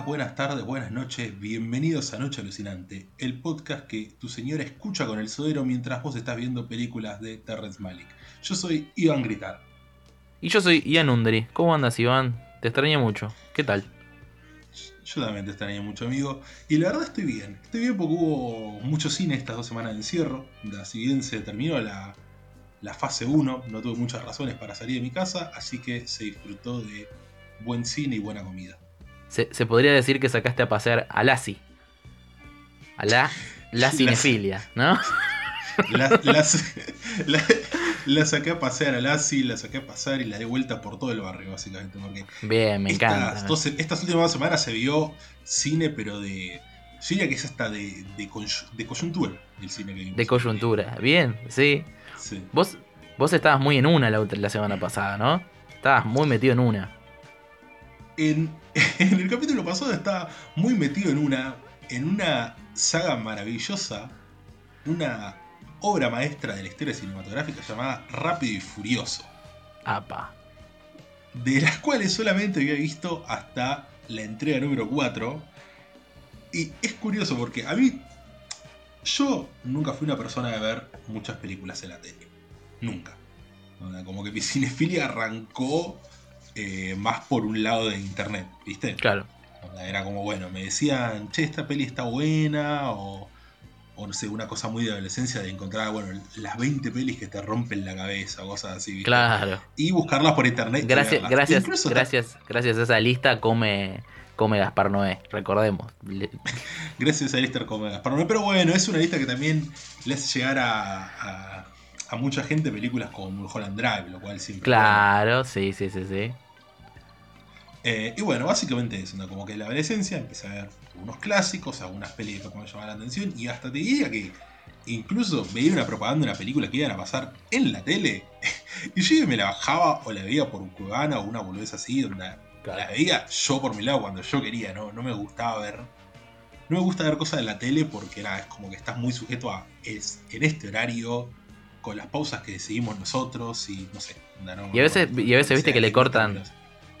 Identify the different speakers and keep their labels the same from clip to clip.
Speaker 1: días, buenas tardes, buenas noches, bienvenidos a Noche Alucinante, el podcast que tu señora escucha con el sodero mientras vos estás viendo películas de Terrence Malick. Yo soy Iván Gritar.
Speaker 2: Y yo soy Ian Undri. ¿Cómo andas, Iván? Te extrañé mucho. ¿Qué tal?
Speaker 1: Yo también te extrañé mucho, amigo. Y la verdad estoy bien. Estoy bien porque hubo mucho cine estas dos semanas de encierro. Si bien se terminó la, la fase 1, no tuve muchas razones para salir de mi casa, así que se disfrutó de buen cine y buena comida.
Speaker 2: Se, podría decir que sacaste a pasear a Lassie. A la, la cinefilia, ¿no?
Speaker 1: La, la, saqué a pasear a Lassie, la saqué a pasar y la di vuelta por todo el barrio, básicamente.
Speaker 2: Bien, me encanta.
Speaker 1: estas últimas semanas se vio cine, pero de. Yo diría que es hasta de, de, coyuntura el cine que vimos.
Speaker 2: De coyuntura, bien, sí. Vos, vos estabas muy en una la, la semana pasada, ¿no? Estabas muy metido en una.
Speaker 1: En, el capítulo pasado estaba muy metido en una, en una saga maravillosa, una obra maestra de la historia cinematográfica llamada Rápido y Furioso.
Speaker 2: Apa.
Speaker 1: De las cuales solamente había visto hasta la entrega número 4. Y es curioso porque a mí. Yo nunca fui una persona de ver muchas películas en la tele. Nunca. Como que mi cinefilia arrancó eh, más por un lado de internet, ¿viste?
Speaker 2: Claro.
Speaker 1: Era como, bueno, me decían, che, esta peli está buena, o, o no sé, una cosa muy de adolescencia de encontrar, bueno, las 20 pelis que te rompen la cabeza, cosas así, ¿viste?
Speaker 2: Claro.
Speaker 1: Y buscarlas por internet.
Speaker 2: Gracias, gracias, gracias, gracias a esa lista come, come Gaspar Noé, recordemos.
Speaker 1: gracias a esa lista come Gaspar Noé, pero bueno, es una lista que también le hace llegar a a mucha gente películas como Mulholland Drive, lo cual siempre.
Speaker 2: Claro, sí, sí, sí, sí.
Speaker 1: Eh, y bueno, básicamente eso, como que en la adolescencia empecé a ver unos clásicos, algunas películas que me llamaban la atención, y hasta te diría que incluso veía una propaganda de una película que iban a pasar en la tele, y yo me la bajaba o la veía por un cubana o una boludez así, donde la veía yo por mi lado cuando yo quería, ¿no? No me gustaba ver. No me gusta ver cosas en la tele porque nada, es como que estás muy sujeto a. Es, en este horario con las pausas que decidimos nosotros y no sé.
Speaker 2: y a veces, y a veces viste que le cortan,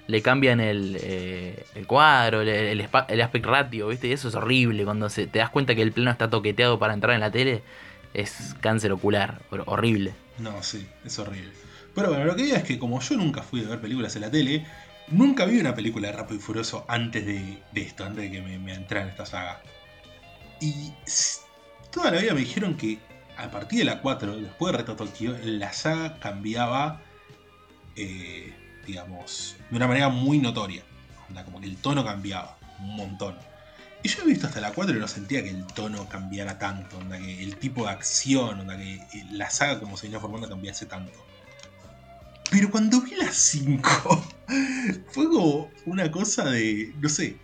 Speaker 2: le cambian el, eh, el cuadro, el, el, aspect ratio, viste, y eso es horrible. Cuando se, te das cuenta que el plano está toqueteado para entrar en la tele, es cáncer ocular, horrible.
Speaker 1: No, sí, es horrible. Pero bueno, lo que digo es que como yo nunca fui a ver películas en la tele, nunca vi una película de Rápido y Furioso antes de, esto, antes de que me, me entrara en esta saga. Y toda la vida me dijeron que a partir de la 4, después de Reto Tokio, la saga cambiaba, eh, digamos, de una manera muy notoria. como que el tono cambiaba un montón. Y yo he visto hasta la 4 y no sentía que el tono cambiara tanto, que el tipo de acción, que eh, la saga como se venía formando cambiase tanto. Pero cuando vi la 5, fue como una cosa de, no sé,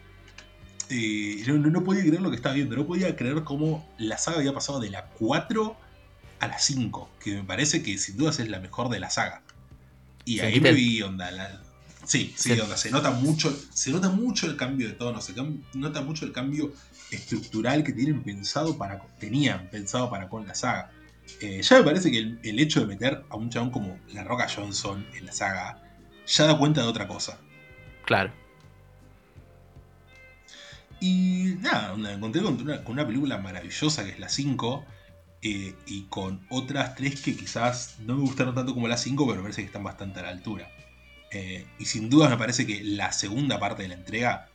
Speaker 1: eh, no, no, podía creer lo que estaba viendo, no podía creer cómo la saga había pasado de la 4 a las 5, que me parece que sin dudas es la mejor de la saga. Y ahí me vi onda. Sí, sí, onda. Se nota mucho, se nota mucho el cambio de tono, se nota mucho el cambio estructural que tienen pensado para, tenían pensado para con la saga. Eh, ya me parece que el, hecho de meter a un chabón como La Roca Johnson en la saga ya da cuenta de otra cosa.
Speaker 2: Claro.
Speaker 1: Y nada, me encontré con una, con una película maravillosa que es la 5 eh, y con otras tres que quizás no me gustaron tanto como las 5, pero me parece que están bastante a la altura. Eh, y sin duda me parece que la segunda parte de la entrega,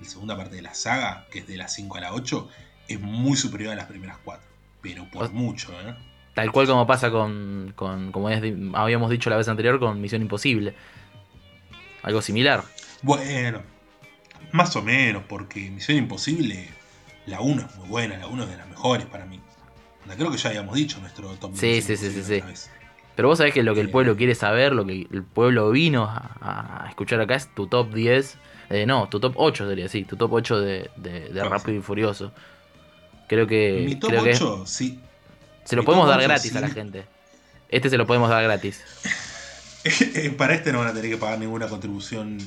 Speaker 1: la segunda parte de la saga, que es de las 5 a la 8, es muy superior a las primeras 4. Pero por mucho, ¿eh?
Speaker 2: Tal cual como pasa con, con como habíamos dicho la vez anterior, con Misión Imposible. Algo similar.
Speaker 1: Bueno, más o menos, porque Misión Imposible, la 1 es muy buena, la 1 es de las mejores para mí. Creo que ya habíamos dicho nuestro top
Speaker 2: Sí, sí, sí, sí, sí. Pero vos sabés que lo que el pueblo quiere saber, lo que el pueblo vino a, escuchar acá es tu top 10. Eh, no, tu top 8 sería, sí, tu top 8 de, de, Rápido y Furioso. Creo que.
Speaker 1: Mi top 8, sí.
Speaker 2: Se lo podemos dar gratis a la gente. Este se lo podemos dar gratis.
Speaker 1: para este no van a tener que pagar ninguna contribución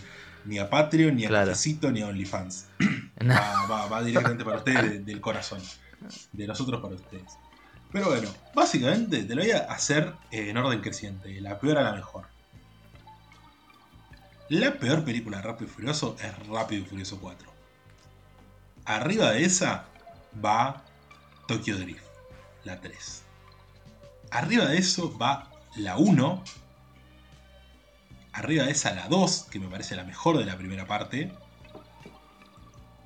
Speaker 1: ni a Patreon, ni a claro. ni a OnlyFans. Va, directamente para ustedes del corazón. De nosotros para ustedes. Pero bueno, básicamente te lo voy a hacer en orden creciente, la peor a la mejor. La peor película de Rápido y Furioso es Rápido y Furioso 4. Arriba de esa va Tokyo Drift, la 3. Arriba de eso va la 1. Arriba de esa la 2, que me parece la mejor de la primera parte.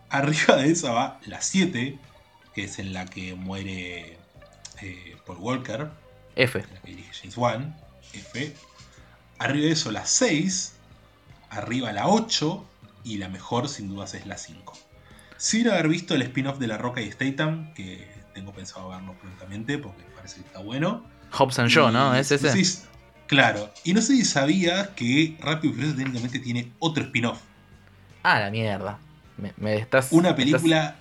Speaker 1: Arriba de esa va la 7, que es en la que muere eh, Paul Walker.
Speaker 2: F.
Speaker 1: La que dirige James Wan. F. Arriba de eso la 6. Arriba la 8. Y la mejor sin dudas es la 5. Sin haber visto el spin-off de La Roca y Statham, que tengo pensado verlo prontamente porque me parece que está bueno.
Speaker 2: Hobbs and Shaw, ¿no? ¿Es ese?
Speaker 1: Sí, claro. Y no sé si sabías que Rápido y Furioso técnicamente tiene otro spin-off.
Speaker 2: Ah, la mierda. Me, estás.
Speaker 1: Una película.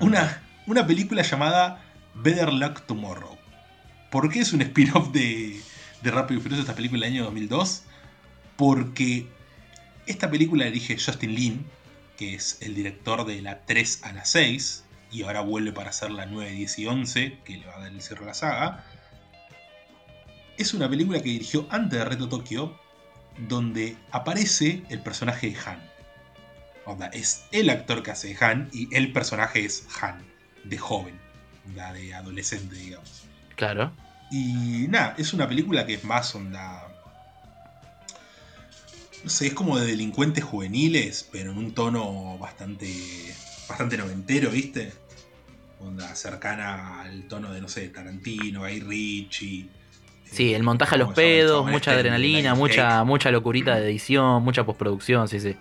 Speaker 1: Una, una película llamada Better Luck Tomorrow. ¿Por qué es un spin-off de, de Rápido y Furioso esta película del año 2002? Porque esta película la dirige Justin Lin, que es el director de la 3 a la 6, y ahora vuelve para hacer la 9, 10 y 11, que le va a dar el cierre a la saga. Es una película que dirigió antes de Reto Tokio, donde aparece el personaje de Han. Onda, es el actor que hace Han y el personaje es Han, de joven, de adolescente, digamos.
Speaker 2: Claro.
Speaker 1: Y nada, es una película que es más onda no sé, es como de delincuentes juveniles, pero en un tono bastante, bastante noventero, ¿viste? Onda cercana al tono de, no sé, Tarantino, Guy Ritchie.
Speaker 2: Sí, el montaje a los pedos, mucha adrenalina, mucha, mucha locurita de edición, mucha postproducción, sí, sí.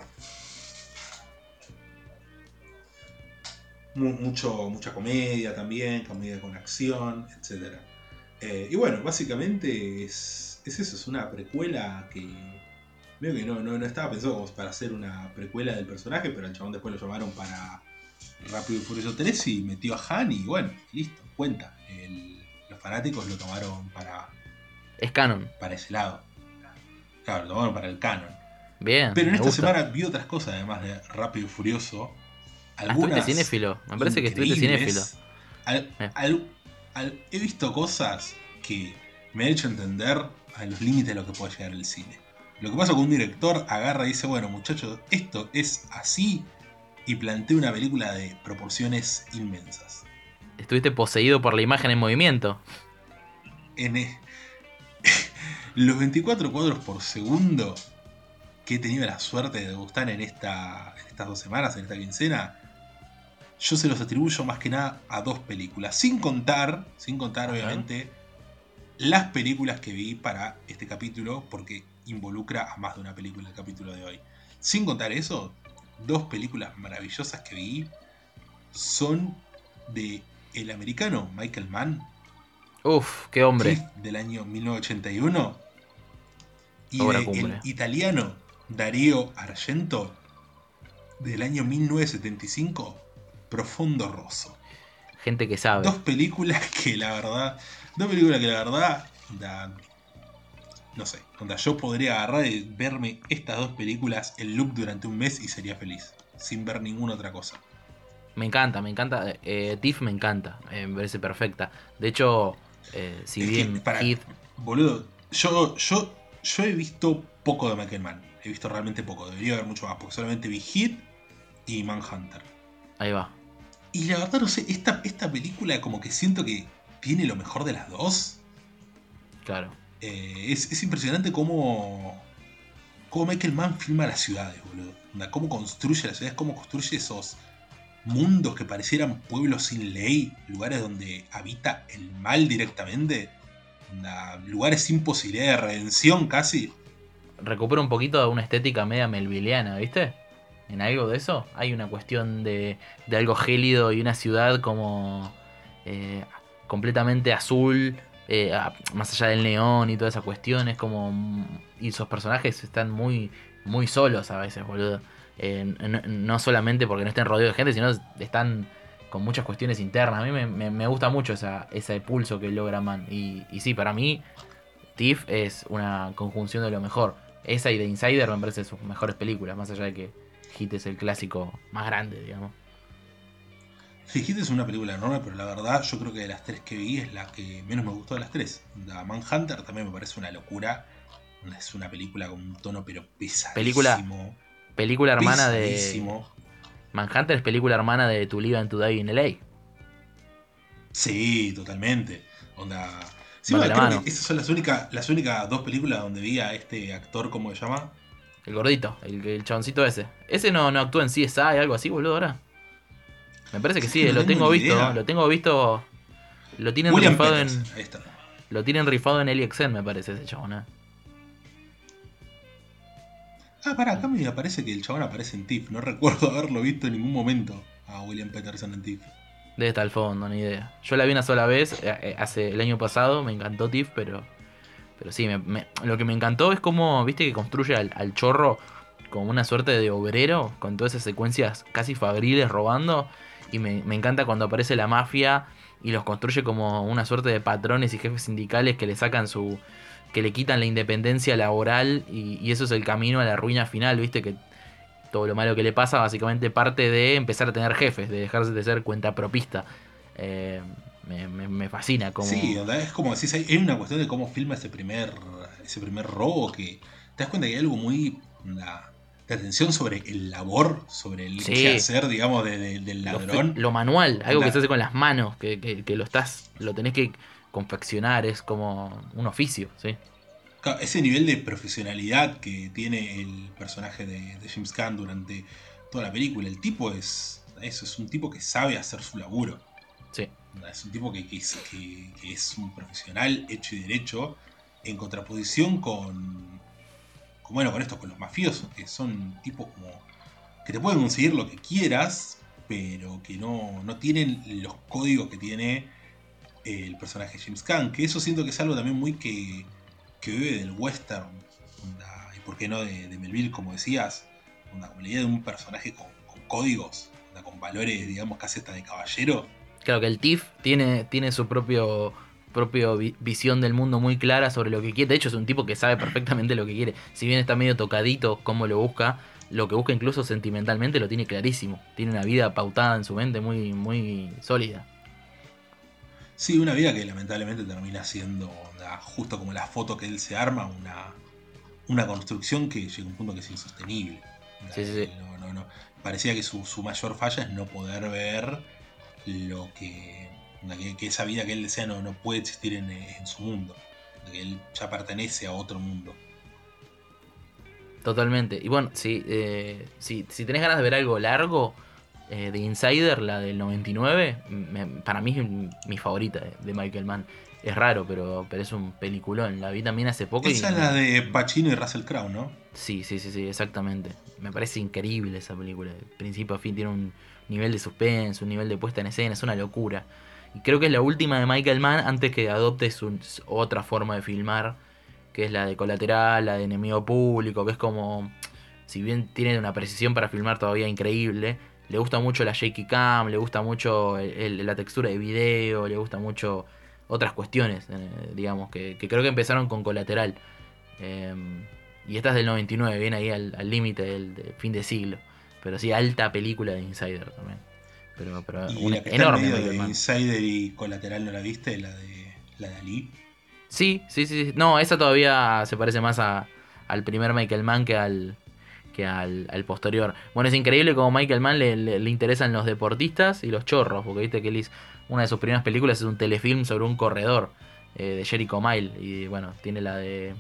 Speaker 1: Mucho, mucha comedia también, comedia con acción, etc. Eh, y bueno, básicamente es, es eso, es una precuela que Veo que no, no, estaba pensado como para hacer una precuela del personaje, pero el chabón después lo llamaron para Rápido y Furioso 3 y metió a Han y bueno, listo, cuenta. los fanáticos lo tomaron para.
Speaker 2: Es canon.
Speaker 1: Para ese lado. Claro, lo tomaron para el canon.
Speaker 2: Bien.
Speaker 1: Pero en esta semana vi otras cosas además de Rápido y Furioso.
Speaker 2: Algunas cinéfilo. Me parece que estuviste cinéfilo.
Speaker 1: he visto cosas que me han hecho entender a los límites de lo que puede llegar el cine. Lo que pasa con un director agarra y dice, bueno muchachos, esto es así y plantea una película de proporciones inmensas.
Speaker 2: Estuviste poseído por la imagen en movimiento.
Speaker 1: En e- los 24 cuadros por segundo que he tenido la suerte de gustar en, esta, en estas dos semanas, en esta quincena, yo se los atribuyo más que nada a dos películas. Sin contar, sin contar obviamente, las películas que vi para este capítulo, porque involucra a más de una película el capítulo de hoy. Sin contar eso, dos películas maravillosas que vi son de el americano Michael Mann.
Speaker 2: Uf, qué hombre.
Speaker 1: Del año 1981. Y el italiano Darío Argento del año 1975, Profundo Rosso.
Speaker 2: Gente que sabe.
Speaker 1: Dos películas que la verdad, dos películas que la verdad no sé, onda, yo podría agarrar y verme estas dos películas el loop durante un mes y sería feliz, sin ver ninguna otra cosa.
Speaker 2: Me encanta, me encanta. Eh, Tiff me encanta, eh, me parece perfecta. De hecho, eh, si bien
Speaker 1: para, Boludo, yo, yo, yo he visto poco de Michael Mann. He visto realmente poco, debería haber mucho más, porque solamente vi Hit y Manhunter.
Speaker 2: Ahí va.
Speaker 1: Y la verdad, no sé, esta, esta película como que siento que tiene lo mejor de las dos.
Speaker 2: Claro.
Speaker 1: Eh, es, impresionante cómo, cómo Michael Mann filma las ciudades, boludo. Cómo construye las ciudades, cómo construye esos mundos que parecieran pueblos sin ley, lugares donde habita el mal directamente, lugares sin posibilidad de redención casi.
Speaker 2: Recupera un poquito de una estética media melviliana, ¿viste? En algo de eso. Hay una cuestión de, de algo gélido y una ciudad como eh, completamente azul, eh, más allá del neón y toda esa cuestión, es como. Y esos personajes están muy, muy solos a veces, boludo. Eh, no, solamente porque no estén rodeados de gente, sino están con muchas cuestiones internas. A mí me, gusta mucho esa, ese pulso que logra Man. Y, y sí, para mí, Tiff es una conjunción de lo mejor. Esa y The Insider me parece sus mejores películas, más allá de que Hit es el clásico más grande, digamos.
Speaker 1: Hit es una película enorme, pero la verdad yo creo que de las tres que vi es la que menos me gustó de las tres. La Manhunter también me parece una locura. Es una película con un tono pero pesadísimo.
Speaker 2: Película, película hermana de, Manhunter es película hermana de To Live and To Die in LA.
Speaker 1: Sí, totalmente. Onda. Sí, creo que esas son las únicas, las únicas dos películas donde vi a este actor, ¿cómo se llama?
Speaker 2: El gordito, el, el chaboncito ese. Ese no, no actúa en CSI, algo así, boludo, ahora. Me parece que sí, lo tengo visto, lo tengo visto. Lo tienen rifado en. Ahí está. Lo tienen rifado en Elixen, me parece ese chabón, ¿eh?
Speaker 1: Ah, pará, acá me parece que el chabón aparece en TIFF. No recuerdo haberlo visto en ningún momento a William Peterson en TIFF.
Speaker 2: Debe estar al fondo, ni idea. Yo la vi una sola vez, eh, eh, hace el año pasado, me encantó TIFF, pero. Pero sí, lo que me encantó es cómo, viste, que construye al, chorro como una suerte de obrero, con todas esas secuencias casi fabriles robando. Y me, me encanta cuando aparece la mafia y los construye como una suerte de patrones y jefes sindicales que le sacan su. que le quitan la independencia laboral y, eso es el camino a la ruina final, viste, que todo lo malo que le pasa básicamente parte de empezar a tener jefes, de dejarse de ser cuenta propista. Eh, me, fascina como...
Speaker 1: Sí, es como decís, hay una cuestión de cómo filma ese primer, ese primer robo que te das cuenta que hay algo muy de atención sobre el labor, sobre el qué hacer, digamos, del ladrón.
Speaker 2: Lo, manual, algo que se hace con las manos, que, lo estás, lo tenés que confeccionar, es como un oficio, ¿sí?
Speaker 1: ese nivel de profesionalidad que tiene el personaje de, James Caan durante toda la película, el tipo es eso, es un tipo que sabe hacer su laburo.
Speaker 2: Sí.
Speaker 1: Es un tipo que, que es un profesional hecho y derecho, en contraposición con bueno, con esto, con los mafiosos, que son tipos como que te pueden conseguir lo que quieras, pero que no, no tienen los códigos que tiene el personaje James Caan, que eso siento que es algo también muy que, que vive del western, y por qué no de, Melville, como decías, una como la idea de un personaje con, códigos, con valores, digamos, casi hasta de caballero.
Speaker 2: Claro que el TIF tiene, tiene su propio propia visión del mundo muy clara sobre lo que quiere. De hecho, es un tipo que sabe perfectamente lo que quiere. Si bien está medio tocadito cómo lo busca, lo que busca incluso sentimentalmente lo tiene clarísimo. Tiene una vida pautada en su mente muy, muy sólida.
Speaker 1: Sí, una vida que lamentablemente termina siendo justo como la foto que él se arma, una, una construcción que llega a un punto que es insostenible.
Speaker 2: Sí, sí,
Speaker 1: no, no, Parecía que su, su mayor falla es no poder ver lo que que, esa vida que él desea no, no puede existir en, su mundo, que él ya pertenece a otro mundo.
Speaker 2: Totalmente. Y bueno, si, eh, si, tenés ganas de ver algo largo, eh, de Insider, la del 99, para mí es mi favorita de Michael Mann. Es raro, pero, pero es un peliculón. La vi también hace poco.
Speaker 1: Esa es la de Pacino y Russell Crowe, ¿no?
Speaker 2: Sí, sí, sí, sí, exactamente. Me parece increíble esa película. De principio a fin tiene un nivel de suspense, un nivel de puesta en escena, es una locura. Y creo que es la última de Michael Mann antes que adopte su, otra forma de filmar, que es la de colateral, la de enemigo público, que es como, si bien tiene una precisión para filmar todavía increíble, le gusta mucho la shaky cam, le gusta mucho la textura de video, le gusta mucho otras cuestiones, eh, digamos, que, creo que empezaron con colateral. Em, y esta es del 99, viene ahí al límite del fin de siglo. Pero sí, alta película de Insider también. Pero, pero
Speaker 1: ¿Y la enorme. de Insider y Colateral no la viste, la de, la de Ali.
Speaker 2: Sí, sí, sí. No, esa todavía se parece más a, al primer Michael Mann que al, que al, posterior. Bueno, es increíble como Michael Mann le, le, interesan los deportistas y los chorros, porque viste que él hizo una de sus primeras películas es un telefilm sobre un corredor eh, de Jericho Mile. Y bueno, tiene la de.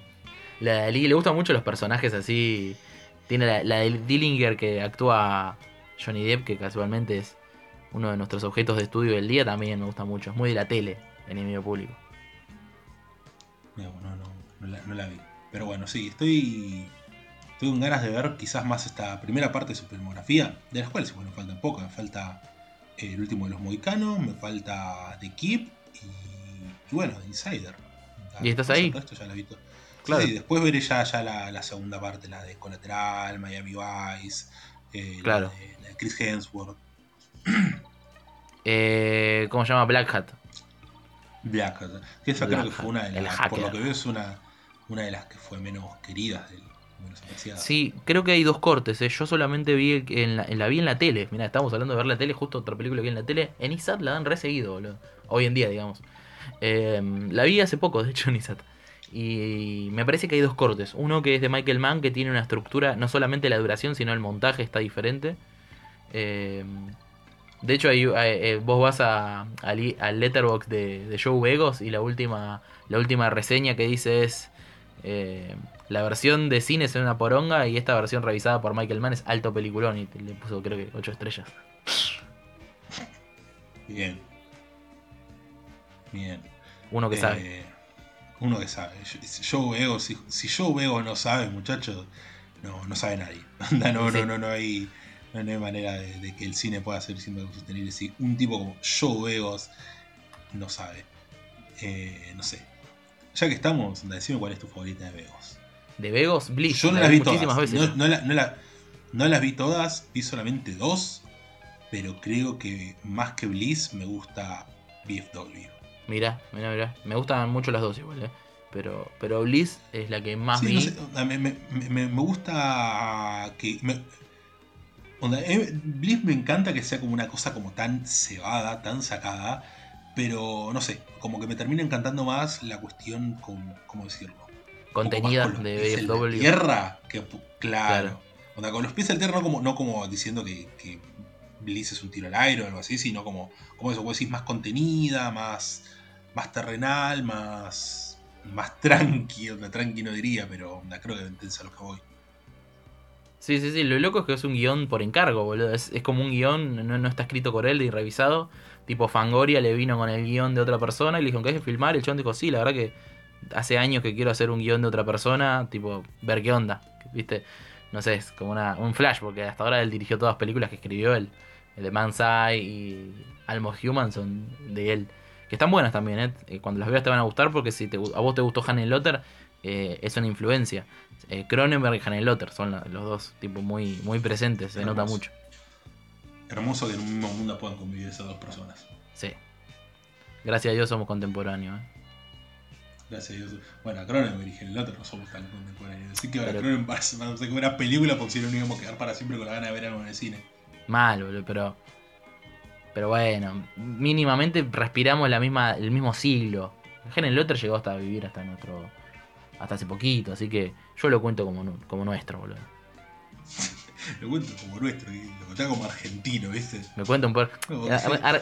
Speaker 2: La de Ali, le gustan mucho los personajes así. Tiene la, la de Dillinger que actúa Johnny Depp, que casualmente es uno de nuestros objetos de estudio del día, también me gusta mucho. Es muy de la tele, enemigo público.
Speaker 1: No, no, no, no, la, vi. Pero bueno, sí, estoy, estoy con ganas de ver quizás más esta primera parte de su filmografía, de las cuales, bueno, faltan poco. Me falta eh, el último de los mohicanos, me falta The Keep y, bueno, Insider.
Speaker 2: ¿Y estás ahí?
Speaker 1: Esto ya visto. Claro. Sí, después veré ya, ya la, segunda parte, la de Collateral, Miami Vice, eh,
Speaker 2: claro.
Speaker 1: la de Chris Hemsworth.
Speaker 2: Eh, ¿Cómo se llama? Black Hat.
Speaker 1: Black Hat. esa creo que fue una de las. Por lo que veo, es una, una de las que fue menos queridas del.
Speaker 2: Sí, creo que hay dos cortes. ¿eh? Yo solamente vi en la, la, vi en la tele. Mira, estamos hablando de ver la tele, justo otra película que vi en la tele. En ISAT la dan reseguido, Hoy en día, digamos. La vi hace poco, de hecho, en ISAT. Y me parece que hay dos cortes. Uno que es de Michael Mann, que tiene una estructura, no solamente la duración, sino el montaje está diferente. Eh, de hecho, ahí, eh, vos vas a, al letterbox de, de, Joe Vegos y la última, la última reseña que dice es eh, la versión de cine es una poronga y esta versión revisada por Michael Mann es alto peliculón y le puso creo que 8 estrellas.
Speaker 1: Bien. Bien.
Speaker 2: Uno que sabe.
Speaker 1: Uno que sabe. Joe Vego, si, si Joe Vego no sabe, muchachos, no, no sabe nadie. No, no, no, no hay no hay manera de, que el cine pueda ser siempre sostenible si un tipo como Joe Begos no sabe. Eh, no sé. Ya que estamos, decime cuál es tu favorita de Begos.
Speaker 2: ¿De Begos? Bliss.
Speaker 1: Yo no las vi todas. Veces no, no, las vi todas, vi solamente dos. Pero creo que más que Bliss me gusta BFW.
Speaker 2: Mira, mira, mira. Me gustan mucho las dos igual, ¿eh? Pero, pero Bliss es la que más vi.
Speaker 1: me, me, me, gusta que. Eh, Bliss me encanta que sea como una cosa como tan cebada, tan sacada, pero no sé, como que me termina encantando más la cuestión, con, ¿cómo decirlo?
Speaker 2: Contenida de
Speaker 1: BFW. tierra, que claro. con los pies al tierra, no como, no como diciendo que, que, Bliss es un tiro al aire o algo así, sino como, como eso, vos decís, más contenida, más, más terrenal, más, más tranqui, tranqui no diría, pero creo que entiendes a lo que voy.
Speaker 2: Sí, sí, sí. Lo loco es que es un guion por encargo, boludo. Es, como un guion, no, está escrito por él y revisado. Tipo, Fangoria le vino con el guion de otra persona y le dijo que hay que filmar. El chon dijo, sí, la verdad que hace años que quiero hacer un guion de otra persona. Tipo, ver qué onda. ¿Viste? No sé, es como una, un flash, porque hasta ahora él dirigió todas las películas que escribió él. El de Man's y Almost Human son de él. Que están buenas también, ¿eh? eh cuando las veas te van a gustar porque si te, a vos te gustó Hannah Lotter, eh, es una influencia. Eh, Cronenberg y Hanelotter son los dos tipos muy, muy presentes, se nota mucho.
Speaker 1: Hermoso que en un mismo mundo puedan convivir esas dos personas.
Speaker 2: Sí. Gracias a Dios somos contemporáneos.
Speaker 1: Gracias a Dios. Bueno, a Cronenberg y Hanelotter no somos tan contemporáneos. Así que ahora Cronenberg va a ser una película porque si no nos íbamos a quedar para siempre con la gana de ver algo en el cine.
Speaker 2: Mal, boludo, pero. Pero bueno, mínimamente respiramos la misma, el mismo siglo. Hanelotter llegó hasta vivir hasta nuestro hasta hace poquito, así que yo lo cuento como, como nuestro, boludo.
Speaker 1: lo cuento como nuestro, lo cuento como argentino, ¿viste?
Speaker 2: Me cuento un poco.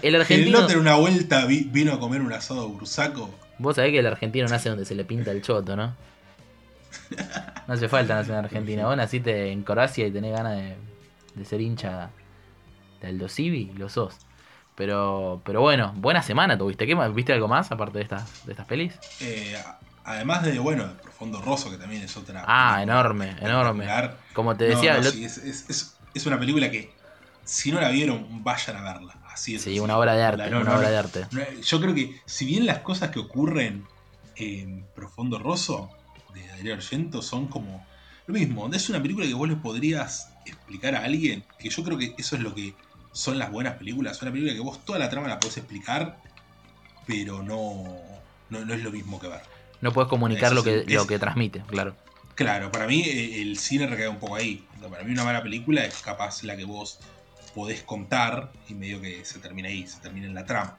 Speaker 2: El argentino.
Speaker 1: El una vuelta vino a comer un asado bursaco.
Speaker 2: Vos sabés que el argentino nace donde se le pinta el choto, ¿no? No hace falta nacer en Argentina. Vos naciste en Croacia y tenés ganas de, de ser hincha del Dosivi, lo sos. Pero, pero bueno, buena semana tuviste. ¿Viste algo más aparte de estas, de estas pelis?
Speaker 1: Eh, Además de, bueno, el Profundo Rosso, que también es otra.
Speaker 2: Ah, enorme, enorme. Como te decía.
Speaker 1: es, una película que, si no la vieron, vayan a verla. Así
Speaker 2: Sí, una obra de arte. una obra de arte.
Speaker 1: yo creo que, si bien las cosas que ocurren en Profundo Rosso, de Darío Argento, son como lo mismo. Es una película que vos le podrías explicar a alguien, que yo creo que eso es lo que son las buenas películas. Una película que vos toda la trama la podés explicar, pero no, no es lo mismo que ver.
Speaker 2: No puedes comunicar lo que, lo que transmite, claro.
Speaker 1: Claro, para mí eh, el cine recae un poco ahí. Para mí una mala película es capaz la que vos podés contar y medio que se termina ahí, se termina en la trama.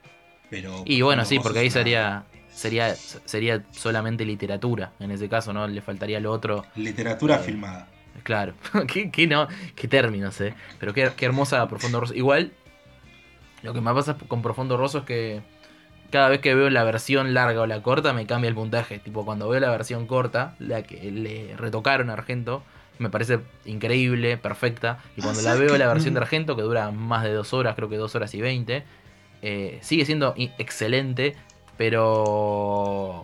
Speaker 1: Pero
Speaker 2: y bueno, sí, porque ahí sería sería sería solamente literatura. En ese caso, ¿no? Le faltaría lo otro.
Speaker 1: Literatura eh, filmada.
Speaker 2: Claro. ¿Qué, no? qué términos, eh. Pero qué, qué hermosa Profundo Rosso. Igual, lo que me pasa con Profundo Rosso es que cada vez que veo la versión larga o la corta me cambia el puntaje. Tipo, cuando veo la versión corta, la que le retocaron a Argento, me parece increíble, perfecta. Y cuando la veo la versión de Argento, que dura más de dos horas, creo que dos horas y veinte, eh, sigue siendo excelente, pero...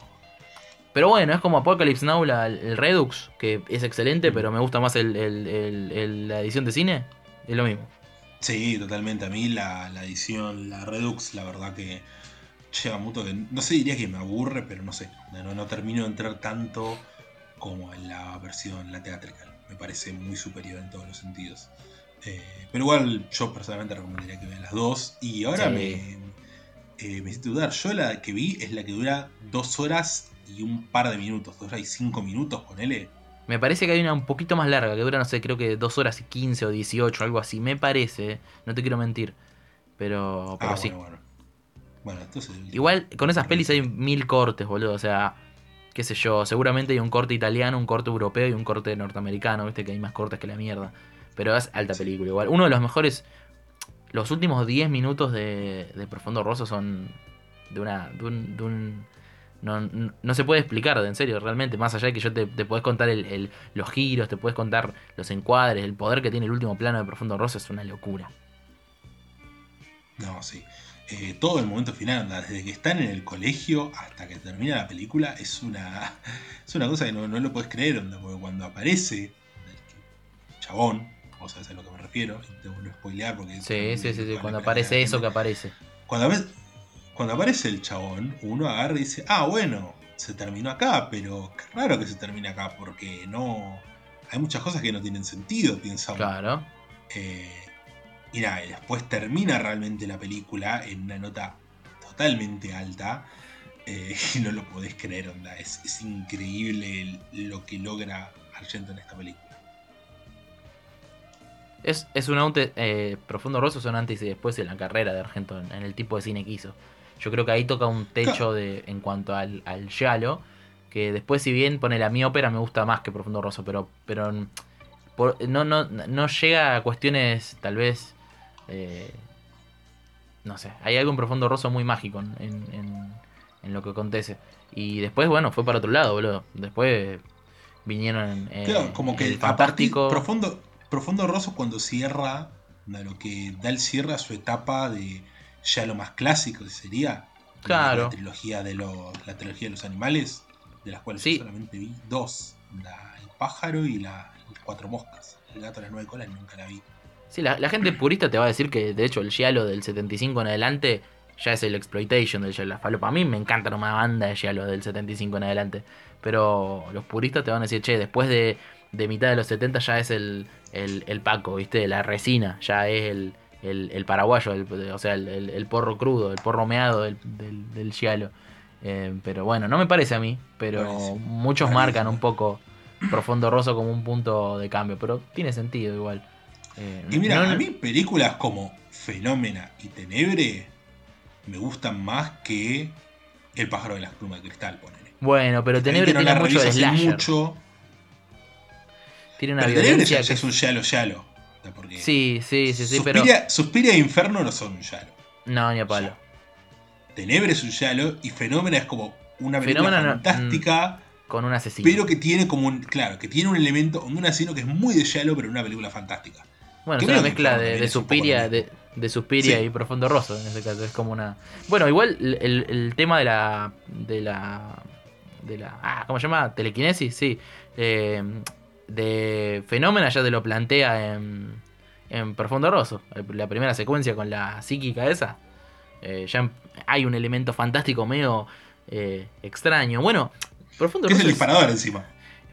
Speaker 2: Pero bueno, es como Apocalypse Now, el Redux, que es excelente, mm. pero me gusta más el, la edición de cine. Es lo mismo.
Speaker 1: Sí, totalmente. A mí la, la edición, la Redux, la verdad que llega mucho que no sé, diría que me aburre, pero no sé, no, no termino de entrar tanto como en la versión la teatral. Me parece muy superior en todos los sentidos. Eh, pero igual yo personalmente recomendaría que vean las dos. Y ahora me, eh, me hiciste dudar. Yo la que vi es la que dura dos horas y un par de minutos. Dos horas y cinco minutos, ponele.
Speaker 2: Me parece que hay una un poquito más larga, que dura, no sé, creo que dos horas y quince o dieciocho, algo así. Me parece, no te quiero mentir. Pero, pero ah, sí.
Speaker 1: Bueno, entonces.
Speaker 2: Igual con esas pelis hay mil cortes, boludo. O sea, qué sé yo. Seguramente hay un corte italiano, un corte europeo y un corte norteamericano. Viste que hay más cortes que la mierda. Pero es alta película. Igual. Uno de los mejores. los últimos 10 minutos de, de Profundo Rosso son de una. de un. De un no, no, se puede explicar, en serio, realmente. Más allá de que yo te, te podés contar el, los giros, te puedes contar los encuadres, el poder que tiene el último plano de Profundo Rosso es una locura.
Speaker 1: No, sí. Eh, todo el momento final, desde que están en el colegio hasta que termina la película, es una, es una cosa que no, no lo puedes creer, porque cuando aparece el chabón, vos sabés a lo que me refiero, y te vuelvo a spoilear porque...
Speaker 2: Sí, sí, sí, cuando aparece eso que aparece.
Speaker 1: Cuando, cuando aparece el chabón, uno agarra y dice, ah, bueno, se terminó acá, pero qué raro que se termine acá, porque no... Hay muchas cosas que no tienen sentido, piensa
Speaker 2: Claro.
Speaker 1: Eh, y nada, después termina realmente la película en una nota totalmente alta. Eh, y no lo podés creer, onda. Es, increíble lo que logra Argento en esta película.
Speaker 2: Es, es un antes, eh, Profundo Rosso son antes y después en la carrera de Argento, en, el tipo de cine que hizo. Yo creo que ahí toca un techo de, en cuanto al, al Yalo, que después si bien pone la mi ópera me gusta más que Profundo Rosso, pero, pero no, no, no llega a cuestiones tal vez eh, no sé, hay algo en profundo roso muy mágico en, lo que acontece. Y después, bueno, fue para otro lado, boludo. Después vinieron.
Speaker 1: Eh, como que fantástico. profundo, profundo Rosso cuando cierra, lo que da el cierre a su etapa de ya lo más clásico, que sería
Speaker 2: claro.
Speaker 1: la, trilogía de los, la trilogía de los animales, de las cuales solamente vi dos: el pájaro y la, cuatro moscas. El gato de las nueve colas nunca la vi.
Speaker 2: Sí, la, gente purista te va a decir que de hecho el Giallo del 75 en adelante ya es el exploitation del Giallo. Falopa. A mí me encanta una banda de Giallo del 75 en adelante. Pero los puristas te van a decir, che, después de, mitad de los 70 ya es el, el, Paco, ¿viste? La resina, ya es el, el, paraguayo, o sea, el, porro crudo, el porro meado del, del, Giallo. Eh, pero bueno, no me parece a mí, pero muchos marcan un poco Profundo Rosso como un punto de cambio, pero tiene sentido igual.
Speaker 1: Eh, y mira, a mí películas como Fenómena y Tenebre me gustan más que El pájaro de las plumas de cristal, ponele.
Speaker 2: Bueno, pero Tenebre tiene mucho de slasher. Mucho. Tiene una pero violencia
Speaker 1: que es un yalo yalo.
Speaker 2: Sí, sí, sí, sí,
Speaker 1: pero... Suspiria e Inferno no son un yalo.
Speaker 2: No, ni a palo.
Speaker 1: Tenebre es un yalo y Fenómena es como una película fantástica.
Speaker 2: Mm, con un asesino.
Speaker 1: Pero que tiene como un. Claro, que tiene un elemento. Un asesino que es muy de yalo, pero una película fantástica.
Speaker 2: Bueno, es una mezcla de, de Suspiria, de, de y Profundo Rosso en ese caso. Es como una. Bueno, igual el, tema de la. de la. de la. Ah, ¿cómo se llama? Telequinesis, sí. Eh, de Fenómena ya te lo plantea en, en Profundo Rosso. La primera secuencia con la psíquica esa. Eh, ya hay un elemento fantástico medio eh, extraño. Bueno,
Speaker 1: Profundo Rosso. Es el disparador encima.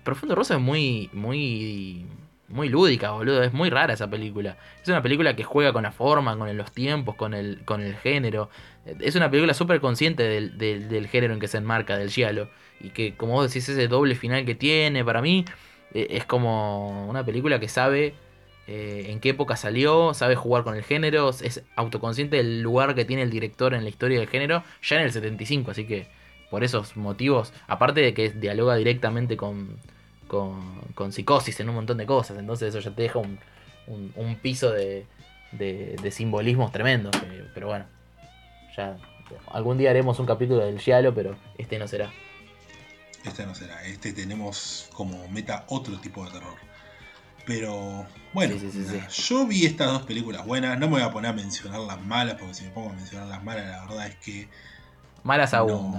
Speaker 2: Profundo Rosso es muy. muy muy lúdica, boludo. Es muy rara esa película. Es una película que juega con la forma, con los tiempos, con el, con el género. Es una película súper consciente del, género en que se enmarca, del giallo. Y que, como vos decís, ese doble final que tiene, para mí, es como una película que sabe eh, en qué época salió, sabe jugar con el género, es autoconsciente del lugar que tiene el director en la historia del género, ya en el 75. Así que, por esos motivos, aparte de que dialoga directamente con con, psicosis en un montón de cosas. Entonces eso ya te deja un, un, piso de, de, simbolismos tremendo. pero bueno, ya algún día haremos un capítulo del Giallo, pero este no será.
Speaker 1: Este no será. Este tenemos como meta otro tipo de terror. Pero bueno, yo vi estas dos películas buenas. No me voy a poner a mencionar las malas, porque si me pongo a mencionar las malas, la verdad es que.
Speaker 2: Malas aún.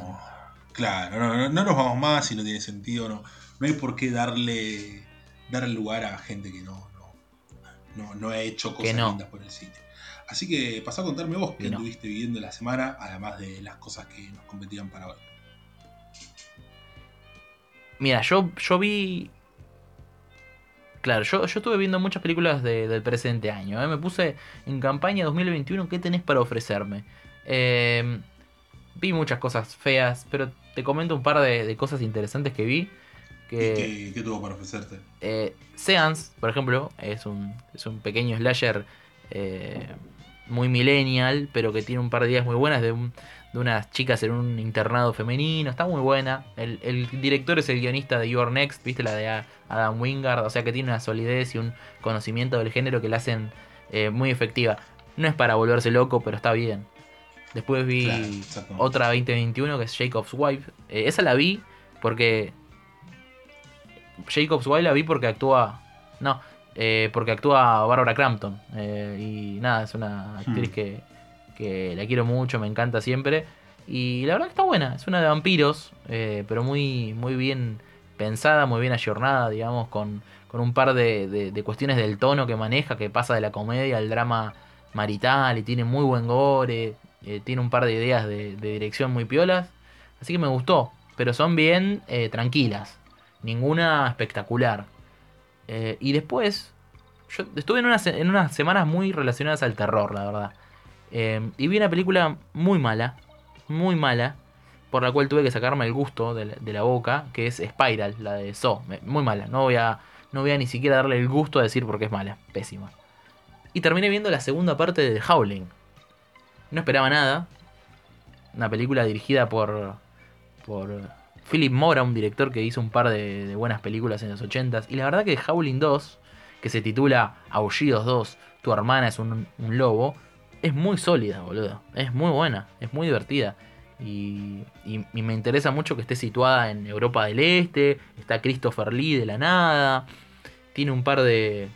Speaker 1: claro, no, no, no, nos vamos más si no tiene sentido. No, no hay por qué darle, darle lugar a gente que no, no, no, ha hecho cosas lindas por el cine. Así que pasá a contarme vos qué estuviste viviendo la semana, además de las cosas que nos competían para hoy.
Speaker 2: Mira, yo, yo vi. Claro, yo, yo estuve viendo muchas películas del presente año. ¿eh? Me puse en campaña 2021, ¿qué tenés para ofrecerme? Eh, vi muchas cosas feas, pero te comento un par de cosas interesantes que vi.
Speaker 1: ¿Qué, tuvo para ofrecerte?
Speaker 2: Eh, Seance, por ejemplo, es un, es un pequeño slasher eh, muy millennial, pero que tiene un par de ideas muy buenas de, de unas chicas en un internado femenino. Está muy buena. El, director es el guionista de Your Next, ¿viste? La de Adam Wingard. O sea que tiene una solidez y un conocimiento del género que la hacen eh, muy efectiva. No es para volverse loco, pero está bien. Después vi otra 2021 que es Jacob's Wife. Eh, esa la vi porque. Jacob's Wife la vi porque actúa. No, eh, porque actúa Barbara Crampton. Y nada, es una actriz hmm. que, que, la quiero mucho, me encanta siempre. Y la verdad que está buena, es una de vampiros, pero muy, muy bien pensada, muy bien ayornada, digamos, con, con un par de, de, cuestiones del tono que maneja, que pasa de la comedia al drama marital y tiene muy buen gore, eh, tiene un par de ideas de, dirección muy piolas. Así que me gustó. Pero son bien eh, tranquilas. Ninguna espectacular. Eh, y después. Yo estuve en unas, en unas semanas muy relacionadas al terror, la verdad. Y vi una película muy mala. Muy mala. Por la cual tuve que sacarme el gusto de la, boca. Que es Spiral, la de So. Muy mala. No voy a. No voy a ni siquiera darle el gusto a decir porque es mala. Pésima. Y terminé viendo la segunda parte de Howling. No esperaba nada. Una película dirigida por, por Philip Mora, un director que hizo un par de, buenas películas en los 80s. Y la verdad que Howling 2, que se titula Aullidos 2, Tu hermana es un, lobo, es muy sólida, boludo. Es muy buena, es muy divertida. Y, y, me interesa mucho que esté situada en Europa del Este. Está Christopher Lee de la nada. Tiene un par de,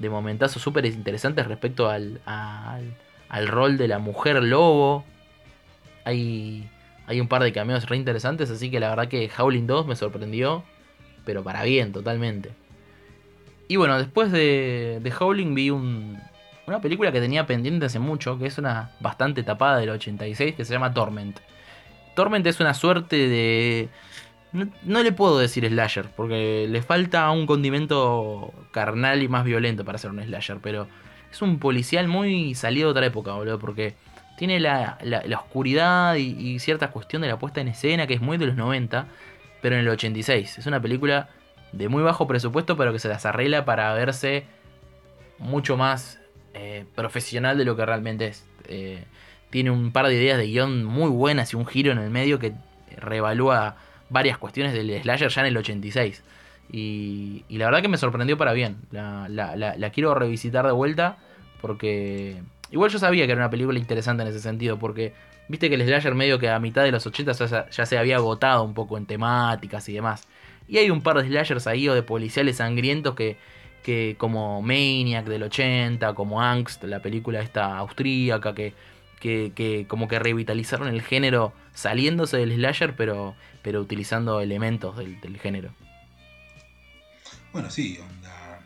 Speaker 2: momentazos súper interesantes respecto al, al, al rol de la mujer lobo. Hay, hay un par de cameos re interesantes, así que la verdad que Howling 2 me sorprendió, pero para bien, totalmente. Y bueno, después de, de Howling vi un, una película que tenía pendiente hace mucho, que es una bastante tapada del 86, que se llama Torment. Torment es una suerte de... No, le puedo decir slasher, porque le falta un condimento carnal y más violento para ser un slasher, pero es un policial muy salido de otra época, boludo, porque tiene la, oscuridad y, cierta cuestión de la puesta en escena que es muy de los 90, pero en el 86. Es una película de muy bajo presupuesto, pero que se las arregla para verse mucho más eh, profesional de lo que realmente es. Eh, tiene un par de ideas de guion muy buenas y un giro en el medio que reevalúa varias cuestiones del slasher ya en el 86. Y, la verdad que me sorprendió para bien. La, quiero revisitar de vuelta porque... Igual yo sabía que era una película interesante en ese sentido porque... Viste que el slasher medio que a mitad de los 80 ya, se había agotado un poco en temáticas y demás. Y hay un par de slashers ahí o de policiales sangrientos que, que como Maniac del 80, como Angst, la película esta austríaca, que, que, como que revitalizaron el género saliéndose del slasher pero, pero utilizando elementos del género.
Speaker 1: Bueno, sí, onda.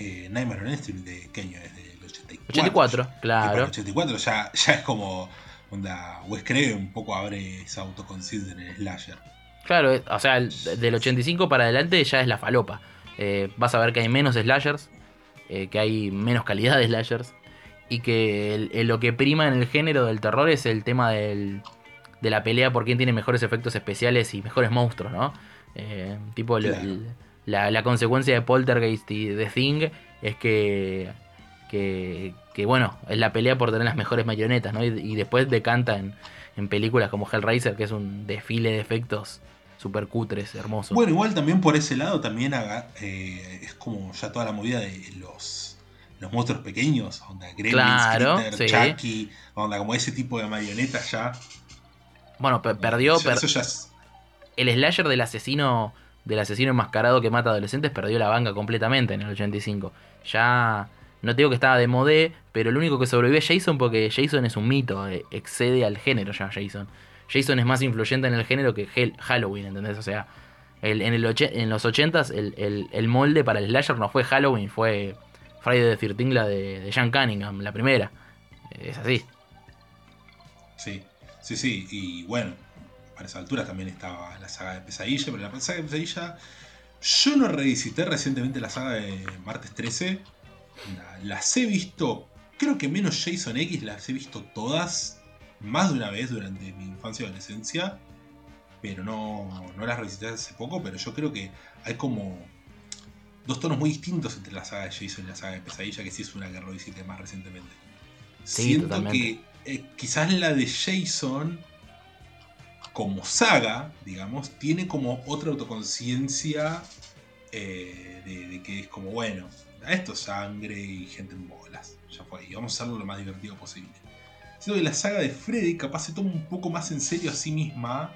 Speaker 1: Eh, Nightmare on Elm Street de qué año es del 84.
Speaker 2: 84, claro.
Speaker 1: El 84 ya, ya es como. Onda. Wes Craven un poco abre esa autoconciencia en el slasher.
Speaker 2: Claro, o sea, del 85 para adelante ya es la falopa. Eh, vas a ver que hay menos slashers, eh, que hay menos calidad de slashers, y que lo que prima en el género del terror es el tema del, de la pelea por quién tiene mejores efectos especiales y mejores monstruos, ¿no? Eh, tipo el, la, consecuencia de Poltergeist y The Thing es que, que, que, bueno, es la pelea por tener las mejores marionetas, ¿no? Y, después decanta en, en, películas como Hellraiser, que es un desfile de efectos super cutres, hermosos.
Speaker 1: Bueno, igual también por ese lado también haga, eh, es como ya toda la movida de los, los monstruos pequeños, onda Gremlins, claro, Chucky, onda como ese tipo de marionetas ya.
Speaker 2: Bueno, perdió... El slasher del asesino del asesino enmascarado que mata adolescentes perdió la banca completamente en el 85. Ya no digo que estaba de modé, pero el único que sobrevive es Jason porque Jason es un mito, eh, excede al género ya Jason. Jason es más influyente en el género que Halloween, ¿entendés? O sea, en, el en los 80s el, molde para el slasher no fue Halloween, fue Friday the 13 la de, de Sean Cunningham, la primera. Es así.
Speaker 1: Sí, sí, sí, y bueno, para esa altura también estaba la saga de Pesadilla, pero la saga de Pesadilla. Yo no revisité recientemente la saga de Martes 13. las he visto, creo que menos Jason X, las he visto todas más de una vez durante mi infancia y adolescencia. Pero no, no las revisité hace poco, pero yo creo que hay como dos tonos muy distintos entre la saga de Jason y la saga de Pesadilla, que sí es una que revisité más recientemente. Siento que eh, quizás la de Jason como saga, digamos, tiene como otra autoconciencia eh, de, que es como, bueno, esto es sangre y gente en bolas. Ya fue, y vamos a hacerlo lo más divertido posible. Siento que la saga de Freddy capaz se toma un poco más en serio a sí misma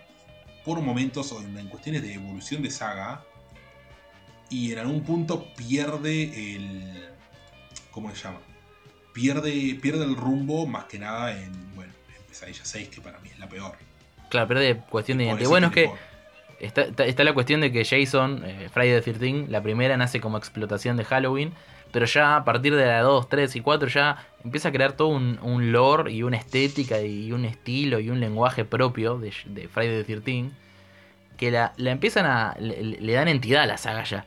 Speaker 1: por momentos o en, cuestiones de evolución de saga. Y en algún punto pierde el. ¿Cómo se llama? Pierde, pierde el rumbo más que nada en, bueno, en Pesadilla 6, que para mí es la peor.
Speaker 2: Claro, pierde cuestión de identidad. Bueno, es que Está, está, la cuestión de que Jason, eh, Friday the 13, la primera nace como explotación de Halloween, pero ya a partir de la 2, 3 y 4 ya empieza a crear todo un, lore y una estética y un estilo y un lenguaje propio de, Friday the 13 que la, empiezan a... Le, dan entidad a la saga ya.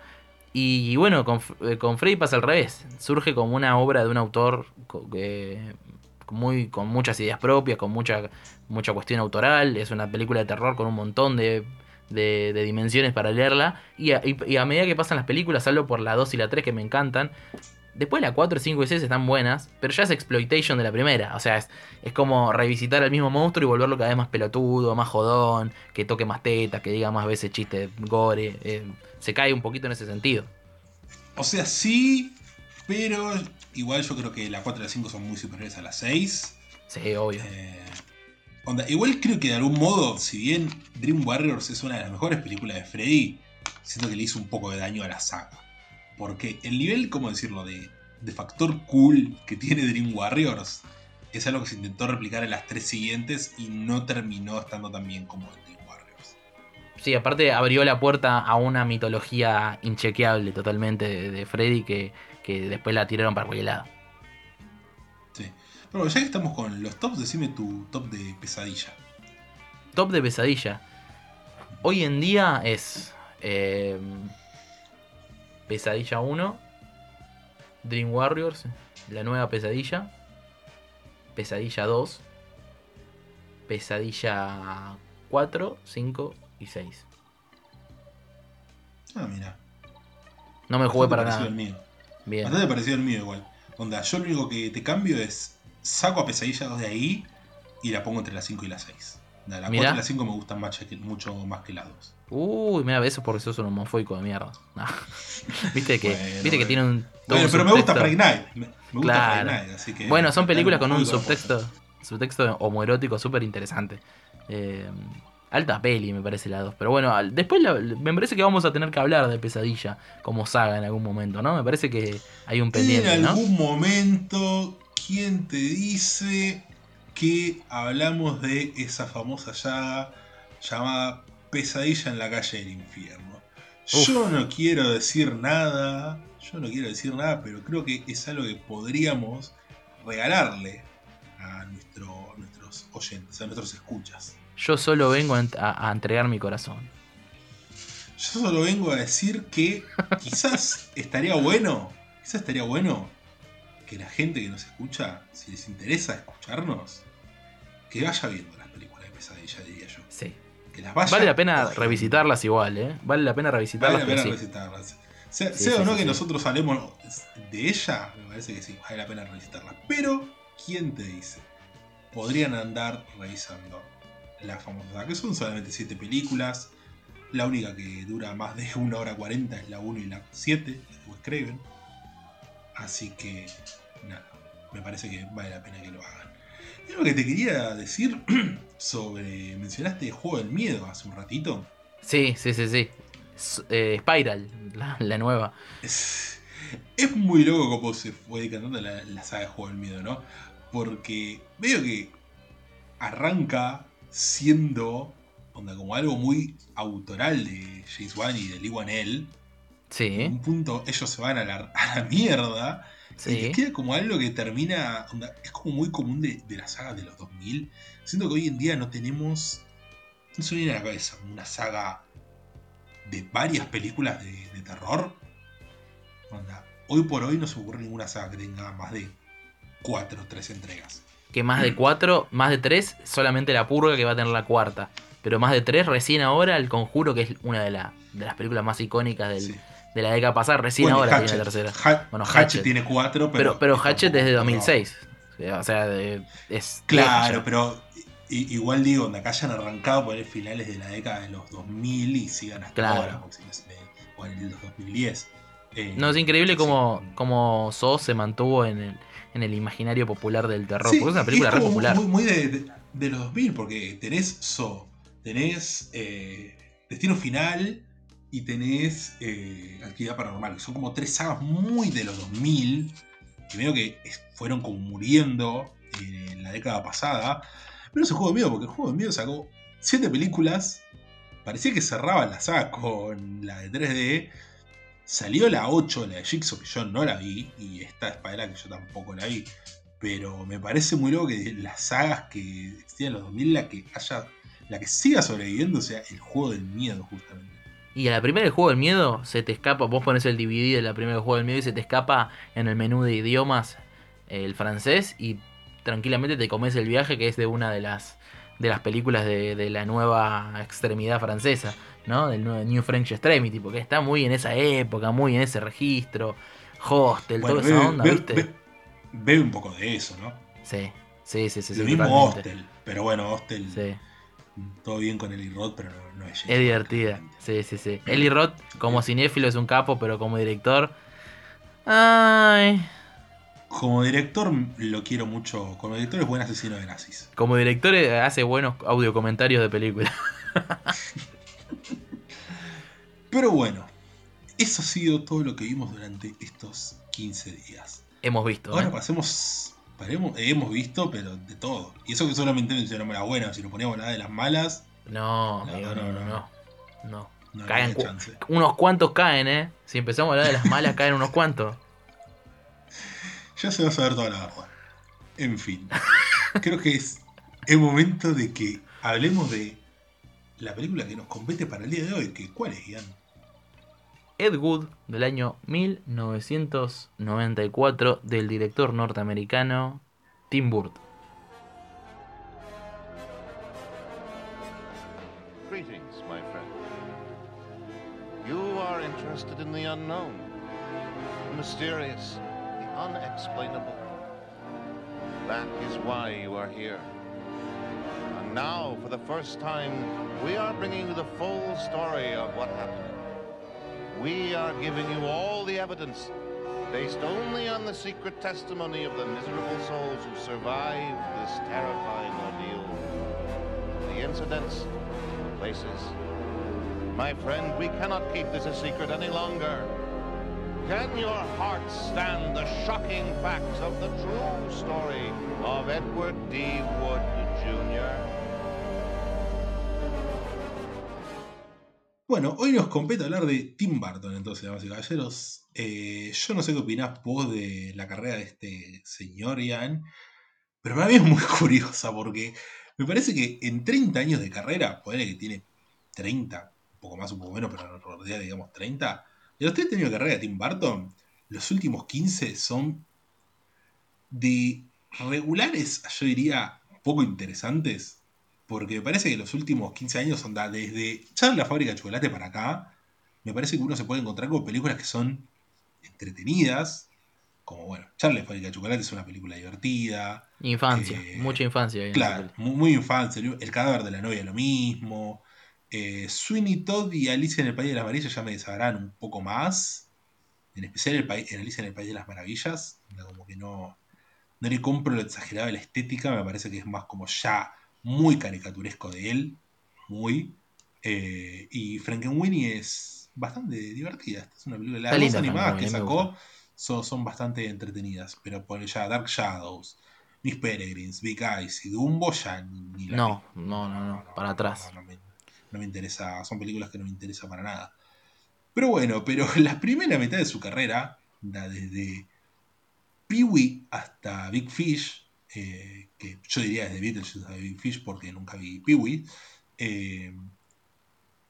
Speaker 2: Y, bueno, con, eh, con, Freddy pasa al revés. Surge como una obra de un autor muy, con muchas ideas propias, con mucha, mucha cuestión autoral. Es una película de terror con un montón de de, dimensiones para leerla. Y a, medida que pasan las películas, salvo por la 2 y la 3 que me encantan. Después la 4, 5 y 6 están buenas, pero ya es exploitation de la primera. O sea, es, es como revisitar al mismo monstruo y volverlo cada vez más pelotudo, más jodón, que toque más tetas, que diga más veces chiste gore. Eh, se cae un poquito en ese sentido.
Speaker 1: O sea, sí, pero igual yo creo que la 4 y la 5 son muy superiores a la 6.
Speaker 2: Sí, obvio.
Speaker 1: Eh, igual creo que de algún modo, si bien Dream Warriors es una de las mejores películas de Freddy, siento que le hizo un poco de daño a la saga. Porque el nivel, ¿cómo decirlo?, de, factor cool que tiene Dream Warriors es algo que se intentó replicar en las tres siguientes y no terminó estando tan bien como en Dream Warriors.
Speaker 2: Sí, aparte abrió la puerta a una mitología inchequeable totalmente de, Freddy que, que, después la tiraron para cualquier lado.
Speaker 1: Bueno, ya que estamos con los tops, decime tu top de pesadilla.
Speaker 2: Top de pesadilla. Hoy en día es eh, Pesadilla 1, Dream Warriors, la nueva pesadilla, Pesadilla 2, Pesadilla 4, 5 y 6.
Speaker 1: Ah, mira.
Speaker 2: No me jugué para nada.
Speaker 1: Mío. Bien. Bastante parecido al mío igual. Onda, yo lo único que te cambio es saco a Pesadilla 2 de ahí y la pongo entre las 5 y las 6. La 4 y la 5 me gustan mucho más que las 2.
Speaker 2: Uy, mira, eso porque sos un homofóbico de mierda. Viste que, viste que tiene un.
Speaker 1: Bueno, pero me gusta Friday Night. Me, gusta claro. Night, así que.
Speaker 2: Bueno, son películas con un subtexto, subtexto homoerótico súper interesante. Eh, alta peli, me parece la 2. Pero bueno, después me parece que vamos a tener que hablar de Pesadilla como saga en algún momento, ¿no? Me parece que hay un pendiente.
Speaker 1: En algún momento ¿quién te dice que hablamos de esa famosa llaga llamada Pesadilla en la calle del infierno? Yo no quiero decir nada, yo no quiero decir nada, pero creo que es algo que podríamos regalarle a nuestros oyentes, a nuestros escuchas.
Speaker 2: Yo solo vengo a, a entregar mi corazón.
Speaker 1: Yo solo vengo a decir que quizás estaría bueno, quizás estaría bueno que la gente que nos escucha, si les interesa escucharnos, que vaya viendo las películas de pesadilla, diría yo.
Speaker 2: Sí.
Speaker 1: Que las
Speaker 2: vaya vale la pena revisitarlas igual, ¿eh? Vale la pena revisitarlas.
Speaker 1: Vale la pena revisitarlas. Sea, o no que nosotros hablemos de ella, me parece que sí, vale la pena revisitarlas. Pero, ¿quién te dice? Podrían andar revisando la famosa, que son solamente 7 películas. La única que dura más de 1 hora 40 es la 1 y la 7, de Craven. Así que nada, me parece que vale la pena que lo hagan. Y lo que te quería decir sobre. Mencionaste Juego del Miedo hace un ratito.
Speaker 2: Sí, sí, sí, sí. Eh, Spiral, la, nueva.
Speaker 1: Es, muy loco cómo se fue decantando la, la saga de Juego del Miedo, ¿no? Porque veo que arranca siendo onda, como algo muy autoral de James Wan y de Lee Wan L.
Speaker 2: Sí.
Speaker 1: En un punto ellos se van a la, a la mierda Sí. queda como algo que termina. es como muy común de, de las sagas de los 2000. Siento que hoy en día no tenemos. No se viene a la cabeza una saga de varias películas de, terror. hoy por hoy no se ocurre ninguna saga que tenga más de 4 o 3 entregas.
Speaker 2: Que más de 4, más de 3, solamente la purga que va a tener la cuarta. Pero más de 3, recién ahora, El Conjuro, que es una de, de las películas más icónicas del, de la década pasada, recién ahora tiene la tercera.
Speaker 1: bueno, Hatchet, tiene cuatro,
Speaker 2: pero. Pero, Hatchet es de 2006. O sea, es.
Speaker 1: Claro, pero igual digo, donde acá hayan arrancado por finales de la década de los 2000 y sigan hasta ahora, o en el 2010. Eh,
Speaker 2: no, es increíble
Speaker 1: sí,
Speaker 2: como, como Saw se mantuvo en el, en el imaginario popular del terror.
Speaker 1: Sí,
Speaker 2: porque es una película
Speaker 1: es
Speaker 2: re popular.
Speaker 1: Muy, muy de, de- de los 2000, porque tenés So, tenés eh, Destino Final y tenés eh, Actividad Paranormal, que son como tres sagas muy de los 2000, que veo que fueron como muriendo en la década pasada. Pero ese juego de miedo, porque el juego de miedo sacó siete películas, parecía que cerraba la saga con la de 3D. Salió la 8, la de Jigsaw, que yo no la vi, y esta Spider que yo tampoco la vi. Pero me parece muy loco que las sagas que existían en los 2000, la que haya, la que siga sobreviviendo sea el juego del miedo, justamente.
Speaker 2: Y a la primera del juego del miedo se te escapa, vos pones el DVD de la primera del juego del miedo y se te escapa en el menú de idiomas eh, el francés y tranquilamente te comes el viaje que es de una de las de las películas de, de la nueva extremidad francesa, ¿no? Del nuevo New French Extremity, porque está muy en esa época, muy en ese registro, hostel,
Speaker 1: Bueno,
Speaker 2: toda esa onda,
Speaker 1: ve-
Speaker 2: ¿viste?
Speaker 1: ve un poco de eso, ¿no?
Speaker 2: Sí, sí, sí, sí, sí,
Speaker 1: Lo mismo
Speaker 2: totalmente.
Speaker 1: Hostel, pero bueno, Hostel,
Speaker 2: Sí.
Speaker 1: todo bien con el Rod, pero no, no es
Speaker 2: Es divertida, sí, sí, sí. Eli Roth, como cinéfilo, es un capo, pero como director. Ay.
Speaker 1: Como director lo quiero mucho. Como director es buen asesino de nazis.
Speaker 2: Como director eh, hace buenos audio comentarios de películas.
Speaker 1: Pero bueno, eso ha sido todo lo que vimos durante estos 15 días.
Speaker 2: Hemos visto.
Speaker 1: Ahora
Speaker 2: ¿eh?
Speaker 1: pasemos. paremos- hemos visto, pero de todo. Y eso que solamente mencionamos las buenas. Si nos poníamos nada de las malas,
Speaker 2: No,
Speaker 1: No,
Speaker 2: amigo,
Speaker 1: no,
Speaker 2: no,
Speaker 1: no,
Speaker 2: no, Caen cu-. Unos cuantos caen, ¿eh? Si empezamos a hablar de las malas, caen unos cuantos.
Speaker 1: Ya se va a saber toda la verdad. En fin. Creo que es el momento de que hablemos de la película que nos compete para el día de hoy. Que, ¿Cuál es, Ian?
Speaker 2: Ed Wood, del año 1994, del director norteamericano Tim Burton.
Speaker 3: Interested in the unknown, the mysterious, the unexplainable. That is why you are here. And now, for the first time, we are bringing you the full story of what happened. We are giving you all the evidence, based only on the secret testimony of the miserable souls who survived this terrifying ordeal. The incidents, the places. My friend, we cannot keep this a secret any longer. Can your heart stand the shocking facts of the true story of Edward D. Wood Jr.?
Speaker 1: Bueno, hoy nos compete hablar de Tim Burton, entonces, damas y caballeros. Eh, yo no sé qué opinás vos de la carrera de este señor Ian, pero para mí es muy curiosa porque me parece que en 30 años de carrera, ponele que tiene 30, un poco más, un poco menos, pero en realidad digamos 30, de los 30 años de carrera de Tim Burton, los últimos 15 son de regulares, yo diría, poco interesantes, porque me parece que los últimos 15 años son desde ya la fábrica de chocolate para acá. Me parece que uno se puede encontrar con películas que son entretenidas. Como bueno, Charlie la fábrica de chocolate es una película divertida.
Speaker 2: Infancia,
Speaker 1: Eh,
Speaker 2: mucha infancia.
Speaker 1: Claro, muy, muy infancia. El el cadáver de la novia lo mismo. Eh, Sweeney Todd y Alicia en el País de las Maravillas ya me desagradaron un poco más. En especial el en Alicia en el País de las Maravillas. Como que no, no le compro lo exagerado de la estética. Me parece que es más como ya muy caricaturesco de él. Muy. Eh, y Frankenweenie es bastante divertida. Esta es una película. Las dos animadas que sacó son, son bastante entretenidas. Pero por ya Dark Shadows, Miss Peregrines, Big Eyes y Dumbo ya ni, ni la
Speaker 2: No, no, no, no, para atrás.
Speaker 1: No, no no me interesa, son películas que no me interesan para nada. Pero bueno, pero la primera mitad de su carrera, desde Pee-wee hasta Big Fish, eh, que yo diría desde Beetlejuice hasta Big Fish porque nunca vi Pee-wee, eh,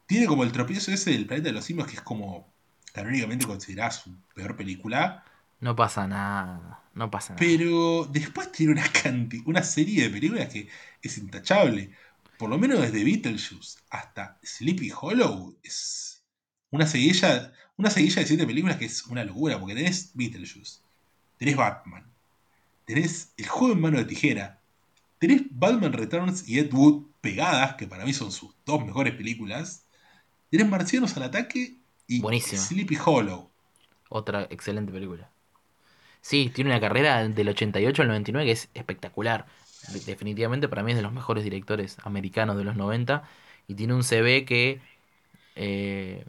Speaker 1: tiene como el tropiezo ese del planeta de los simios que es como canónicamente considerada su peor película,
Speaker 2: No pasa nada, no pasa nada.
Speaker 1: pero después tiene una, canti- una serie de películas que es intachable. Por lo menos desde Beetlejuice hasta Sleepy Hollow es una seguilla, una seguilla de siete películas que es una locura, porque tenés Beetlejuice, tenés Batman, tenés El juego en mano de tijera, tenés Batman Returns y Ed Wood pegadas, que para mí son sus dos mejores películas, tenés Marcianos al ataque y. Sleepy Hollow.
Speaker 2: Otra excelente película. Sí, tiene una carrera del 88 al 99 que es espectacular. Definitivamente para mí es de los mejores directores americanos de los 90. Y tiene un CV que eh,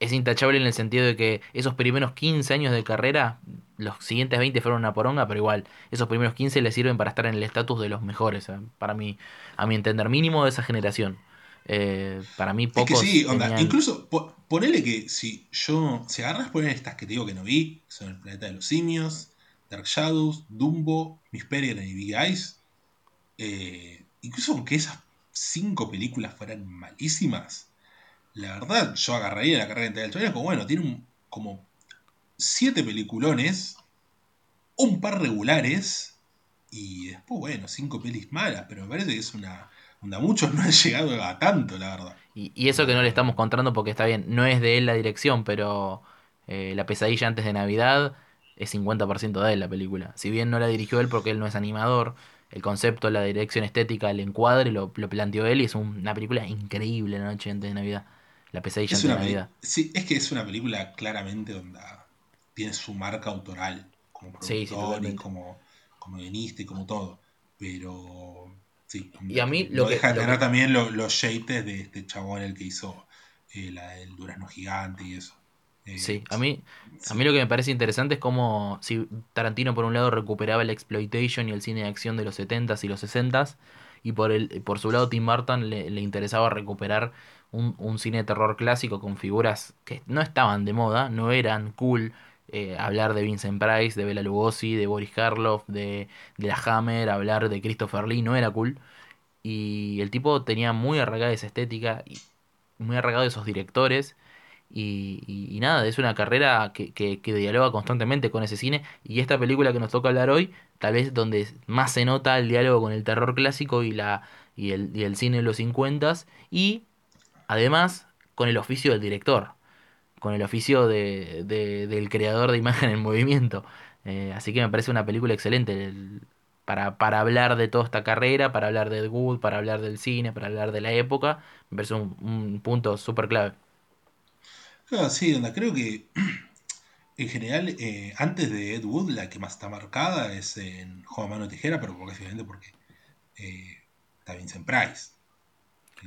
Speaker 2: es intachable en el sentido de que esos primeros 15 años de carrera, los siguientes 20 fueron una poronga, pero igual, esos primeros 15 le sirven para estar en el estatus de los mejores, eh, para mí, a mi entender, mínimo de esa generación. Eh, para mí pocos.
Speaker 1: Es que sí, onda, incluso ponele que si yo, si agarras poner estas que te digo que no vi, son El Planeta de los Simios, Dark Shadows, Dumbo, Miss Peregrine y Big Eyes, eh, incluso aunque esas cinco películas fueran malísimas, la verdad, yo agarraría la carrera de del como, bueno, tiene un, como siete peliculones, un par regulares, y después, bueno, cinco pelis malas, pero me parece que es una... Onda, muchos no han llegado a tanto, la verdad.
Speaker 2: Y, eso que no le estamos contando porque está bien, no es de él la dirección, pero eh, La pesadilla antes de Navidad es 50% de él la película. Si bien no la dirigió él porque él no es animador, el concepto, la dirección estética, el encuadre lo, lo planteó él y es una película increíble La noche antes de Navidad. La pesadilla
Speaker 1: de
Speaker 2: Navidad.
Speaker 1: Sí, es que es una película claramente donde tiene su marca autoral como productor y como, como guionista y como todo. Pero sí.
Speaker 2: Y a mí lo,
Speaker 1: que, deja de tener también los shapes de este chabón el que hizo eh, el Durazno Gigante y eso.
Speaker 2: Eh, sí, a mí, a mí lo que me parece interesante es como si Tarantino por un lado recuperaba el exploitation y el cine de acción de los 70s y los 60s y por, el, por su lado Tim Burton le, le interesaba recuperar un, cine de terror clásico con figuras que no estaban de moda, no eran cool. Eh, hablar de Vincent Price, de Bela Lugosi, de Boris Karloff, de, de la Hammer, hablar de Christopher Lee, no era cool. Y el tipo tenía muy arraigada esa estética, y muy arraigado esos directores. Y, nada, es una carrera que, que, que, dialoga constantemente con ese cine. Y esta película que nos toca hablar hoy, tal vez donde más se nota el diálogo con el terror clásico y, la, y, el, y el cine de los 50 y Además, con el oficio del director, con el oficio de, del creador de imagen en movimiento. Eh, así que me parece una película excelente para, para, hablar de toda esta carrera, para hablar de Ed Wood, para hablar del cine, para hablar de la época. Me parece un, punto súper clave.
Speaker 1: Claro, sí, onda, creo que en general, eh, antes de Ed Wood, la que más está marcada es en Juego Mano Tijera, pero porque, porque eh, está Vincent Price.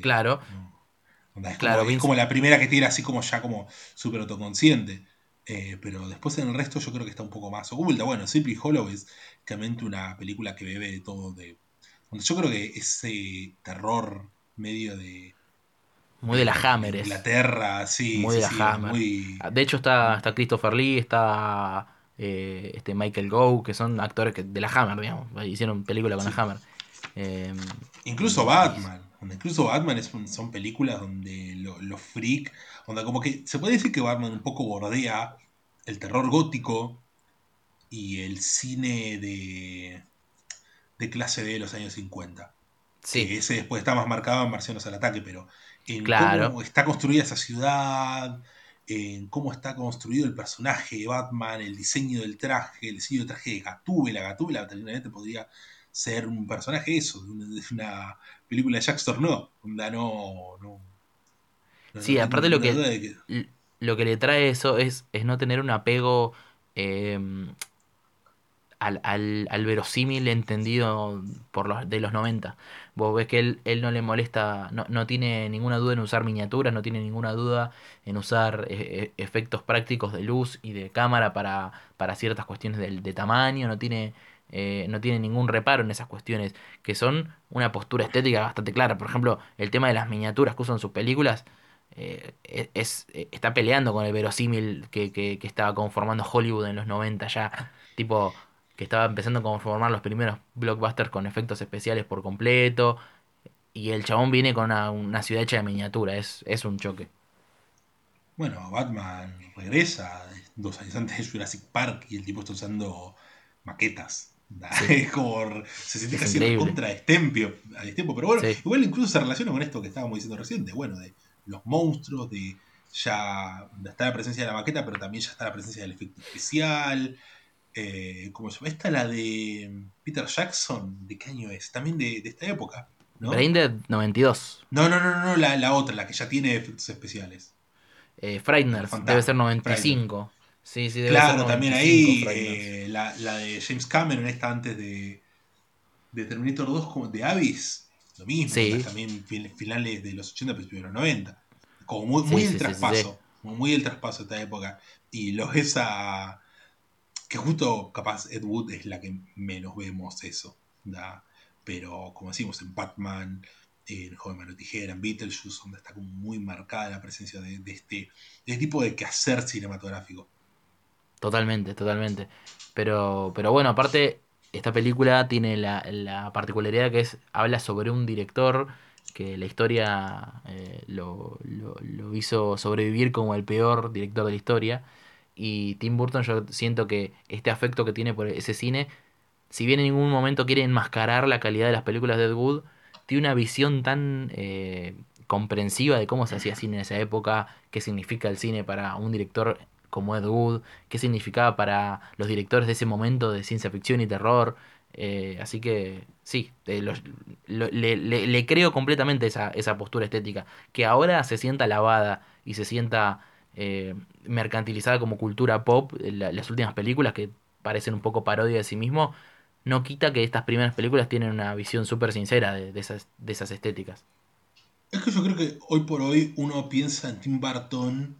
Speaker 2: Claro.
Speaker 1: Es, claro, como, como la primera que tira así como ya como súper autoconsciente. Eh, pero después en el resto yo creo que está un poco más oculta. Bueno, Sleepy Hollow es realmente una película que bebe de todo de. Yo creo que ese terror medio de.
Speaker 2: Muy de la Hammer.
Speaker 1: Inglaterra, sí.
Speaker 2: Muy de la Hammer. De hecho está, está Christopher Lee, está eh, este Michael Gow, que son actores que, de la Hammer, digamos. Hicieron película con la Hammer.
Speaker 1: Eh, Incluso Batman incluso Batman es son películas donde los lo freak, donde como que se puede decir que Batman un poco bordea el terror gótico y el cine de, de clase B de los años 50. Sí. ese después está más marcado en Marcianos al ataque, pero en cómo está construida esa ciudad, en cómo está construido el personaje de Batman, el diseño del traje, el diseño del traje de Gatúbela. Gatúbela técnicamente podría ser un personaje eso, de una, película de Jacques Tourneur, no, no,
Speaker 2: sí, aparte lo que, lo que le trae eso es, es no tener un apego em, al, al, verosímil entendido por los, de los 90. Vos ves que él, él no le molesta, no, no, tiene ninguna duda en usar miniaturas, no tiene ninguna duda en usar eh, eh, efectos prácticos de luz y de cámara para, para ciertas cuestiones de, de tamaño, no tiene eh, no tiene ningún reparo en esas cuestiones, que son una postura estética bastante clara. Por ejemplo, el tema de las miniaturas que usan sus películas e-, es, e-, está peleando con el verosímil que, que, estaba conformando Hollywood en los 90 ya, tipo que estaba empezando a conformar los primeros blockbusters con efectos especiales por completo. Y el chabón viene con una, ciudad hecha de miniatura, es, es un choque.
Speaker 1: Bueno, Batman regresa dos años antes de Jurassic Park y el tipo está usando maquetas. Es como se siente casi contra Estempio, pero bueno, igual incluso se relaciona con esto que estábamos diciendo recién, bueno, de los monstruos, de ya está la presencia de la maqueta, pero también ya está la presencia del efecto especial. Eh, como se llama? Esta la de Peter Jackson, ¿de qué año es? También de, esta época.
Speaker 2: ¿no? Braindead 92.
Speaker 1: No, no, no, no, la, la otra, la que ya tiene efectos especiales.
Speaker 2: Eh, debe ser 95. Sí, sí,
Speaker 1: Claro, también ahí eh, la, la, de James Cameron, esta antes de, de Terminator 2, como de Abyss, lo mismo, también finales de los 80, principios de los 90. Como muy, muy el traspaso, muy el traspaso de esta época. Y lo esa que justo capaz Ed Wood es la que menos vemos eso. Pero como decimos, en Batman, en Joven Mano Tijera, en Beetlejuice, donde está como muy marcada la presencia de, este, de este tipo de quehacer cinematográfico.
Speaker 2: Totalmente, totalmente. Pero, pero bueno, aparte, esta película tiene la, particularidad que es, habla sobre un director que la historia eh, lo, hizo sobrevivir como el peor director de la historia. Y Tim Burton yo siento que este afecto que tiene por ese cine, si bien en ningún momento quiere enmascarar la calidad de las películas de Ed Wood, tiene una visión tan eh, comprensiva de cómo se hacía cine en esa época, qué significa el cine para un director como Ed Wood, qué significaba para los directores de ese momento de ciencia ficción y terror. Eh, así que sí, eh, le, creo completamente esa, esa, postura estética. Que ahora se sienta lavada y se sienta eh, mercantilizada como cultura pop, las últimas películas que parecen un poco parodia de sí mismo, no quita que estas primeras películas tienen una visión súper sincera de, esas, de esas estéticas.
Speaker 1: Es que yo creo que hoy por hoy uno piensa en Tim Burton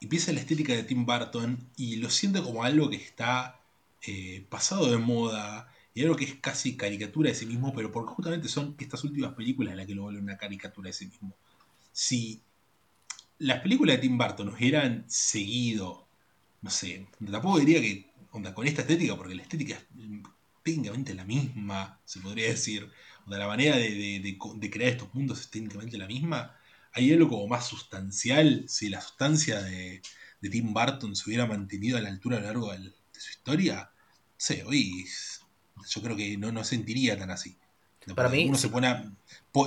Speaker 1: y piensa en la estética de Tim Burton y lo siente como algo que está eh, pasado de moda y algo que es casi caricatura de sí mismo, pero porque justamente son estas últimas películas las que lo vuelven una caricatura de sí mismo. Si las películas de Tim Burton hubieran seguido, no sé, tampoco diría que onda, con esta estética, porque la estética es técnicamente la misma, se podría decir. Onda, la manera de, de crear estos mundos es técnicamente la misma hay algo como más sustancial, si la sustancia de, Tim Burton se hubiera mantenido a la altura a lo largo de, su historia, no sé, hoy yo creo que no, no sentiría tan así.
Speaker 2: Para mí,
Speaker 1: uno se pone,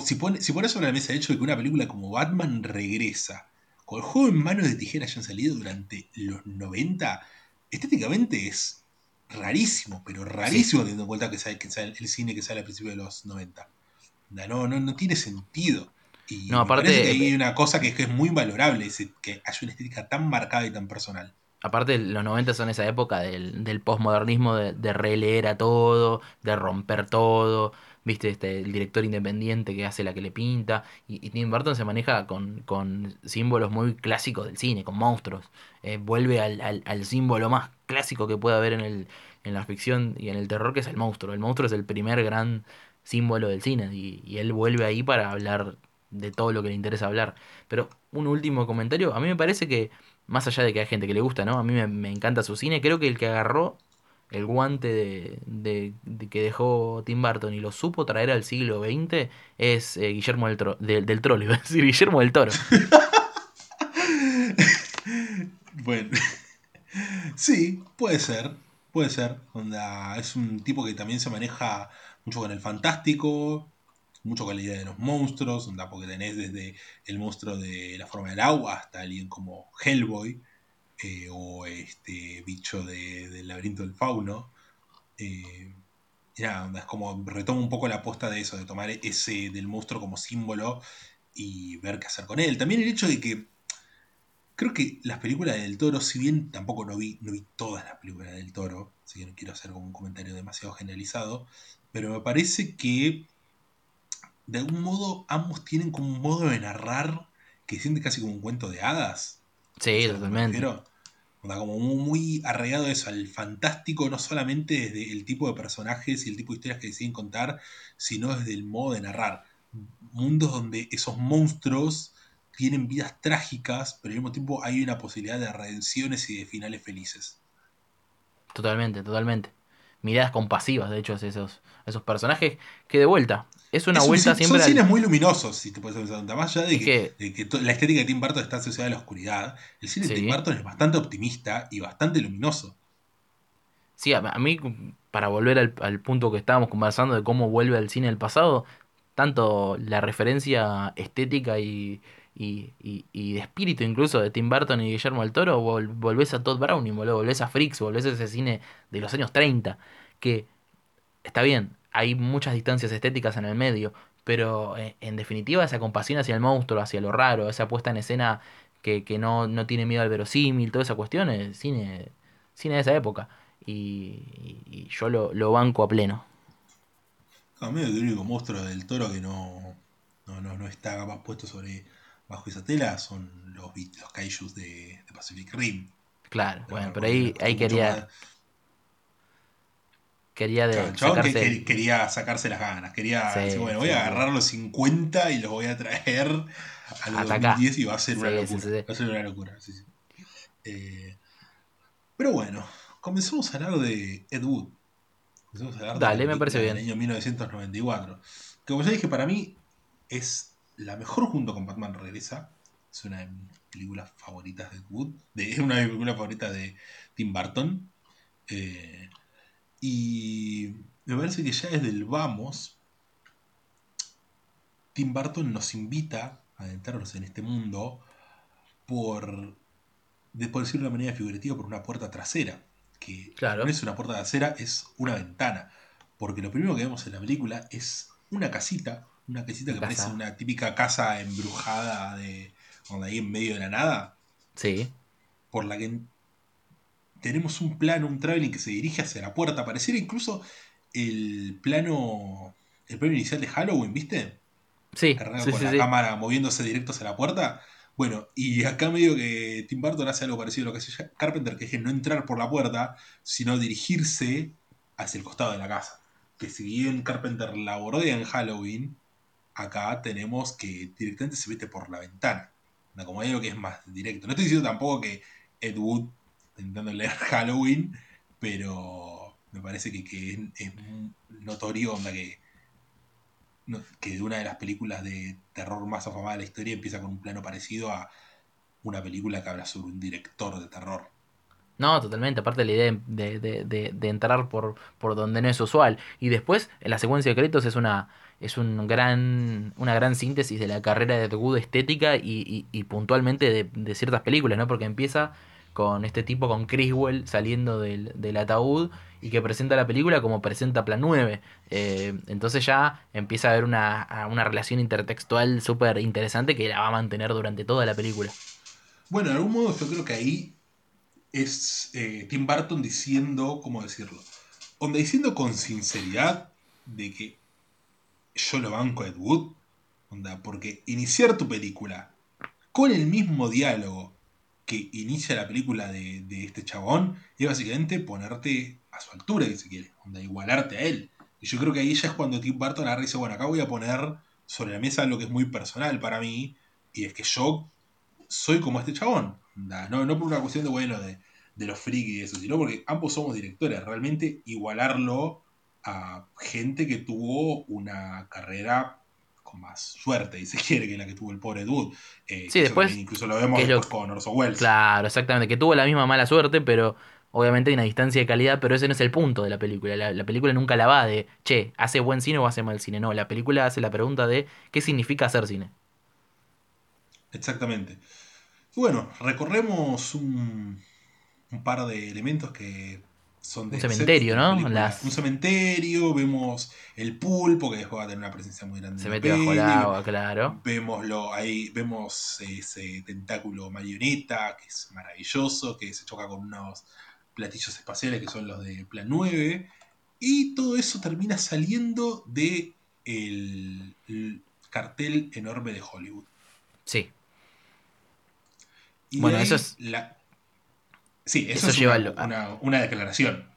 Speaker 1: si, pone, si sobre la mesa el hecho de que una película como Batman regresa, con el juego en manos de tijera hayan salido durante los 90, estéticamente es rarísimo, pero rarísimo teniendo en cuenta que sale, que sale el cine que sale a principios de los 90. No, no, no tiene sentido no, aparte. hay una cosa que, es muy valorable, es que haya una estética tan marcada y tan personal.
Speaker 2: Aparte, los 90 son esa época del, del postmodernismo, de, releer a todo, de romper todo. Viste, este, el director independiente que hace la que le pinta. Y, Tim Burton se maneja con, símbolos muy clásicos del cine, con monstruos. Eh, vuelve al, símbolo más clásico que puede haber en, el, en la ficción y en el terror, que es el monstruo. El monstruo es el primer gran símbolo del cine. Y, y él vuelve ahí para hablar de todo lo que le interesa hablar. Pero un último comentario, a mí me parece que, más allá de que hay gente que le gusta, ¿no? A mí me, encanta su cine, creo que el que agarró el guante de, que dejó Tim Burton y lo supo traer al siglo XX es eh, Guillermo del, Tro del, del Trollo, iba decir Guillermo del Toro.
Speaker 1: bueno, sí, puede ser, puede ser. Onda, es un tipo que también se maneja mucho con el fantástico, mucho con la idea de los monstruos, porque tenés desde el monstruo de la forma del agua hasta alguien como Hellboy eh, o este bicho del laberinto del fauno. Eh, ya, es como retoma un poco la aposta de eso, de tomar ese del monstruo como símbolo y ver qué hacer con él. También el hecho de que creo que las películas del toro, si bien tampoco no vi, no vi todas las películas del toro, así que no quiero hacer como un comentario demasiado generalizado, pero me parece que de algún modo ambos tienen como un modo de narrar que siente casi como un cuento de hadas.
Speaker 2: Sí, totalmente.
Speaker 1: Pero, como muy arraigado eso, al fantástico, no solamente desde el tipo de personajes y el tipo de historias que deciden contar, sino desde el modo de narrar. Mundos donde esos monstruos tienen vidas trágicas, pero al mismo tiempo hay una posibilidad de redenciones y de finales felices.
Speaker 2: Totalmente, totalmente. Miradas compasivas, de hecho, esos, esos personajes que de vuelta es una vuelta siempre.
Speaker 1: Son cines muy luminosos, si te puedes pensar. Más allá de que, la estética de Tim Burton está asociada a la oscuridad, el cine de Tim Burton es bastante optimista y bastante luminoso.
Speaker 2: Sí, a, mí, para volver al, punto que estábamos conversando de cómo vuelve al cine del pasado, tanto la referencia estética y, y, de espíritu incluso de Tim Burton y Guillermo del Toro, volvés a Todd Browning, volvés a Freaks, volvés a ese cine de los años 30, que está bien, hay muchas distancias estéticas en el medio, pero eh, en, definitiva esa compasión hacia el monstruo, hacia lo raro, esa puesta en escena que, no, no, tiene miedo al verosímil, toda esa cuestión, el cine cine de esa época. Y, yo lo, banco a pleno.
Speaker 1: A mí el único monstruo del toro que no, no, no, está capaz puesto sobre bajo esa tela son los, los kaijus de, Pacific Rim.
Speaker 2: Claro, bueno, pero ahí, ahí quería. Quería de
Speaker 1: sacarse... quería sacarse las ganas. Quería decir, bueno, voy a agarrar los 50 y los voy a traer a los 2010 y va a ser una locura. Va a ser una locura, eh, pero bueno, comencemos a hablar de Ed Wood.
Speaker 2: Comencemos a hablar Dale, me parece bien.
Speaker 1: Del año 1994. Que como ya dije, para mí es la mejor junto con Batman Regresa. Es una de mis películas favoritas de Ed Wood. es una de mis películas favoritas de Tim Burton. Eh, y me parece que ya desde el vamos, Tim Burton nos invita a adentrarnos en este mundo por, de, por decirlo de una manera figurativa, por una puerta trasera que no es una puerta de acera, es una ventana. Porque lo primero que vemos en la película es una casita, una casita que parece una típica casa embrujada de donde ahí en medio de la nada.
Speaker 2: Sí.
Speaker 1: Por la que tenemos un plano, un traveling que se dirige hacia la puerta. Pareciera incluso el plano. El plano inicial de Halloween, ¿viste?
Speaker 2: Sí.
Speaker 1: con la cámara moviéndose directo hacia la puerta. Bueno, y acá medio que Tim Burton hace algo parecido a lo que hace Carpenter, que es no entrar por la puerta, sino dirigirse hacia el costado de la casa. Que si bien Carpenter la bordea en Halloween, acá tenemos que directamente se mete por la ventana. Como algo que es más directo. No estoy diciendo tampoco que Ed Wood intentando leer Halloween, pero me parece que, es, notorio onda que que de una de las películas de terror más afamadas de la historia empieza con un plano parecido a una película que habla sobre un director de terror.
Speaker 2: No, totalmente. Aparte de la idea de, entrar por, por donde no es usual. Y después, la secuencia de créditos es una es un gran, una gran síntesis de la carrera de Wood estética y, y puntualmente de, ciertas películas, ¿no? Porque empieza con este tipo, con Criswell saliendo del, del ataúd y que presenta la película como presenta Plan 9. Eh, entonces ya empieza a haber una, una relación intertextual súper interesante que la va a mantener durante toda la película.
Speaker 1: Bueno, de algún modo yo creo que ahí es eh, Tim Burton diciendo, ¿cómo decirlo? Donde diciendo con sinceridad de que yo lo banco a Ed Wood, onda, porque iniciar tu película con el mismo diálogo que inicia la película de, este chabón es básicamente ponerte a su altura, si se quiere, igualarte a él. Y yo creo que ahí ya es cuando Tim Burton agarra y dice, bueno, acá voy a poner sobre la mesa lo que es muy personal para mí, y es que yo soy como este chabón. no, no por una cuestión de, bueno, de, de los frikis y eso, sino porque ambos somos directores. Realmente igualarlo a gente que tuvo una carrera más suerte, y se quiere, que la que tuvo el pobre Dude.
Speaker 2: Eh, sí, después.
Speaker 1: Incluso lo vemos con Orson Welles.
Speaker 2: Claro, exactamente, que tuvo la misma mala suerte, pero obviamente hay una distancia de calidad, pero ese no es el punto de la película. La, película nunca la va de, che, ¿hace buen cine o hace mal cine? No, la película hace la pregunta de, ¿qué significa hacer cine?
Speaker 1: Exactamente. bueno, recorremos un, un par de elementos que
Speaker 2: un cementerio, ¿no?
Speaker 1: Un cementerio, vemos el pulpo, que después va a tener una presencia muy grande.
Speaker 2: Se mete bajo el agua, claro.
Speaker 1: Vemos, ahí, vemos ese tentáculo marioneta, que es maravilloso, que se choca con unos platillos espaciales que son los de Plan 9. Y todo eso termina saliendo de el, cartel enorme de Hollywood.
Speaker 2: Sí.
Speaker 1: bueno, eso es. La, Sí, eso, es una, declaración.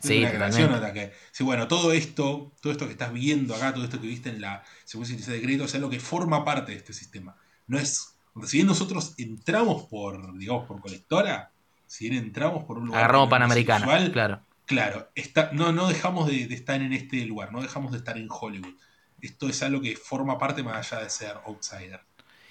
Speaker 1: Sí, una declaración que, sí, bueno, todo esto, todo esto que estás viendo acá, todo esto que viste en la secuencia de crédito, es algo que forma parte de este sistema. No es. Si bien nosotros entramos por, digamos, por colectora, si bien entramos por un lugar.
Speaker 2: Agarramos Panamericana, claro.
Speaker 1: Claro, está, no, no dejamos de, de, estar en este lugar, no dejamos de estar en Hollywood. Esto es algo que forma parte más allá de ser outsider.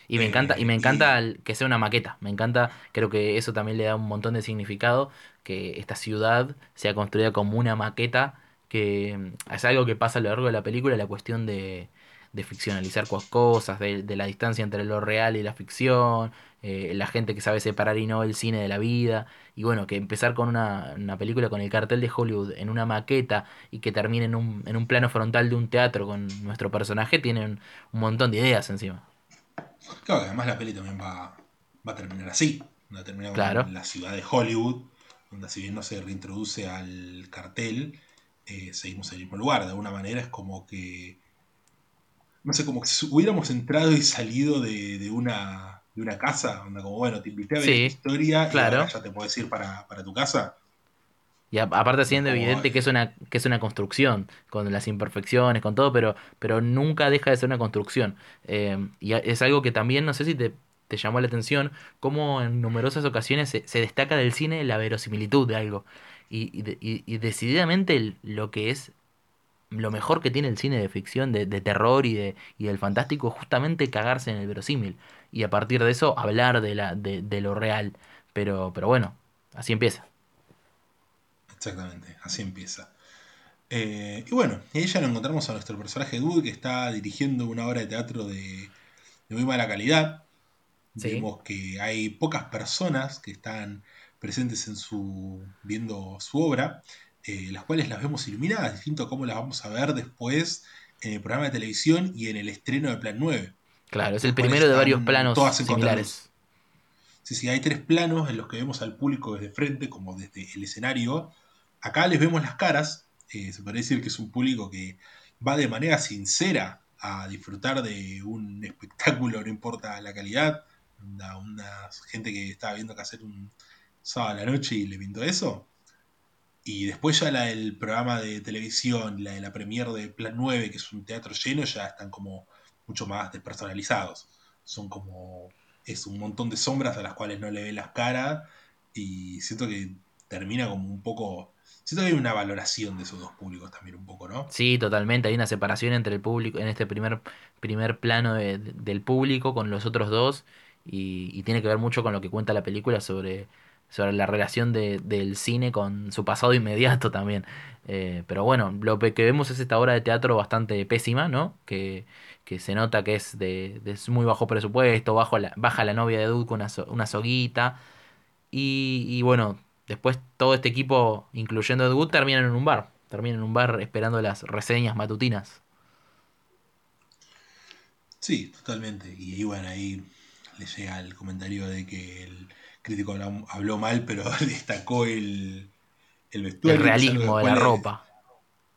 Speaker 2: Y me encanta, y me encanta que sea una maqueta. Me encanta, creo que eso también le da un montón de significado, que esta ciudad sea construida como una maqueta, que mm, es algo que pasa a lo largo de la película, la cuestión de, de ficcionalizar cosas, de, la distancia entre lo real y la ficción, eh, la gente que sabe separar y no el cine de la vida, y bueno, que empezar con una, una, película con el cartel de Hollywood en una maqueta y que termine en un, en un plano frontal de un teatro con nuestro personaje, tienen un montón de ideas encima.
Speaker 1: Claro, además la peli también va, va a terminar así. Va a terminar en la ciudad de Hollywood, si bien no se reintroduce al cartel, eh, seguimos en el mismo lugar. De alguna manera es como que. No sé, como que si hubiéramos entrado y salido de, una, de una casa, como bueno, te invité a ver esta historia
Speaker 2: claro.
Speaker 1: y ya te puedes ir para, tu casa.
Speaker 2: Y aparte siendo evidente que es una que es una construcción, con las imperfecciones, con todo, pero, pero nunca deja de ser una construcción. Eh, y es algo que también, no sé si te, te llamó la atención, cómo en numerosas ocasiones se, se destaca del cine la verosimilitud de algo y, decididamente lo que es lo mejor que tiene el cine de ficción, de, terror y, de, y del fantástico, es justamente cagarse en el verosímil. Y a partir de eso hablar de, la, de, lo real. Pero, pero bueno, así empieza.
Speaker 1: Exactamente, así empieza. Eh, y bueno, ahí ya lo encontramos a nuestro personaje Dude que está dirigiendo una obra de teatro de, muy mala calidad. Vemos que hay pocas personas que están presentes en su. viendo su obra, eh, las cuales las vemos iluminadas, distinto a cómo las vamos a ver después en el programa de televisión y en el estreno de Plan 9.
Speaker 2: Claro, es el primero de varios planos similares.
Speaker 1: Sí, sí, hay tres planos en los que vemos al público desde frente, como desde el escenario. Acá les vemos las caras. Eh, se puede decir que es un público que va de manera sincera a disfrutar de un espectáculo, no importa la calidad. Una, una gente que estaba viendo que hacer un, sábado a la noche y le pintó eso. Y después ya la del programa de televisión, la de la premier de Plan 9, que es un teatro lleno, ya están como mucho más despersonalizados. Son como. Es un montón de sombras a las cuales no le ve las caras. Y siento que termina como un poco. Siento que hay una valoración de esos dos públicos también un poco, ¿no?
Speaker 2: Sí, totalmente. Hay una separación entre el público, en este primer, primer plano del público con los otros dos. y, tiene que ver mucho con lo que cuenta la película sobre sobre la relación de, del cine con su pasado inmediato también. Eh, pero bueno, lo que vemos es esta obra de teatro bastante pésima, ¿no? Que, que se nota que es de, de muy bajo presupuesto, bajo baja la novia de con una, una soguita. Y, y, bueno, después todo este equipo, incluyendo a Dude, terminan en un bar. Terminan en un bar esperando las reseñas matutinas.
Speaker 1: Sí, totalmente. Y bueno, ahí le llega el comentario de que el crítico habló, mal, pero destacó el, el vestuario.
Speaker 2: El realismo de la ropa.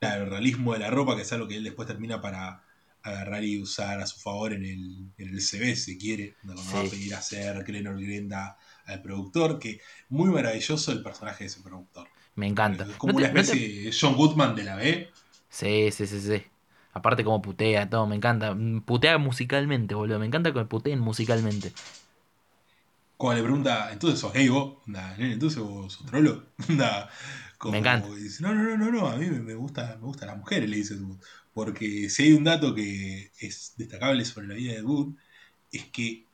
Speaker 1: Claro, el realismo de la ropa, que es algo que él después termina para agarrar y usar a su favor en el, en el CV, si quiere, cuando va a pedir a hacer Clenor Grenda al productor, que muy maravilloso el personaje de ese productor.
Speaker 2: Me encanta.
Speaker 1: como una especie de John Goodman de la B.
Speaker 2: Sí, sí, sí, sí. Aparte como putea, todo, me encanta. Putea musicalmente, boludo. Me encanta que me puteen musicalmente
Speaker 1: cuando le pregunta, entonces sos gay vos, entonces vos sos trolo,
Speaker 2: me encanta.
Speaker 1: Dice, no, no, no, no, a mí me gusta, me gustan las mujeres, le dice Wood. Porque si hay un dato que es destacable sobre la vida de Wood, es que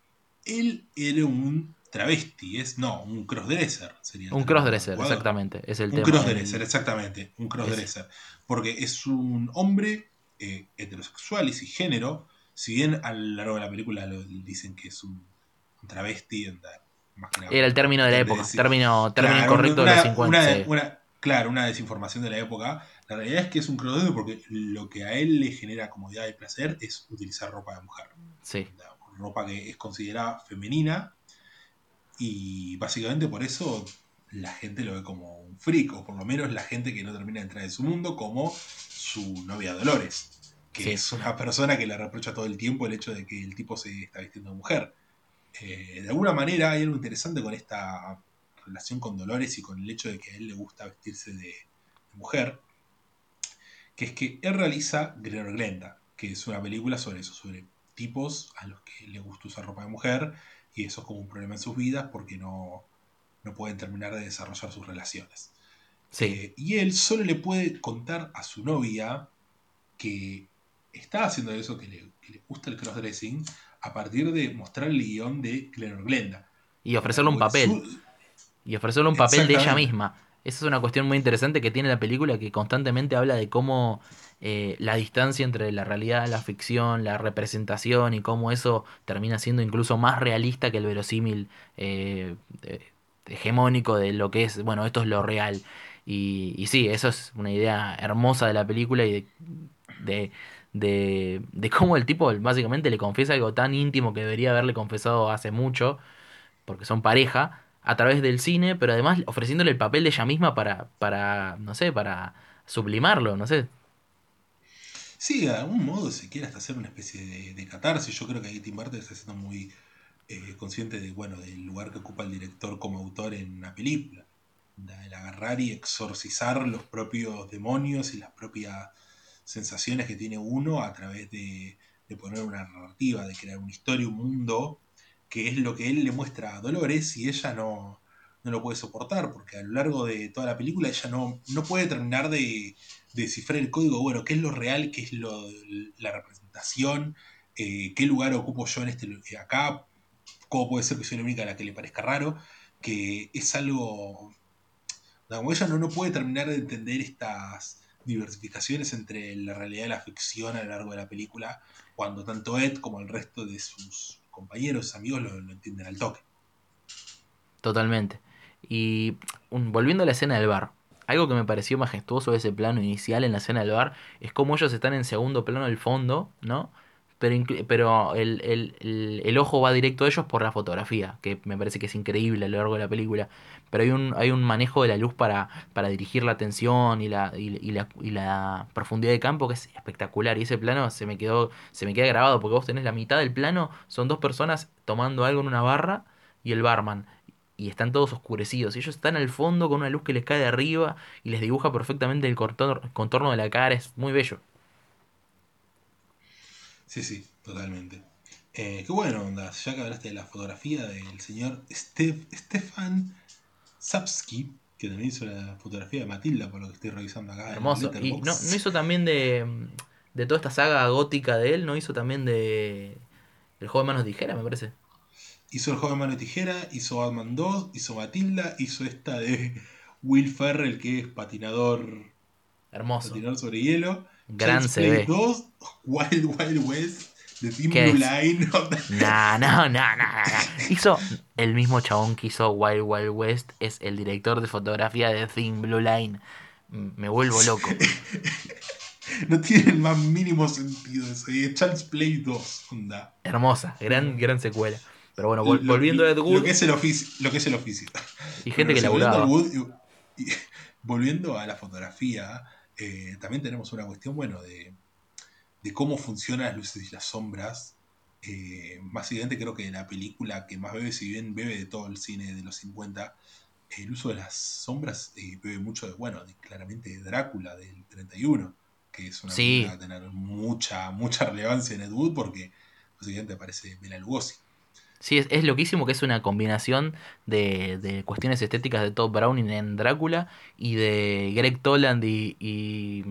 Speaker 1: él era un travesti, es no, un crossdresser sería.
Speaker 2: Un crossdresser, exactamente, es el
Speaker 1: un crossdresser, exactamente, un crossdresser. Porque es un hombre eh, heterosexual y cisgénero, si bien a lo largo de la película lo, dicen que es un travesti.
Speaker 2: Era el término de la época, término, término incorrecto de los 50.
Speaker 1: claro, una desinformación de la época. La realidad es que es un crossdresser porque lo que a él le genera comodidad y placer es utilizar ropa de mujer.
Speaker 2: Sí.
Speaker 1: Ropa que es considerada femenina y básicamente por eso la gente lo ve como un freak, o por lo menos la gente que no termina de entrar en su mundo, como su novia Dolores, que es una persona que le reprocha todo el tiempo el hecho de que el tipo se está vistiendo de mujer. Eh, de alguna manera hay algo interesante con esta relación con Dolores y con el hecho de que a él le gusta vestirse de, mujer, que es que él realiza Glenor Glenda, que es una película sobre eso, sobre tipos a los que le gusta usar ropa de mujer y eso es como un problema en sus vidas porque no, no pueden terminar de desarrollar sus relaciones. Eh, y él solo le puede contar a su novia que está haciendo eso, que le, que le gusta el crossdressing, a partir de mostrar el guion de Glenor Glenda.
Speaker 2: Y ofrecerle un papel. Y ofrecerle un papel de ella misma. Esa es una cuestión muy interesante que tiene la película que constantemente habla de cómo eh, la distancia entre la realidad, la ficción, la representación y cómo eso termina siendo incluso más realista que el verosímil eh, hegemónico de lo que es, bueno, esto es lo real. Y, y sí, eso es una idea hermosa de la película y de de, de cómo el tipo básicamente le confiesa algo tan íntimo que debería haberle confesado hace mucho, porque son pareja, a través del cine, pero además ofreciéndole el papel de ella misma para, para no sé, para sublimarlo, no sé.
Speaker 1: Sí, de algún modo se quiere hasta hacer una especie de, de catarsis. Yo creo que ahí Tim Burton está siendo muy eh, consciente de, bueno, del lugar que ocupa el director como autor en una película. El agarrar y exorcizar los propios demonios y las propias sensaciones que tiene uno a través de, de poner una narrativa, de crear una historia, un mundo, que es lo que él le muestra a Dolores y ella no, no lo puede soportar, porque a lo largo de toda la película ella no, no puede terminar de, descifrar el código, bueno, qué es lo real, qué es lo, la representación, eh, qué lugar ocupo yo en este acá, cómo puede ser que soy la única a la que le parezca raro, que es algo... Como ella no, no puede terminar de entender estas diversificaciones entre la realidad y la ficción a lo largo de la película, cuando tanto Ed como el resto de sus compañeros, amigos, lo, entienden al toque.
Speaker 2: Totalmente. Y volviendo a la escena del bar, algo que me pareció majestuoso de ese plano inicial en la escena del bar es cómo ellos están en segundo plano del fondo, ¿no? Pero, pero el, ojo va directo a ellos por la fotografía, que me parece que es increíble a lo largo de la película. Pero hay un, hay un manejo de la luz para, para dirigir la atención y la, y, la, y la profundidad de campo que es espectacular. Y ese plano se me quedó, se me queda grabado, porque vos tenés la mitad del plano, son dos personas tomando algo en una barra y el barman y están todos oscurecidos. Y ellos están al fondo con una luz que les cae de arriba y les dibuja perfectamente el contorno de la cara. Es muy bello.
Speaker 1: Sí, sí, totalmente. Eh, qué bueno, onda. Ya que hablaste de la fotografía del señor Stefan Sapsky, que también hizo la fotografía de Matilda, por lo que estoy revisando acá.
Speaker 2: Hermoso. y no, no, hizo también de, de toda esta saga gótica de él, no hizo también de El juego de manos tijeras, me parece.
Speaker 1: Hizo El joven mano tijera, hizo Batman 2, hizo Matilda, hizo esta de Will Ferrell, que es patinador.
Speaker 2: Hermoso.
Speaker 1: Patinador sobre hielo.
Speaker 2: Gran se
Speaker 1: 2, Wild Wild West, de Team Blue Line.
Speaker 2: No, no, no, no, Hizo el mismo chabón que hizo Wild Wild West, es el director de fotografía de Team Blue Line. Me vuelvo loco.
Speaker 1: no tiene el más mínimo sentido eso. Y Chance Play 2, onda.
Speaker 2: Hermosa, gran, gran secuela. Pero bueno, volviendo
Speaker 1: a
Speaker 2: Ed Wood.
Speaker 1: Lo que es el oficio. Lo que es el oficio.
Speaker 2: Y gente que laburaba.
Speaker 1: Volviendo, y, volviendo a la fotografía, eh, también tenemos una cuestión, bueno, de, de, cómo funcionan las luces y las sombras. Eh, básicamente creo que la película que más bebe, si bien bebe de todo el cine de los 50, el uso de las sombras eh, bebe mucho de, bueno, de, claramente de Drácula del 31, que es una
Speaker 2: sí.
Speaker 1: película que va a tener mucha, mucha relevancia en Ed Wood porque básicamente aparece Bela Lugosi.
Speaker 2: Sí, es, loquísimo que es una combinación de, de, cuestiones estéticas de Todd Browning en Drácula y de Greg Toland y, y,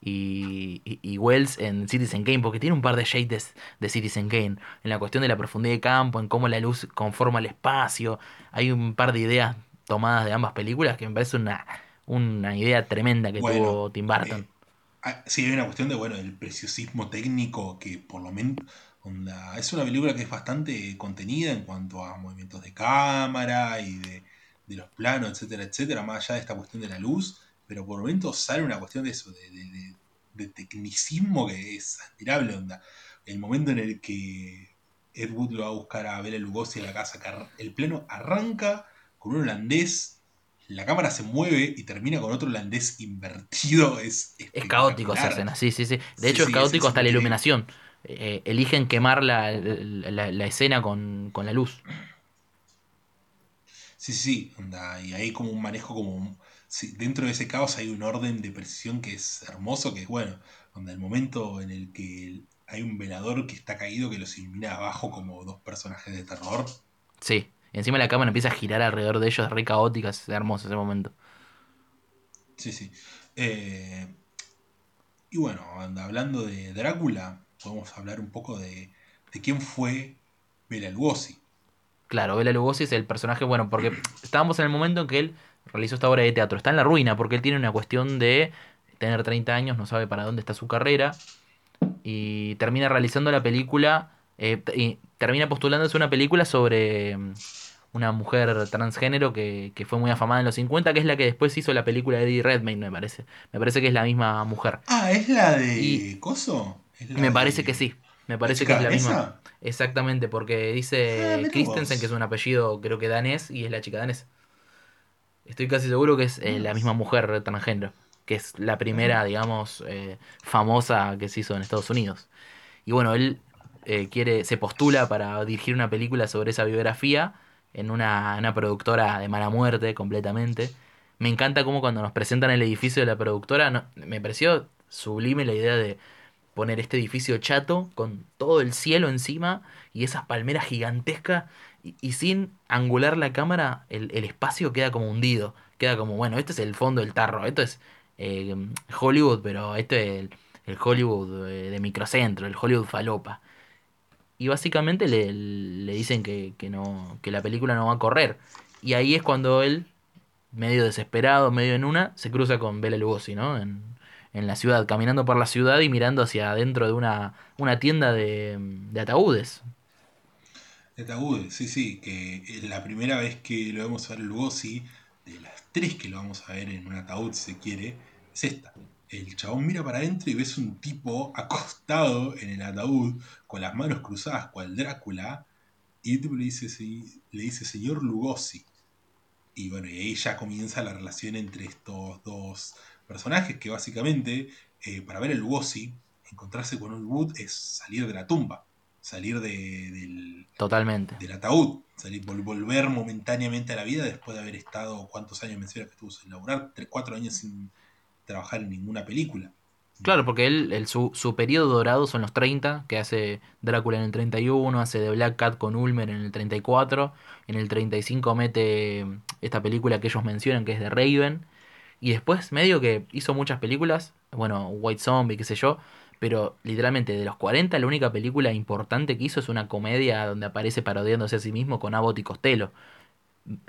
Speaker 2: y, Wells en Citizen Kane, porque tiene un par de shades de Citizen Kane, en la cuestión de la profundidad de campo, en cómo la luz conforma el espacio. Hay un par de ideas tomadas de ambas películas que me parece una, una idea tremenda que tuvo Tim Burton. Eh,
Speaker 1: ah, sí, hay una cuestión de, bueno, el preciosismo técnico que por lo menos es una película que es bastante contenida en cuanto a movimientos de cámara y de, los planos, etcétera, etcétera, más allá de esta cuestión de la luz, pero por momentos sale una cuestión de eso, de, tecnicismo que es admirable, onda. El momento en el que Ed Wood lo va a buscar a Bela Lugosi en la casa, el plano arranca con un holandés, la cámara se mueve y termina con otro holandés invertido, es...
Speaker 2: Es caótico esa escena, sí, sí, sí. De hecho es caótico hasta la iluminación. Eh, eligen quemar la, escena con, la luz.
Speaker 1: Sí, sí, y hay como un manejo como... dentro de ese caos hay un orden de precisión que es hermoso, que es bueno, donde el momento en el que hay un velador que está caído que los ilumina abajo como dos personajes de terror.
Speaker 2: Sí, encima la cámara empieza a girar alrededor de ellos, re caótica, es hermoso ese momento.
Speaker 1: Sí, sí. Eh, y bueno, hablando de Drácula, podemos hablar un poco de, quién fue Bela Lugosi.
Speaker 2: Claro, Bela Lugosi es el personaje, bueno, porque estábamos en el momento en que él realizó esta obra de teatro. Está en la ruina porque él tiene una cuestión de tener 30 años, no sabe para dónde está su carrera y termina realizando la película eh, y termina postulándose una película sobre mm, una mujer transgénero que, fue muy afamada en los 50, que es la que después hizo la película de Eddie Redmayne, me parece. Me parece que es la misma mujer.
Speaker 1: Ah, ¿es la de Coso?
Speaker 2: Me parece que sí. Me parece que es la misma. Exactamente, porque dice
Speaker 1: Ah,
Speaker 2: Christensen,
Speaker 1: vos.
Speaker 2: que es un apellido creo que danés, y es la chica danesa. Estoy casi seguro que es eh, la misma mujer transgénero, que es la primera, digamos, eh, famosa que se hizo en Estados Unidos. Y bueno, él eh, quiere, se postula para dirigir una película sobre esa biografía en una, una productora de mala muerte completamente. Me encanta cómo cuando nos presentan el edificio de la productora, no- me pareció sublime la idea de poner este edificio chato con todo el cielo encima y esas palmeras gigantescas y, sin angular la cámara el, el espacio queda como hundido. Queda como, bueno, este es el fondo del tarro, esto es eh, Hollywood, pero este es el, el Hollywood eh, de microcentro, el Hollywood falopa. Y básicamente le, le dicen que, que no, que la película no va a correr. Y ahí es cuando él, medio desesperado, medio en una, se cruza con Bela Lugosi, ¿no? En, en la ciudad, caminando por la ciudad y mirando hacia adentro de una, una tienda de, de ataúdes.
Speaker 1: De Ataúd, sí, sí, que la primera vez que lo vamos a ver Lugosi, de las tres que lo vamos a ver en un ataúd, si se quiere, es esta. El chabón mira para adentro y ves un tipo acostado en el ataúd, con las manos cruzadas, cual Drácula, y el tipo le dice, le dice señor Lugosi. Y bueno, y ahí ya comienza la relación entre estos dos personajes, que básicamente, eh, para ver el Lugosi, encontrarse con un Wood es salir de la tumba, salir de- del,
Speaker 2: Totalmente.
Speaker 1: del ataúd, salir, vol- volver momentáneamente a la vida después de haber estado, ¿cuántos años menciona que estuvo sin laburar? Tres, cuatro años sin trabajar en ninguna película.
Speaker 2: Claro, porque él, el- su, su periodo dorado son los 30, que hace Drácula en el 31, hace The Black Cat con Ulmer en el 34, en el 35 mete esta película que ellos mencionan que es de Raven, y después medio que hizo muchas películas, bueno, White Zombie, qué sé yo, pero literalmente de los 40 la única película importante que hizo es una comedia donde aparece parodiándose a sí mismo con Abbott y Costello.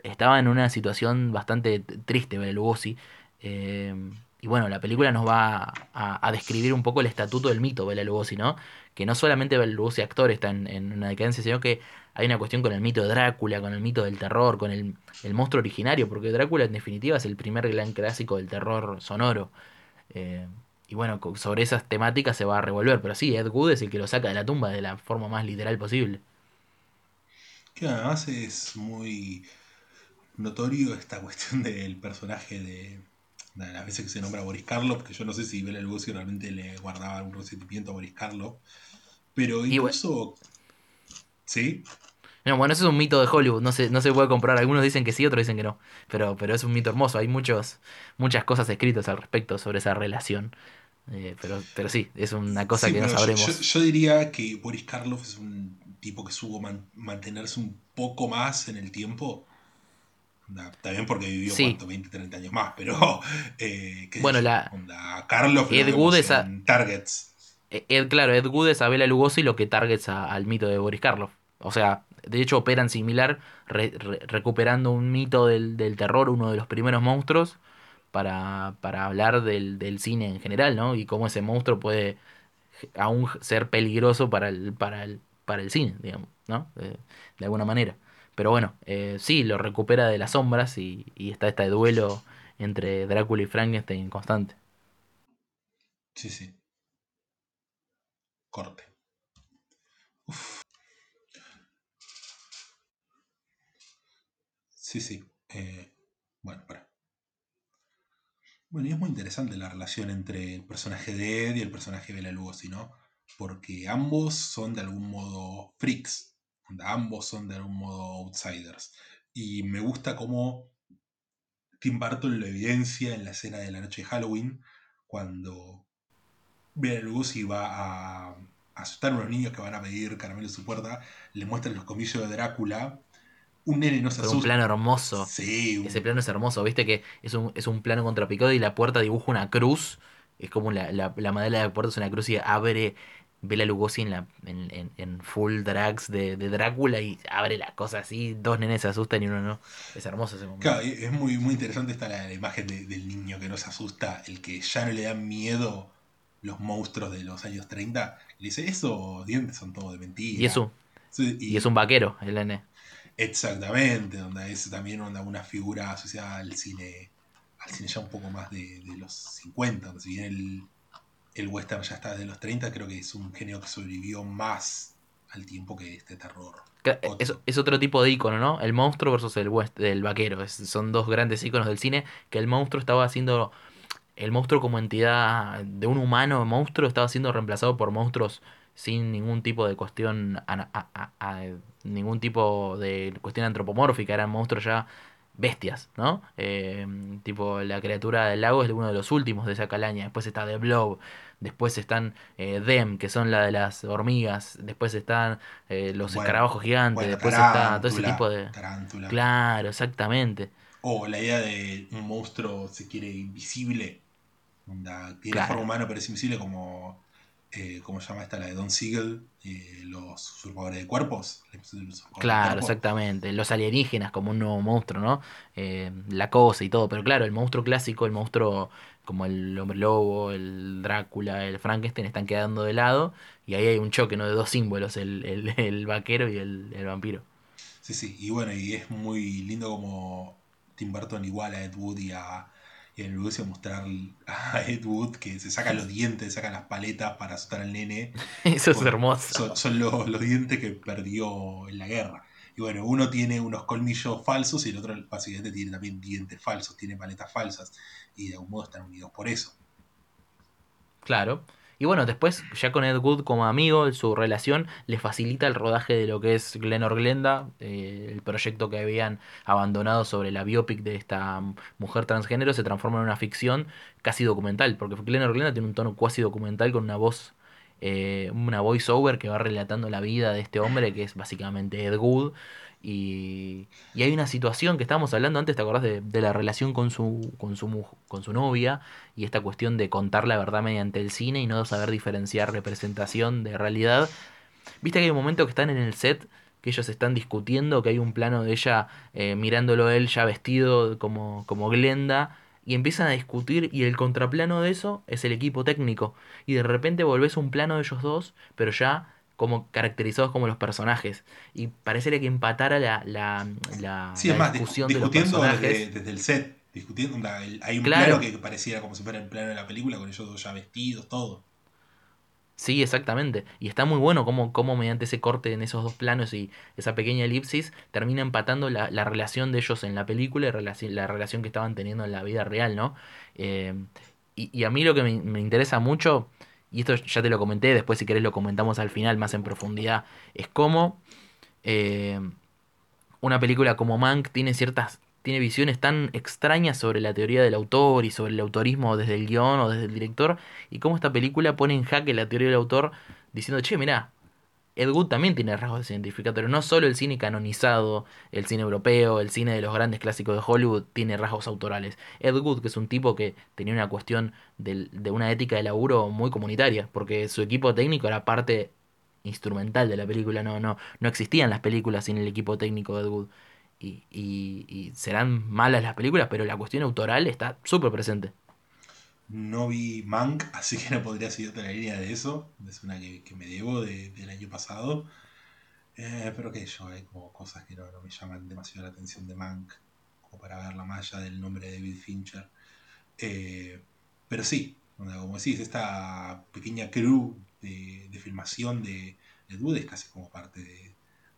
Speaker 2: Estaba en una situación bastante triste Bela Lugosi. eh, y bueno, la película nos va a, a describir un poco el estatuto del mito Bela Lugosi, ¿no? Que no solamente Bela Lugosi actor está en, en una decadencia, sino que hay una cuestión con el mito de Drácula, con el mito del terror, con el, el monstruo originario, porque Drácula en definitiva es el primer gran clásico del terror sonoro. Eh, y bueno, sobre esas temáticas se va a revolver, pero sí, Ed Wood es el que lo saca de la tumba de la forma más literal posible.
Speaker 1: Que además es muy notorio esta cuestión del personaje de, de las veces que se nombra Boris Karloff, que yo no sé si Bela Lugosi realmente le guardaba un resentimiento a Boris Karloff, pero
Speaker 2: bueno.
Speaker 1: incluso... ¿Sí?
Speaker 2: No, bueno, eso es un mito de Hollywood, no se, no se puede comprar. Algunos dicen que sí, otros dicen que no. Pero, pero es un mito hermoso. Hay muchos, muchas cosas escritas al respecto sobre esa relación. Eh, pero, pero sí, es una cosa
Speaker 1: Sí,
Speaker 2: que no
Speaker 1: yo-
Speaker 2: sabremos.
Speaker 1: Yo, yo diría que Boris Karloff es un tipo que supo man- mantenerse un poco más en el tiempo. También porque vivió
Speaker 2: Sí.
Speaker 1: cuánto, 20, 30 años más, pero. Eh, qué
Speaker 2: Bueno, la-
Speaker 1: onda, lo
Speaker 2: Ed es a-
Speaker 1: Targets.
Speaker 2: Eh, Ed, claro, Ed Wood es a Bela Lugosi lo que targets a- al mito de Boris Karloff. O sea, de hecho operan similar, re- re- recuperando un mito del, del terror, uno de los primeros monstruos, para, para hablar del, del cine en general, ¿no? Y cómo ese monstruo puede aún ser peligroso para el, para el, para el cine, digamos, ¿no? Eh, de alguna manera. Pero bueno, eh, sí, lo recupera de las sombras y, y está este duelo entre Drácula y Frankenstein constante.
Speaker 1: Sí, sí. Corte. Uf. Sí, sí. Eh, bueno, para. Bueno, y es muy interesante la relación entre el personaje de Ed y el personaje de Bela Lugosi, ¿no? Porque ambos son de algún modo freaks. Ambos son de algún modo outsiders. Y me gusta cómo Tim Burton lo evidencia en la escena de la noche de Halloween, cuando Bela Lugosi va a asustar a unos niños que van a pedir caramelo en su puerta, le muestran los comillos de Drácula, un nene no se asusta.
Speaker 2: un plano hermoso.
Speaker 1: Sí, un-
Speaker 2: Ese plano es hermoso, viste que es un, es un plano contrapicado y la puerta dibuja una cruz. Es como la, la, la madera de la puerta es una cruz y abre Bela Lugosi en, la, en, en, en full drags de, de Drácula y abre la cosa así. Dos nenes se asustan y uno no. Es hermoso ese momento.
Speaker 1: Claro, es muy, muy interesante esta la, la imagen de- del niño que no se asusta, el que ya no le dan miedo los monstruos de los años 30. Le dice, esos dientes son todos de mentira.
Speaker 2: y, es un,
Speaker 1: Sí,
Speaker 2: y es un vaquero, el nene.
Speaker 1: Exactamente, donde es también onda, una figura asociada al cine, al cine ya un poco más de, de los 50, donde si bien el, el western ya está desde los 30, creo que es un género que sobrevivió más al tiempo que este terror.
Speaker 2: Es, otro tipo de icono, ¿no? El monstruo versus el, west, el vaquero. son dos grandes iconos del cine que el monstruo estaba haciendo... El monstruo como entidad de un humano monstruo estaba siendo reemplazado por monstruos sin ningún tipo de cuestión, ningún tipo de cuestión antropomórfica, eran monstruos ya bestias, ¿no? Eh, tipo, la criatura del lago es uno de los últimos de esa calaña. Después está The Blob. Después están eh, Dem, que son la de las hormigas. Después están eh, los escarabajos gigantes. después está todo ese tipo de. Claro, exactamente.
Speaker 1: O la idea de un monstruo se quiere invisible. tiene forma humana pero es invisible como eh, ¿cómo se llama esta? La de Don Siegel, eh, los usurpadores de cuerpos.
Speaker 2: claro, exactamente. Los alienígenas como un nuevo monstruo, ¿no? Eh, la cosa y todo. Pero claro, el monstruo clásico, el monstruo como el hombre lobo, el Drácula, el Frankenstein están quedando de lado. Y ahí hay un choque, ¿no? De dos símbolos, el, el, vaquero y el, el, vampiro.
Speaker 1: Sí, sí. Y bueno, y es muy lindo como Tim Burton igual a Ed Wood y a y el a mostrar a Ed Wood que se saca los dientes, se saca las paletas para asustar al nene.
Speaker 2: Eso es hermoso.
Speaker 1: Son, los, los, dientes que perdió en la guerra. Y bueno, uno tiene unos colmillos falsos y el otro básicamente tiene también dientes falsos, tiene paletas falsas. Y de algún modo están unidos por eso.
Speaker 2: Claro. Y bueno, después, ya con Ed Wood como amigo, su relación le facilita el rodaje de lo que es Glenor Glenda, eh, el proyecto que habían abandonado sobre la biopic de esta mujer transgénero, se transforma en una ficción casi documental, porque Glenor Glenda tiene un tono cuasi documental con una voz, eh, una voice over que va relatando la vida de este hombre, que es básicamente Ed Wood. Y, y, hay una situación que estábamos hablando antes, ¿te acordás de, de, la relación con su, con, su, con su novia? Y esta cuestión de contar la verdad mediante el cine y no saber diferenciar representación de realidad. Viste que hay un momento que están en el set, que ellos están discutiendo, que hay un plano de ella eh, mirándolo él ya vestido como, como Glenda. Y empiezan a discutir y el contraplano de eso es el equipo técnico. Y de repente volvés un plano de ellos dos, pero ya como caracterizados como los personajes. Y parecería que empatara la, la, la,
Speaker 1: sí, es más, discusión discutiendo de los personajes. Desde, el set. Discutiendo, hay un plano que pareciera como si fuera el plano de la película, con ellos dos ya vestidos, todo.
Speaker 2: Sí, exactamente. Y está muy bueno cómo, cómo mediante ese corte en esos dos planos y esa pequeña elipsis termina empatando la, la relación de ellos en la película y la relación que estaban teniendo en la vida real, ¿no? Eh, y, y, a mí lo que me, me interesa mucho y esto ya te lo comenté, después si querés lo comentamos al final más en profundidad, es como eh, una película como Mank tiene ciertas tiene visiones tan extrañas sobre la teoría del autor y sobre el autorismo desde el guion o desde el director, y cómo esta película pone en jaque la teoría del autor diciendo, che, mirá, Ed Wood también tiene rasgos de pero no solo el cine canonizado, el cine europeo, el cine de los grandes clásicos de Hollywood tiene rasgos autorales. Ed Wood, que es un tipo que tenía una cuestión de, una ética de laburo muy comunitaria, porque su equipo técnico era parte instrumental de la película, no, no, no existían las películas sin el equipo técnico de Ed Wood. Y, y serán malas las películas, pero la cuestión autoral está súper presente.
Speaker 1: No vi Mank, así que no podría seguirte la línea de eso. Es una que, me debo del año pasado. Eh, pero que yo, hay como cosas que no, me llaman demasiado la atención de Mank, como para ver la malla del nombre de David Fincher. Eh, pero sí, como decís, esta pequeña crew de, filmación de, de es casi como parte de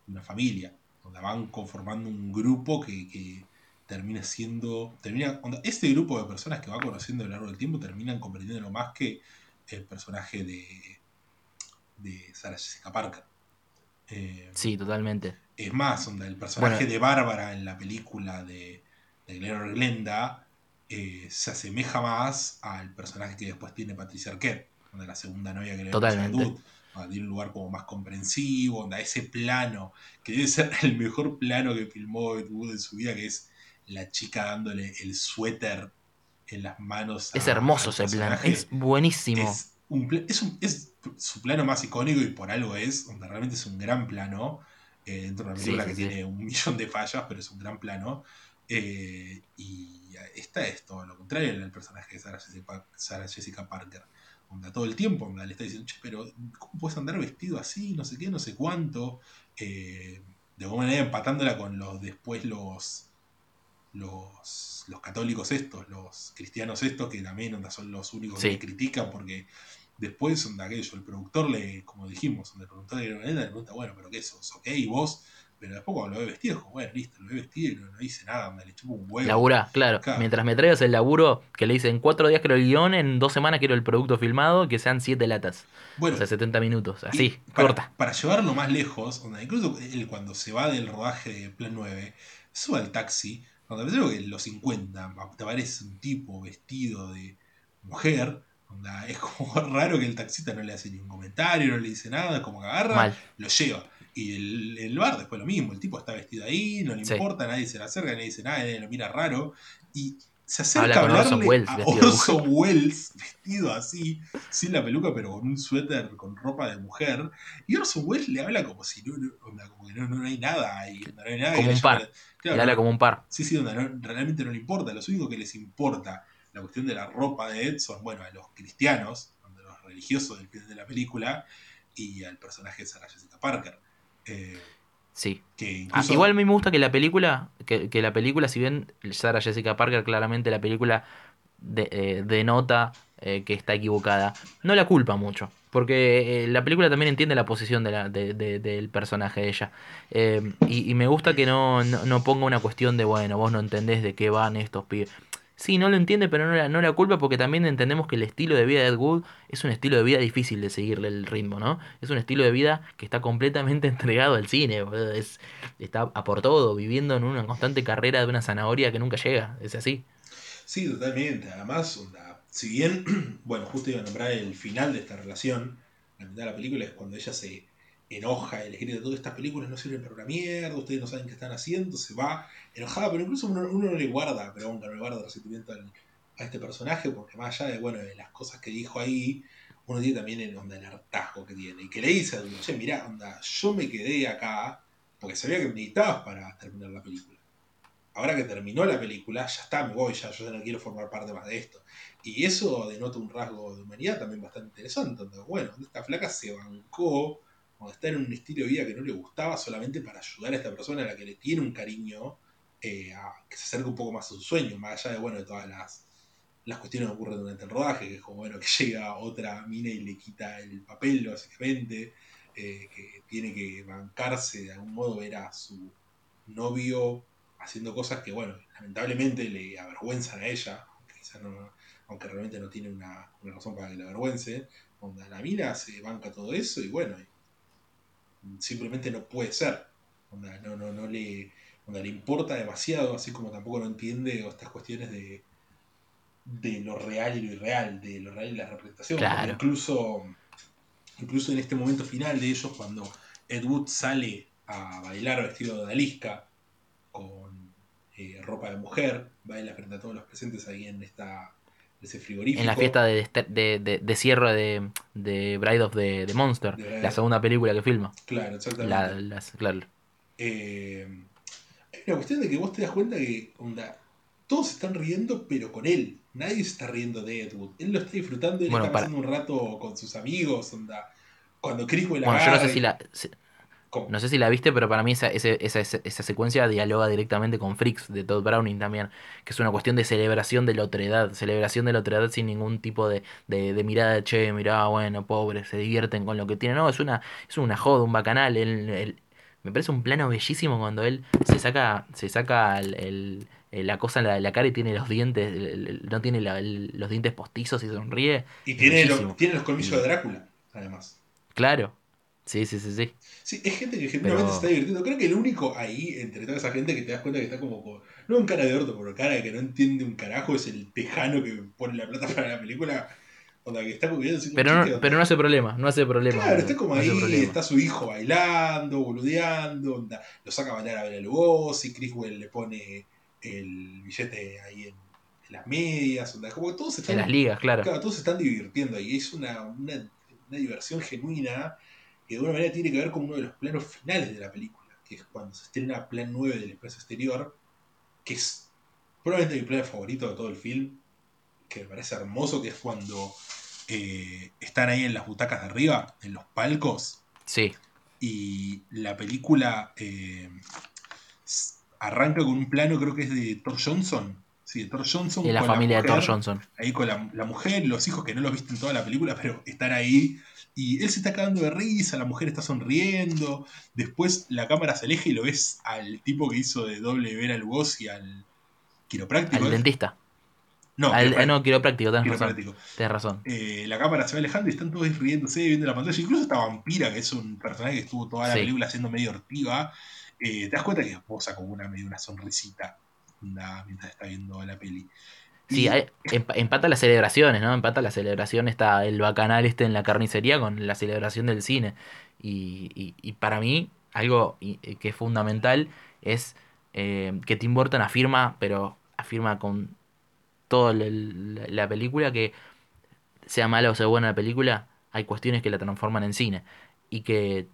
Speaker 1: una familia, donde van conformando un grupo que termina siendo. Termina, este grupo de personas que va conociendo a lo largo del tiempo terminan comprendiendo más que el personaje de, de Sarah Jessica Parker.
Speaker 2: Eh, sí, totalmente.
Speaker 1: Es más, onda, el personaje de Bárbara en la película de, de Glenda eh, se asemeja más al personaje que después tiene Patricia Arquette, de la segunda novia que le
Speaker 2: Totalmente.
Speaker 1: De un lugar como más comprensivo, onda, ese plano, que debe ser el mejor plano que filmó Wood en su vida, que es la chica dándole el suéter en las manos.
Speaker 2: Es hermoso ese plano, es buenísimo.
Speaker 1: Es, un, es, su plano más icónico y por algo es, donde realmente es un gran plano, eh, dentro de una película que tiene un millón de fallas, pero es un gran plano. Eh, y está esto, lo contrario al personaje de Sarah Jessica, Parker. Onda, todo el tiempo onda, le está diciendo, che, pero ¿cómo puedes andar vestido así? No sé qué, no sé cuánto. Eh, de alguna manera empatándola con los después los los, los católicos estos, los cristianos estos, que también son los únicos que critican porque Después, onda aquello, el productor le, como dijimos, el productor le pregunta, bueno, pero ¿qué sos? ¿Ok? ¿Y vos? Pero después cuando lo ve vestido, como, bueno, listo, lo ve vestido y no, dice nada, me le chupo un huevo.
Speaker 2: Labura, claro. Mientras me traigas el laburo, que le dicen cuatro días quiero el guion, en dos semanas quiero el producto filmado, que sean siete latas. Bueno. O sea, 70 minutos, así, corta.
Speaker 1: Para llevarlo más lejos, onda, incluso él cuando se va del rodaje de Plan 9, sube al taxi, cuando me que en los 50 te aparece un tipo vestido de mujer, onda, es como raro que el taxista no le hace ningún comentario, no le dice nada, como que agarra, lo lleva. Y el, el, bar después lo mismo, el tipo está vestido ahí, no le importa, nadie se le acerca, nadie dice nada, nadie lo mira raro. Y se acerca a hablarle a Orson Welles vestido así, sin la peluca, pero con un suéter con ropa de mujer. Y Orson Welles le habla como si no, como que no, no, hay nada ahí. No hay nada
Speaker 2: como un par. le habla como un par.
Speaker 1: Sí, sí, donde realmente no le importa. Lo único que les importa la cuestión de la ropa de Edson, bueno, a los cristianos, a los religiosos del final de la película, y al personaje de Sarah Jessica Parker. Eh,
Speaker 2: sí. Ah, igual a mí me gusta que la película, que, la película, si bien Sarah Jessica Parker claramente la película eh, denota eh, que está equivocada, no la culpa mucho. Porque la película también entiende la posición de la, del personaje de ella. y, me gusta que no, no, ponga una cuestión de, bueno, vos no entendés de qué van estos pibes. Sí, no lo entiende, pero no la, no la culpa porque también entendemos que el estilo de vida de Ed Wood es un estilo de vida difícil de seguirle el ritmo, ¿no? Es un estilo de vida que está completamente entregado al cine, Es, está a por todo, viviendo en una constante carrera de una zanahoria que nunca llega, es así.
Speaker 1: Sí, totalmente. Además, si bien, bueno, justo iba a nombrar el final de esta relación, la mitad de la película es cuando ella se enoja y le grita todas estas películas no sirven para una mierda, ustedes no saben qué están haciendo, se va enojada, pero incluso uno, no le guarda, pero no le guarda resentimiento a este personaje, porque más allá de, bueno, de las cosas que dijo ahí, uno tiene también el, onda, el hartazgo que tiene, y que le dice, che, mirá, onda, yo me quedé acá porque sabía que me necesitabas para terminar la película. Ahora que terminó la película, ya está, me voy, ya, yo no quiero formar parte más de esto. Y eso denota un rasgo de humanidad también bastante interesante. Entonces, bueno, esta flaca se bancó cuando está en un estilo de vida que no le gustaba solamente para ayudar a esta persona a la que le tiene un cariño eh, a que se acerque un poco más a su sueño, más allá de bueno de todas las, las cuestiones que ocurren durante el rodaje, que es como bueno que llega otra mina y le quita el papel básicamente, eh, que tiene que bancarse de algún modo ver a su novio haciendo cosas que bueno, lamentablemente le avergüenzan a ella, aunque realmente no tiene una, razón para que le avergüence, donde la mina se banca todo eso y bueno, simplemente no puede ser. no, no, no le, le importa demasiado, así como tampoco no entiende estas cuestiones de, de lo real y lo irreal, de lo real y la representación. Incluso, incluso en este momento final de ellos, cuando Ed Wood sale a bailar vestido de Aliska con eh, ropa de mujer, baila frente a todos los presentes ahí en esta ese frigorífico.
Speaker 2: En la fiesta de, de, de, cierre de, de, Bride of the, Monster, la segunda película que filma.
Speaker 1: Claro, exactamente. claro. Eh, hay una cuestión de que vos te das cuenta que onda, todos están riendo, pero con él. Nadie se está riendo de Edward. Él lo está disfrutando, él está pasando un rato con sus amigos. Onda. Cuando Chris
Speaker 2: Bueno, yo no sé si la. No sé si la viste, pero para mí esa, esa, esa, secuencia dialoga directamente con Freaks de Todd Browning también, que es una cuestión de celebración de la otredad, celebración de la otredad sin ningún tipo de, de, mirada de che, mirá, bueno, pobre, se divierten con lo que tienen. No, es una, es una joda, un bacanal. me parece un plano bellísimo cuando él se saca, se saca el, la cosa en la, la, cara y tiene los dientes, no tiene los dientes postizos y sonríe.
Speaker 1: Y tiene, tiene los colmillos de Drácula, además.
Speaker 2: Claro, Sí, sí, sí, sí.
Speaker 1: Sí, es gente que genuinamente se está divirtiendo. Creo que el único ahí, entre toda esa gente, que te das cuenta que está como, no en cara de orto, pero cara de que no entiende un carajo, es el tejano que pone la plata para la película. Onda que está cubriendo
Speaker 2: pero, no, pero no hace problema, no hace problema.
Speaker 1: Claro, está como ahí, está su hijo bailando, boludeando, onda, lo saca a bailar a Bela Lugosi, Chriswell le pone el billete ahí en, las medias, onda, como todos están...
Speaker 2: En las ligas, claro.
Speaker 1: Claro, todos se están divirtiendo ahí, es una, una, una diversión genuina que de alguna manera tiene que ver con uno de los planos finales de la película, que es cuando se estrena Plan 9 del espacio exterior, que es probablemente mi plano favorito de todo el film, que me parece hermoso, que es cuando eh, están ahí en las butacas de arriba, en los palcos.
Speaker 2: Sí.
Speaker 1: Y la película eh, arranca con un plano, creo que es de Thor Johnson, Sí, Thor Johnson.
Speaker 2: Y la familia de Thor Johnson.
Speaker 1: Ahí con la, la mujer, los hijos que no los viste en toda la película, pero están ahí. Y él se está cagando de risa, la mujer está sonriendo. Después la cámara se aleja y lo ves al tipo que hizo de doble ver al y al quiropráctico.
Speaker 2: Al
Speaker 1: ¿eh?
Speaker 2: dentista.
Speaker 1: No,
Speaker 2: Al,
Speaker 1: quiropráctico.
Speaker 2: eh, no, quiropráctico, tenés razón.
Speaker 1: quiropráctico.
Speaker 2: Tenés razón.
Speaker 1: Eh, la cámara se va alejando y están todos riéndose, viendo la pantalla. Incluso esta vampira, que es un personaje que estuvo toda la
Speaker 2: Sí.
Speaker 1: película siendo medio ortiva, eh, te das cuenta que posa como una, medio una sonrisita mientras está viendo la peli.
Speaker 2: Sí, hay- emp- empata las celebraciones, ¿no? Empata la celebración, está el bacanal este en la carnicería con la celebración del cine. Y, y- y para mí, algo y- que es fundamental es eh, que Tim Burton afirma, pero afirma con toda la película que sea mala o sea buena la película, hay cuestiones que la transforman en cine. Y que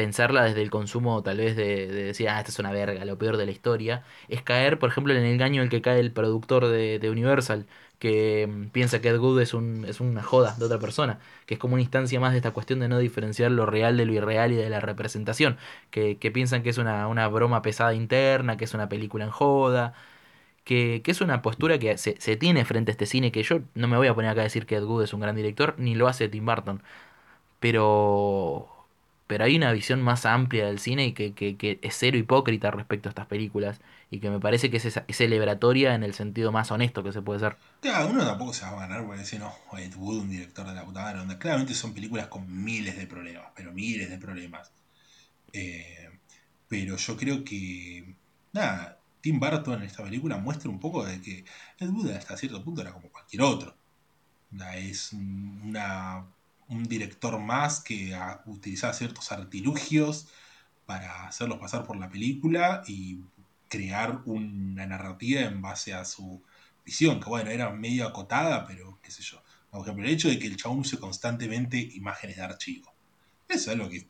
Speaker 2: pensarla desde el consumo, tal vez de, de decir, ah, esta es una verga, lo peor de la historia, es caer, por ejemplo, en el engaño en el que cae el productor de, Universal, que mm, piensa que Ed Wood es, un, es una joda de otra persona, que es como una instancia más de esta cuestión de no diferenciar lo real de lo irreal y de la representación, que, que piensan que es una, una broma pesada interna, que es una película en joda, que, que es una postura que se, se tiene frente a este cine, que yo no me voy a poner acá a decir que Ed Wood es un gran director, ni lo hace Tim Burton, pero pero hay una visión más amplia del cine que, que- que es cero hipócrita respecto a estas películas y que me parece que es, celebratoria en el sentido más honesto que se puede ser.
Speaker 1: Claro, uno tampoco se va a ganar porque decir, no, Ed Wood, un director de la puta madre. onda. Claramente son películas con miles de problemas, pero miles de problemas. Eh, pero yo creo que, nada, Tim Burton en esta película muestra un poco de que Ed Wood hasta cierto punto era como cualquier otro. Es un- una, un director más que ah, utilizaba ciertos artilugios para hacerlos pasar por la película y crear una narrativa en base a su visión, que bueno, era medio acotada, pero qué sé yo. Por ejemplo, el hecho de que el chabón use constantemente imágenes de archivo. Eso es algo que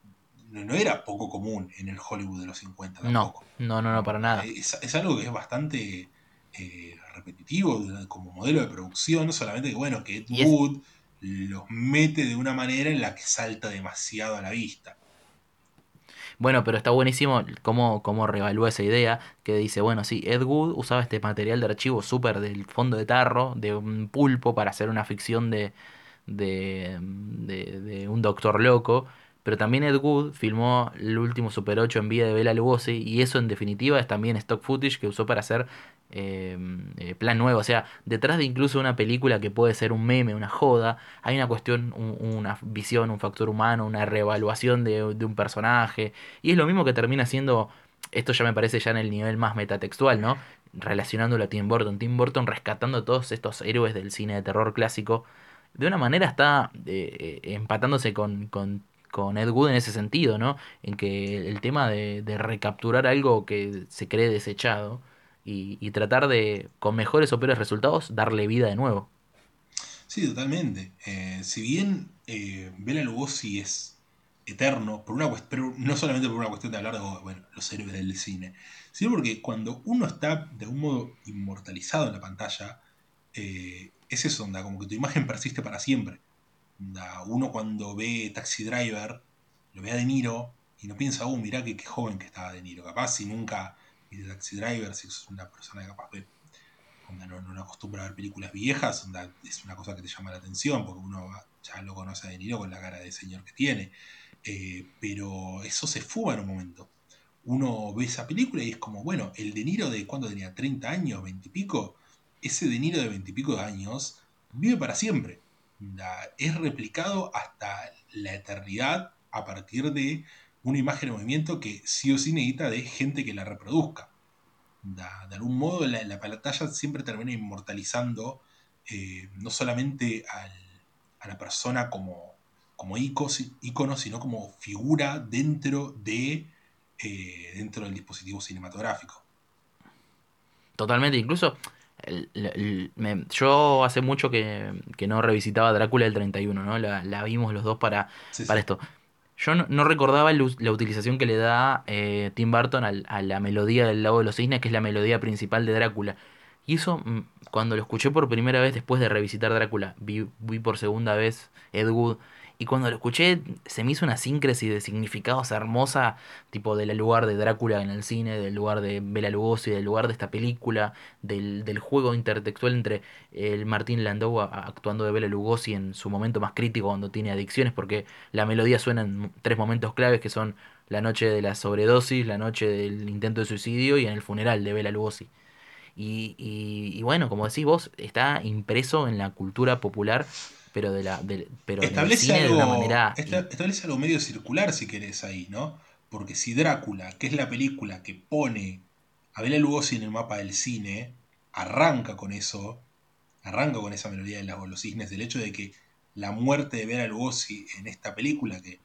Speaker 1: no, no era poco común en el Hollywood de los 50
Speaker 2: No,
Speaker 1: tampoco.
Speaker 2: no, no, no, para nada.
Speaker 1: Es, es algo que es bastante eh, repetitivo como modelo de producción, no solamente que bueno, que Ed Wood los mete de una manera en la que salta demasiado a la vista.
Speaker 2: Bueno, pero está buenísimo cómo, cómo revalúa esa idea, que dice, bueno, sí, Ed Wood usaba este material de archivo súper del fondo de tarro, de un pulpo, para hacer una ficción de, de, de un doctor loco, pero también Ed Wood filmó el último Super 8 en vida de Bela Lugosi, y eso en definitiva es también stock footage que usó para hacer eh, eh, plan nuevo, o sea, detrás de incluso una película que puede ser un meme, una joda, hay una cuestión, un- una visión, un factor humano, una reevaluación de, de un personaje, y es lo mismo que termina siendo, esto ya me parece ya en el nivel más metatextual, ¿no? Relacionándolo a Tim Burton, Tim Burton rescatando a todos estos héroes del cine de terror clásico, de una manera está eh, eh, empatándose con, con Ed Wood en ese sentido, ¿no? En que el tema de, de recapturar algo que se cree desechado y, y tratar de, con mejores o peores resultados, darle vida de nuevo.
Speaker 1: Sí, totalmente. Eh, si bien eh, Bela Lugosi es eterno, por una pero no solamente por una cuestión de hablar de bueno, los héroes del cine, sino porque cuando uno está de algún modo inmortalizado en la pantalla, eh, es eso, como que tu imagen persiste para siempre. Uno cuando ve Taxi Driver, lo ve a De Niro y no piensa, uh, mirá qué joven que estaba De Niro. Capaz si nunca viste Taxi Driver, si es una persona que capaz ve onda, no, no acostumbra a ver películas viejas, es una cosa que te llama la atención, porque uno va- ya lo conoce a De Niro con la cara de señor que tiene. Eh, pero eso se fuga en un momento. Uno ve esa película y es como, bueno, el De Niro de cuando tenía 30 años, 20 y pico, ese De Niro de 20 y pico de años vive para siempre. Es replicado hasta la eternidad a partir de una imagen en movimiento que sí o sí necesita de gente que la reproduzca de algún modo la, la pantalla siempre termina inmortalizando eh, no solamente a la persona como, como ícono, sino como figura dentro, de, eh, dentro del dispositivo cinematográfico.
Speaker 2: Totalmente, incluso el- el- el- me- yo hace mucho que, que no revisitaba Drácula del 31, ¿no? La, la vimos los dos para,
Speaker 1: Sí,
Speaker 2: para
Speaker 1: sí.
Speaker 2: esto. Yo no, no recordaba el la utilización que le da eh, Tim Burton al- a la melodía del Lago de los Cisnes, que es la melodía principal de Drácula. Y eso, mm, cuando lo escuché por primera vez después de revisitar Drácula, vi, vi por segunda vez Ed Wood, Y cuando lo escuché, se me hizo una síncresis de significados hermosa, tipo del lugar de Drácula en el cine, del lugar de Bela Lugosi, del lugar de esta película, del, del juego intertextual entre el Martín Landau actuando de Bela Lugosi en su momento más crítico cuando tiene adicciones, porque la melodía suena en tres momentos claves que son la noche de la sobredosis, la noche del intento de suicidio y en el funeral de Bela Lugosi. Y, y, y bueno, como decís vos, está impreso en la cultura popular pero de la pero
Speaker 1: establece algo, de una manera establece algo medio circular si querés ahí no porque si Drácula que es la película que pone a Bela Lugosi en el mapa del cine arranca con eso arranca con esa melodía de las golosines del hecho de que la muerte de Bela Lugosi en esta película que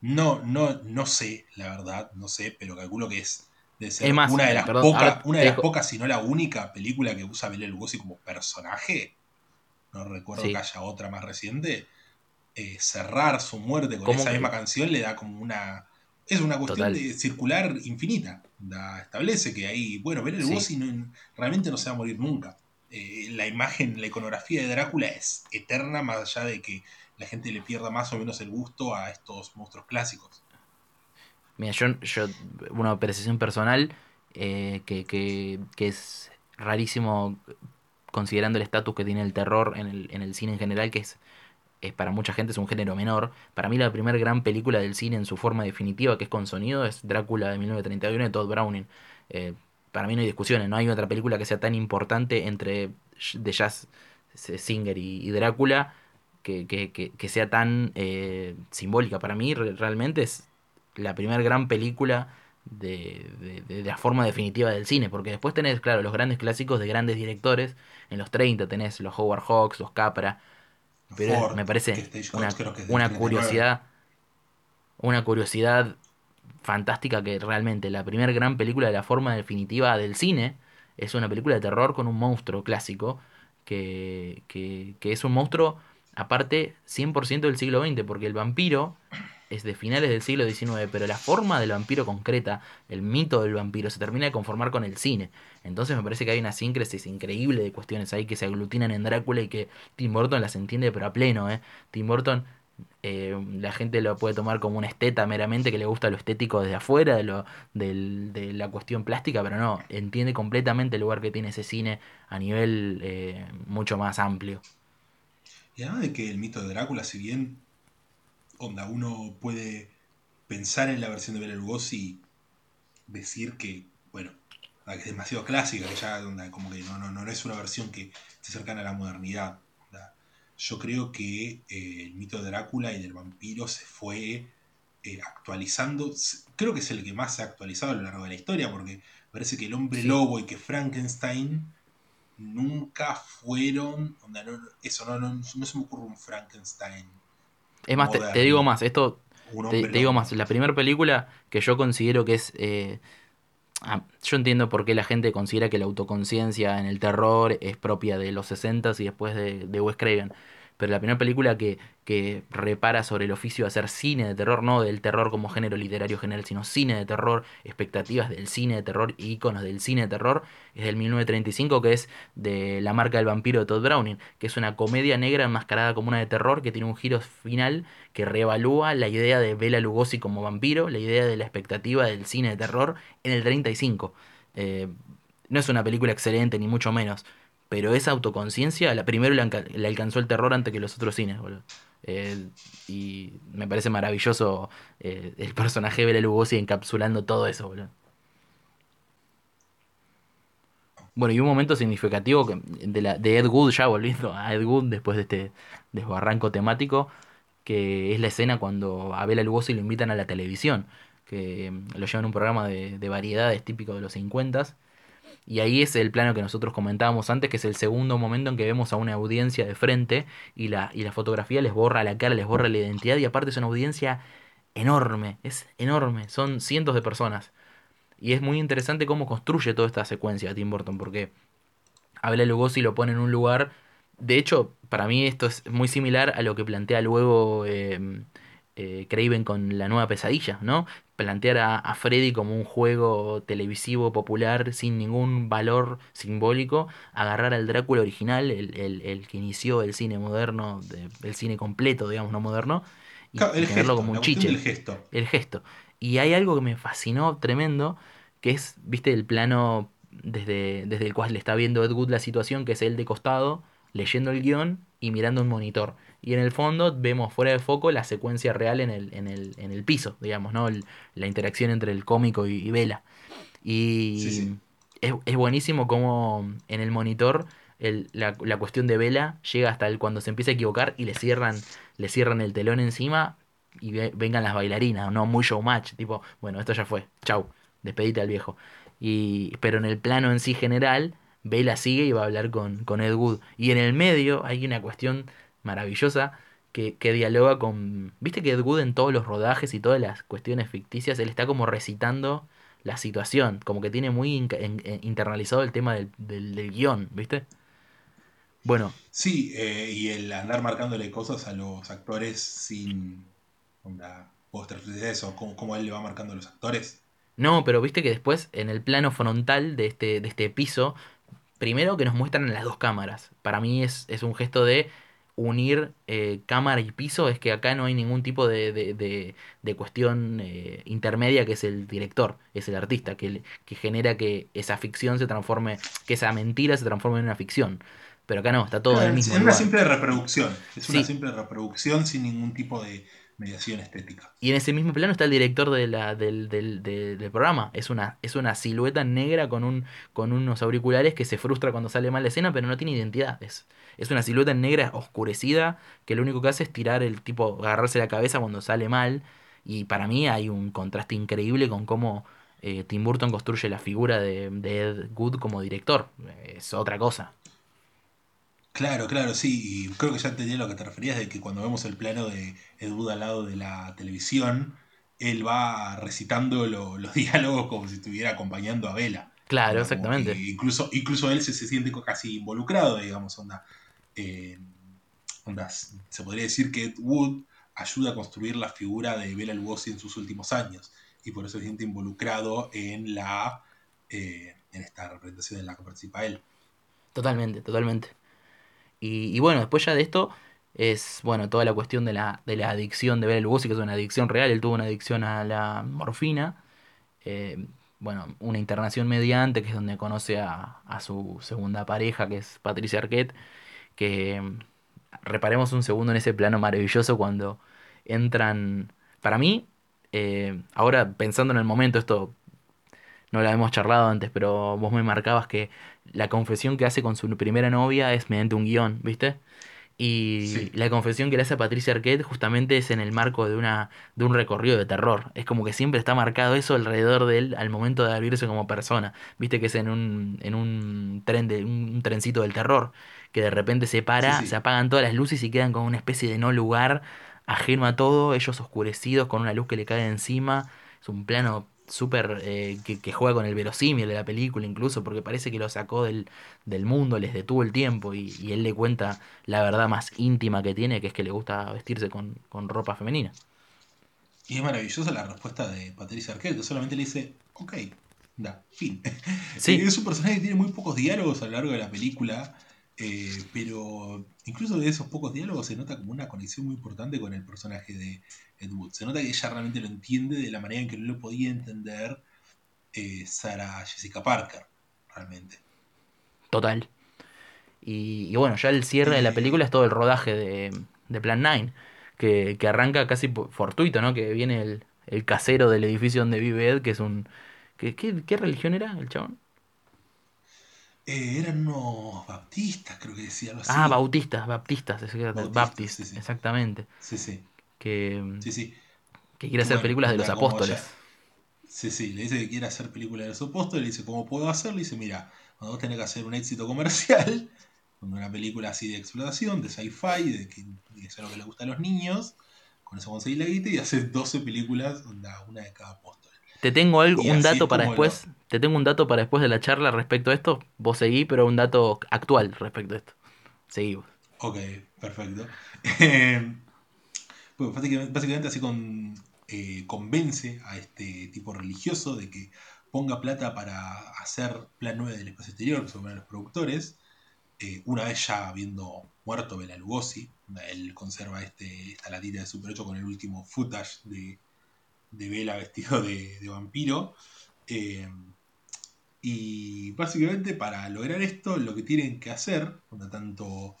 Speaker 1: no no no sé la verdad no sé pero calculo que es de ser una de las pocas una de las pocas si no la única película que usa a Bela Lugosi como personaje no recuerdo que haya otra más reciente, eh, cerrar su muerte con esa misma canción le da como una... Es una cuestión de circular infinita. establece que ahí, bueno, ver el sí. realmente no se va a morir nunca. Eh, la imagen, la iconografía de Drácula es eterna, más allá de que la gente le pierda más o menos el gusto a estos monstruos clásicos.
Speaker 2: Mira, yo, yo una apreciación personal eh, que, que, que, es rarísimo considerando el estatus que tiene el terror en el, en el cine en general, que es, es para mucha gente es un género menor. Para mí la primera gran película del cine en su forma definitiva, que es con sonido, es Drácula de 1931 de Todd Browning. Eh, para mí no hay discusiones, no hay otra película que sea tan importante entre de Jazz Singer y, Drácula que, que, que, sea tan eh, simbólica. Para mí realmente es la primera gran película de, de, la forma definitiva del cine, porque después tenés, claro, los grandes clásicos de grandes directores, en los 30 tenés los Howard Hawks, los Capra, pero me parece una, una curiosidad, una curiosidad fantástica que realmente la primera gran película de la forma definitiva del cine es una película de terror con un monstruo clásico, que, que, que es un monstruo aparte 100% del siglo XX, porque el vampiro es de finales del siglo XIX, pero la forma del vampiro concreta, el mito del vampiro, se termina de conformar con el cine. Entonces me parece que hay una síncresis increíble de cuestiones ahí que se aglutinan en Drácula y que Tim Burton las entiende pero a pleno. ¿eh? Tim Burton, eh, la gente lo puede tomar como un esteta meramente que le gusta lo estético desde afuera, de, lo, de la cuestión plástica, pero no, entiende completamente el lugar que tiene ese cine a nivel eh, mucho más amplio.
Speaker 1: Y además de que el mito de Drácula, si bien onda, uno puede pensar en la versión de Bela Lugosi y decir que, bueno, que es demasiado clásica, que ya como que no, no, no es una versión que esté cercana a la modernidad. Yo creo que eh, el mito de Drácula y del vampiro se fue eh, actualizando. Creo que es el que más se ha actualizado a lo largo de la historia, porque parece que el hombre lobo y que Frankenstein nunca fueron. eso no, no, no se me ocurre un Frankenstein
Speaker 2: es más, te, digo más, esto. Te, digo más, la primera película que yo considero que es. Eh, ah, yo entiendo por qué la gente considera que la autoconciencia en el terror es propia de los 60 y después de, de Wes Craven pero la primera película que, que repara sobre el oficio de hacer cine de terror, no del terror como género literario general, sino cine de terror, expectativas del cine de terror, íconos del cine de terror, es del 1935, que es de La marca del vampiro de Todd Browning, que es una comedia negra enmascarada como una de terror, que tiene un giro final que reevalúa la idea de Bela Lugosi como vampiro, la idea de la expectativa del cine de terror en el 35. Eh, no es una película excelente, ni mucho menos, pero esa autoconciencia, la primero le, alcanzó el terror antes que los otros cines, boludo. Y me parece maravilloso eh, el personaje de Bela Lugosi encapsulando todo eso, boludo. Bueno, y un momento significativo de, la, de Ed Wood, ya volviendo a Ed Wood después de este desbarranco temático, que es la escena cuando a Bela Lugosi lo invitan a la televisión, que lo llevan a un programa de, de variedades típico de los 50 y ahí es el plano que nosotros comentábamos antes, que es el segundo momento en que vemos a una audiencia de frente y la, y la fotografía les borra la cara, les borra la identidad y aparte es una audiencia enorme, es enorme, son cientos de personas. Y es muy interesante cómo construye toda esta secuencia Tim Burton, porque Abel Lugosi lo pone en un lugar... De hecho, para mí esto es muy similar a lo que plantea luego eh, eh, con la nueva pesadilla, ¿no? Plantear a, Freddy como un juego televisivo popular sin ningún valor simbólico, agarrar al Drácula original, el, que inició el cine moderno, el cine completo, digamos, no moderno,
Speaker 1: y, tenerlo como un chiche. El gesto.
Speaker 2: El gesto. Y hay algo que me fascinó tremendo, que es, viste, el plano desde, desde el cual le está viendo Ed Wood la situación, que es él de costado, leyendo el guion y mirando un monitor. Y en el fondo vemos fuera de foco la secuencia real en el, en el, en el piso, digamos, ¿no? la interacción entre el cómico y, Vela. Y Es, buenísimo como en el monitor la, cuestión de Vela llega hasta el, cuando se empieza a equivocar y le cierran, le cierran el telón encima y vengan las bailarinas, no muy showmatch, tipo, bueno, esto ya fue, chau, despedite al viejo. Y, pero en el plano en sí general, Vela sigue y va a hablar con, con Ed Wood. Y en el medio hay una cuestión maravillosa que, que, dialoga con... Viste que Ed Wood en todos los rodajes y todas las cuestiones ficticias, él está como recitando la situación, como que tiene muy internalizado el tema del, del, guion, ¿viste? Bueno.
Speaker 1: Sí, eh, y el andar marcándole cosas a los actores sin... Onda, de eso? ¿Cómo, ¿Cómo, él le va marcando a los actores?
Speaker 2: No, pero viste que después en el plano frontal de este, de este piso, primero que nos muestran las dos cámaras. Para mí es, es un gesto de unir eh, cámara y piso es que acá no hay ningún tipo de, de, de, cuestión eh, intermedia que es el director, es el artista, que, que, genera que esa ficción se transforme, que esa mentira se transforme en una ficción. Pero acá no, está todo en el mismo.
Speaker 1: Es una simple reproducción, es una simple reproducción sin ningún tipo de, mediación estética.
Speaker 2: Y en ese mismo plano está el director de la, del, del, del, programa. Es una, es una silueta negra con, un, con unos auriculares que se frustra cuando sale mal la escena, pero no tiene identidad. Es, es una silueta negra oscurecida que lo único que hace es tirar el tipo, agarrarse la cabeza cuando sale mal. Y para mí hay un contraste increíble con cómo eh, Tim Burton construye la figura de, de Ed Good como director. Es otra cosa.
Speaker 1: Claro, claro, sí, y creo que ya entendí a lo que te referías, de que cuando vemos el plano de Ed Wood al lado de la televisión, él va recitando los diálogos como si estuviera acompañando a Vela.
Speaker 2: Claro, exactamente.
Speaker 1: Incluso, incluso él se, se, siente casi involucrado, digamos, onda, eh, onda. Se podría decir que Ed Wood ayuda a construir la figura de Bela Lugosi en sus últimos años, y por eso se siente involucrado en la eh, en esta representación en la que participa él.
Speaker 2: Totalmente, totalmente. Y, bueno, después ya de esto es, bueno, toda la cuestión de la, de la adicción de Bela Lugosi, que es una adicción real, él tuvo una adicción a la morfina, eh, bueno, una internación mediante, que es donde conoce a, a, su segunda pareja, que es Patricia Arquette, que reparemos un segundo en ese plano maravilloso cuando entran, para mí, eh, ahora pensando en el momento, esto no lo hemos charlado antes, pero vos me marcabas que la confesión que hace con su primera novia es mediante un guion, ¿viste? Y la confesión que le hace a Patricia Arquette justamente es en el marco de una de un recorrido de terror. Es como que siempre está marcado eso alrededor de él al momento de abrirse como persona. Viste que es en un, en un tren de un trencito del terror que de repente se para, se apagan todas las luces y quedan con una especie de no lugar ajeno a todo, ellos oscurecidos con una luz que le cae encima. Es un plano súper eh, que, juega con el verosímil de la película incluso, porque parece que lo sacó del, del mundo, les detuvo el tiempo y, él le cuenta la verdad más íntima que tiene, que es que le gusta vestirse con, ropa femenina.
Speaker 1: Y es maravillosa la respuesta de Patricia Arquette, que solamente le dice, ok, da, fin. Sí. es un personaje que tiene muy pocos diálogos a lo largo de la película, eh, pero incluso de esos pocos diálogos se nota como una conexión muy importante con el personaje de Ed Wood. Se nota que ella realmente lo entiende de la manera en que no lo podía entender eh, Sarah Jessica Parker, realmente.
Speaker 2: Total. Y, bueno, ya el cierre de la película es todo el rodaje de, Plan 9, que, arranca casi fortuito, ¿no? Que viene el, el, casero del edificio donde vive Ed, que es un... ¿Qué, qué religión era el chabón?
Speaker 1: Eh, eran unos baptistas, creo que decía algo así.
Speaker 2: Ah, bautistas, baptistas, baptistas, exactamente.
Speaker 1: Sí, sí.
Speaker 2: Que,
Speaker 1: sí, sí.
Speaker 2: que quiere hacer películas de los apóstoles.
Speaker 1: sí, sí, le dice que quiere hacer películas de los apóstoles, le dice, ¿cómo puedo hacerlo? Le dice, mira, cuando vos tenés que hacer un éxito comercial, una película así de explotación, de sci-fi, de que, es algo que le gusta a los niños, con eso conseguís la guita y haces 12 películas, una de cada apóstol.
Speaker 2: Te tengo algo, un dato para después. Te tengo un dato para después de la charla respecto a esto. Vos seguí, pero un dato actual respecto a esto. Seguimos.
Speaker 1: Ok, perfecto. Básicamente, así con, eh, convence a este tipo religioso de que ponga plata para hacer Plan 9 del espacio exterior, que son los productores. Eh, una vez ya habiendo muerto Bela Lugosi, él conserva este, esta latita de Super 8 con el último footage de, de Bela vestido de, vampiro. Eh, y básicamente para lograr esto, lo que tienen que hacer, tanto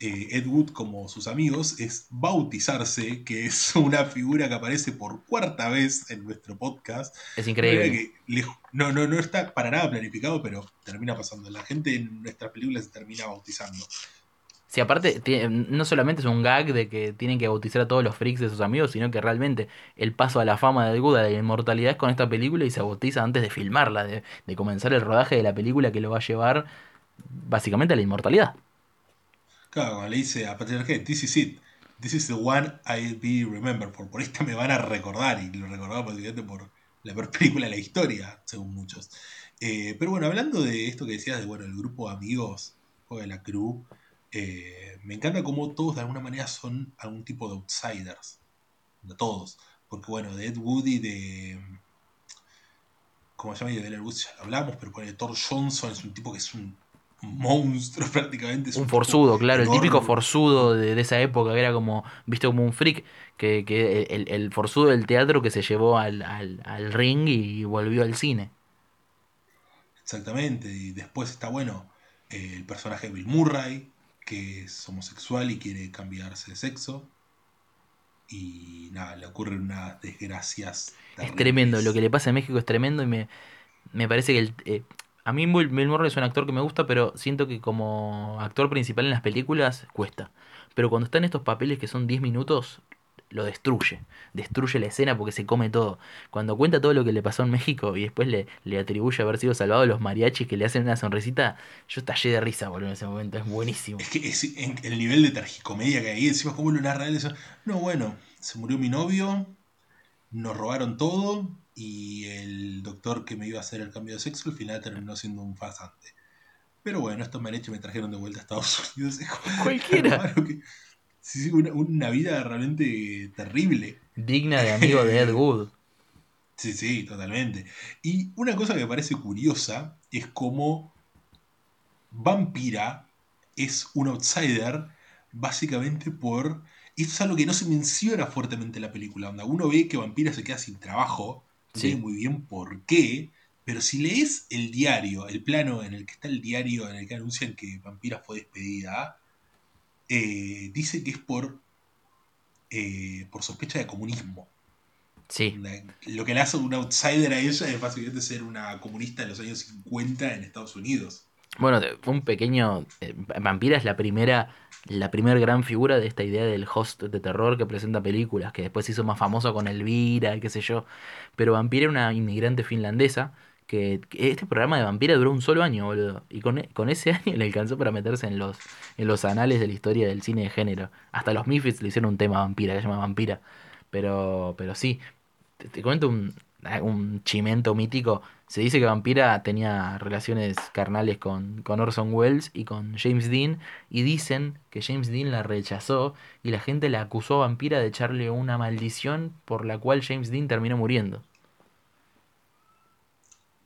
Speaker 1: eh, Ed Wood como sus amigos, es bautizarse, que es una figura que aparece por cuarta vez en nuestro podcast.
Speaker 2: Es increíble.
Speaker 1: no, no, no está para nada planificado, pero termina pasando. La gente en nuestras películas se termina bautizando.
Speaker 2: Sí, aparte, no solamente es un gag de que tienen que bautizar a todos los freaks de sus amigos, sino que realmente el paso a la fama de Ed Wood, a la inmortalidad, es con esta película y se bautiza antes de filmarla, de, de comenzar el rodaje de la película que lo va a llevar básicamente a la inmortalidad.
Speaker 1: Cuando le dice a Patrick Arquette, this is it. This is the one I'll be remembered for. Por esta me van a recordar. Y lo recordaba básicamente por la peor película de la historia, según muchos. Eh, pero bueno, hablando de esto que decías de bueno, el grupo de amigos, o de la crew, eh, me encanta cómo todos de alguna manera son algún tipo de outsiders. De todos. Porque bueno, de Ed Woody, de. ¿Cómo se llama? De Bela ya hablamos, pero por el Thor Johnson es un tipo que es un monstruo prácticamente.
Speaker 2: un, forzudo, claro, el típico forzudo de, esa época, que era como, visto como un freak, que, que el, el, forzudo del teatro que se llevó al, ring y volvió al cine.
Speaker 1: Exactamente, y después está bueno eh, el personaje de Bill Murray, que es homosexual y quiere cambiarse de sexo. Y nada, le ocurren unas desgracias.
Speaker 2: Es tremendo, lo que le pasa a México es tremendo y me, me parece que el, eh, a mí Bill Murray es un actor que me gusta, pero siento que como actor principal en las películas cuesta. Pero cuando está en estos papeles que son 10 minutos, lo destruye. Destruye la escena porque se come todo. Cuando cuenta todo lo que le pasó en México y después le, le atribuye haber sido salvado de los mariachis que le hacen una sonrisita, yo estallé de risa, boludo, en ese momento. Es buenísimo.
Speaker 1: Es que el nivel de tragicomedia que hay, encima como lo narra él, no, bueno, se murió mi novio, nos robaron todo, y el doctor que me iba a hacer el cambio de sexo al final terminó siendo un fasante. Pero bueno, estos me me trajeron de vuelta a Estados Unidos.
Speaker 2: Cualquiera.
Speaker 1: sí, una, una, vida realmente terrible.
Speaker 2: Digna de amigo de Ed Wood.
Speaker 1: sí, sí, totalmente. Y una cosa que me parece curiosa es cómo Vampira es un outsider básicamente por... Esto es algo que no se menciona fuertemente en la película. Donde uno ve que Vampira se queda sin trabajo sé muy bien por qué, pero si lees el diario, el plano en el que está el diario en el que anuncian que Vampira fue despedida, eh, dice que es por, eh, por sospecha de comunismo.
Speaker 2: Sí.
Speaker 1: Lo que le hace un outsider a ella es básicamente ser una comunista de los años 50 en Estados Unidos.
Speaker 2: Bueno, un pequeño. Eh, Vampira es la primera la primera gran figura de esta idea del host de terror que presenta películas, que después se hizo más famoso con Elvira qué sé yo. Pero Vampira era una inmigrante finlandesa que, este programa de Vampira duró un solo año, boludo. Y con, con, ese año le alcanzó para meterse en los, en los anales de la historia del cine de género. Hasta los Mifits le hicieron un tema a Vampira, que se llama Vampira. Pero, pero sí, te, te cuento un, un chimento mítico. Se dice que Vampira tenía relaciones carnales con, con, Orson Welles y con James Dean. Y dicen que James Dean la rechazó y la gente la acusó a Vampira de echarle una maldición por la cual James Dean terminó muriendo.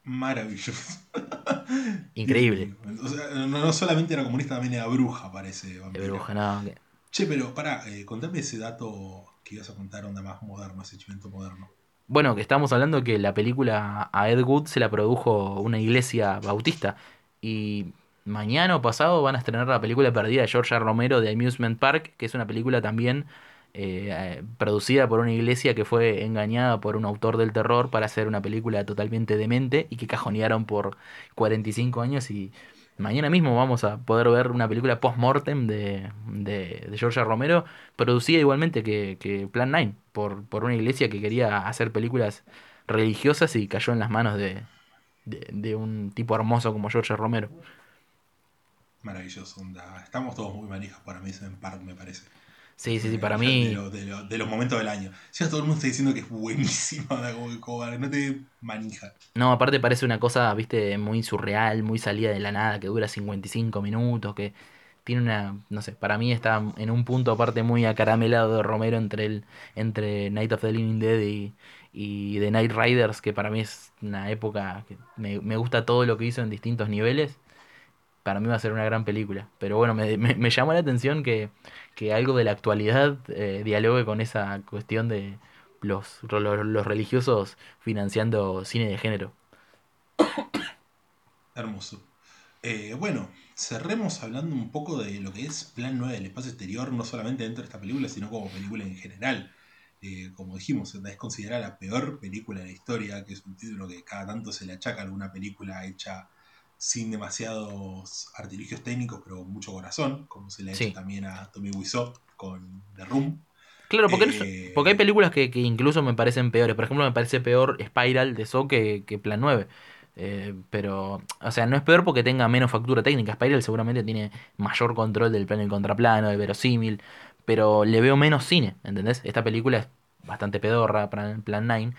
Speaker 1: Maravilloso.
Speaker 2: Increíble.
Speaker 1: no, solamente era comunista, también era bruja, parece.
Speaker 2: Vampira. bruja, no.
Speaker 1: Che, pero para eh, contame ese dato que ibas a contar, onda más moderno, ese chimento moderno.
Speaker 2: Bueno, que estamos hablando que la película a Ed Wood se la produjo una iglesia bautista. Y mañana o pasado van a estrenar la película perdida de George Romero de Amusement Park, que es una película también eh, producida por una iglesia que fue engañada por un autor del terror para hacer una película totalmente demente y que cajonearon por 45 años y Mañana mismo vamos a poder ver una película post-mortem de, de, de, George Romero, producida igualmente que, Plan 9, por, por, una iglesia que quería hacer películas religiosas y cayó en las manos de, de, un tipo hermoso como George Romero.
Speaker 1: Maravilloso, Estamos todos muy manijas para mí, en me parece.
Speaker 2: Sí, sí, sí, para mí.
Speaker 1: De, los momentos del año. Si todo el mundo está diciendo que es buenísimo, no te manija.
Speaker 2: No, aparte parece una cosa, viste, muy surreal, muy salida de la nada, que dura 55 minutos, que tiene una, no sé, para mí está en un punto aparte muy acaramelado de Romero entre el entre Night of the Living Dead y, y The Night Riders, que para mí es una época que me, me gusta todo lo que hizo en distintos niveles. Para mí va a ser una gran película. Pero bueno, me, me, me llamó la atención que, que algo de la actualidad eh, dialogue con esa cuestión de los, los, los religiosos financiando cine de género.
Speaker 1: Hermoso. Eh, bueno, cerremos hablando un poco de lo que es Plan 9 del espacio exterior, no solamente dentro de esta película, sino como película en general. Eh, como dijimos, es considerada la peor película de la historia, que es un título que cada tanto se le achaca a alguna película hecha sin demasiados artilugios técnicos, pero con mucho corazón, como se le ha
Speaker 2: Sí.
Speaker 1: hecho también a Tommy Wiseau con The Room.
Speaker 2: Claro, porque, no-
Speaker 1: Eh,
Speaker 2: porque hay películas que, que incluso me parecen peores. Por ejemplo, me parece peor Spiral de So que, que Plan 9. Eh, pero, o sea, no es peor porque tenga menos factura técnica. Spiral seguramente tiene mayor control del plano y contraplano, del verosímil. Pero le veo menos cine, ¿entendés? Esta película es bastante pedorra, Plan, Plan 9.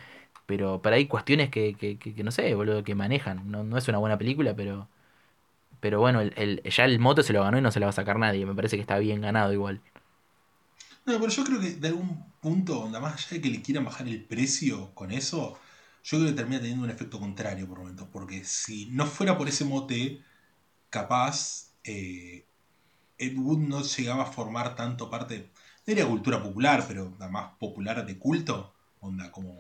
Speaker 2: Pero, pero hay cuestiones que, que, que- no sé, boludo, que manejan. No, no es una buena película, pero. Pero bueno, el, el- ya el moto se lo ganó y no se lo va a sacar nadie. Me parece que está bien ganado igual.
Speaker 1: No, pero yo creo que de algún punto, onda, más allá de que le quieran bajar el precio con eso, yo creo que termina teniendo un efecto contrario por momentos. Porque si no fuera por ese mote, capaz eh, Ed Wood no llegaba a formar tanto parte, no diría cultura popular, pero onda, más popular de culto, onda, como,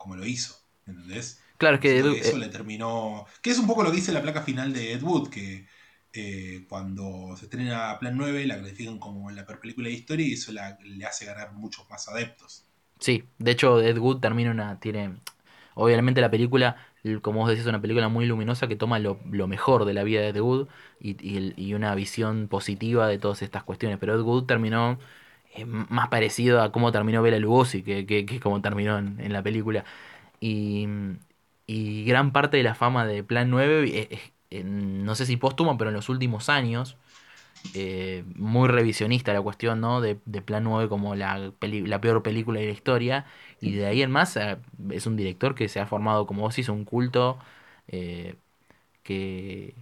Speaker 1: como lo hizo. ¿Entendés?
Speaker 2: Claro, que.
Speaker 1: Que eso le terminó. Que es un poco lo que dice la placa final de Ed Wood, que eh, cuando se estrena Plan 9 la clasifican como la peor película de historia y eso la- le hace ganar muchos más adeptos.
Speaker 2: Sí, de hecho Ed Wood termina una, tiene, obviamente la película, como vos decís, es una película muy luminosa que toma lo, lo mejor de la vida de Ed Wood y, y una visión positiva de todas estas cuestiones, pero Ed Wood terminó más parecido a cómo terminó Bela Lugosi que, que, que como terminó en, la película. Y, y gran parte de la fama de Plan 9, eh, eh, eh, no sé si póstuma, pero en los últimos años, eh, muy revisionista la cuestión, ¿no? De, de Plan 9 como la, peli- la peor película de la historia. Y de ahí en más eh, es un director que se ha formado, como vos hizo un culto eh, que,